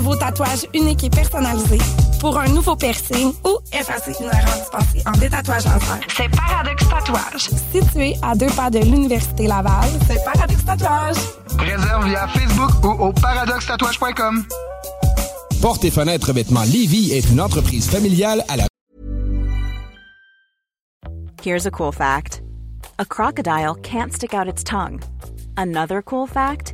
S18: Nouveau tatouage unique et personnalisé, pour un nouveau piercing ou effacer une erreur dispensée en détatouage laser, c'est Paradox Tatouage. Situé à deux pas de l'Université Laval, c'est Paradox Tatouage.
S30: Réserve via Facebook ou au paradoxtatouage.com. Porte et fenêtres vêtements Lévis est une entreprise familiale à la
S37: Here's a cool fact. A crocodile can't stick out its tongue. Another cool fact,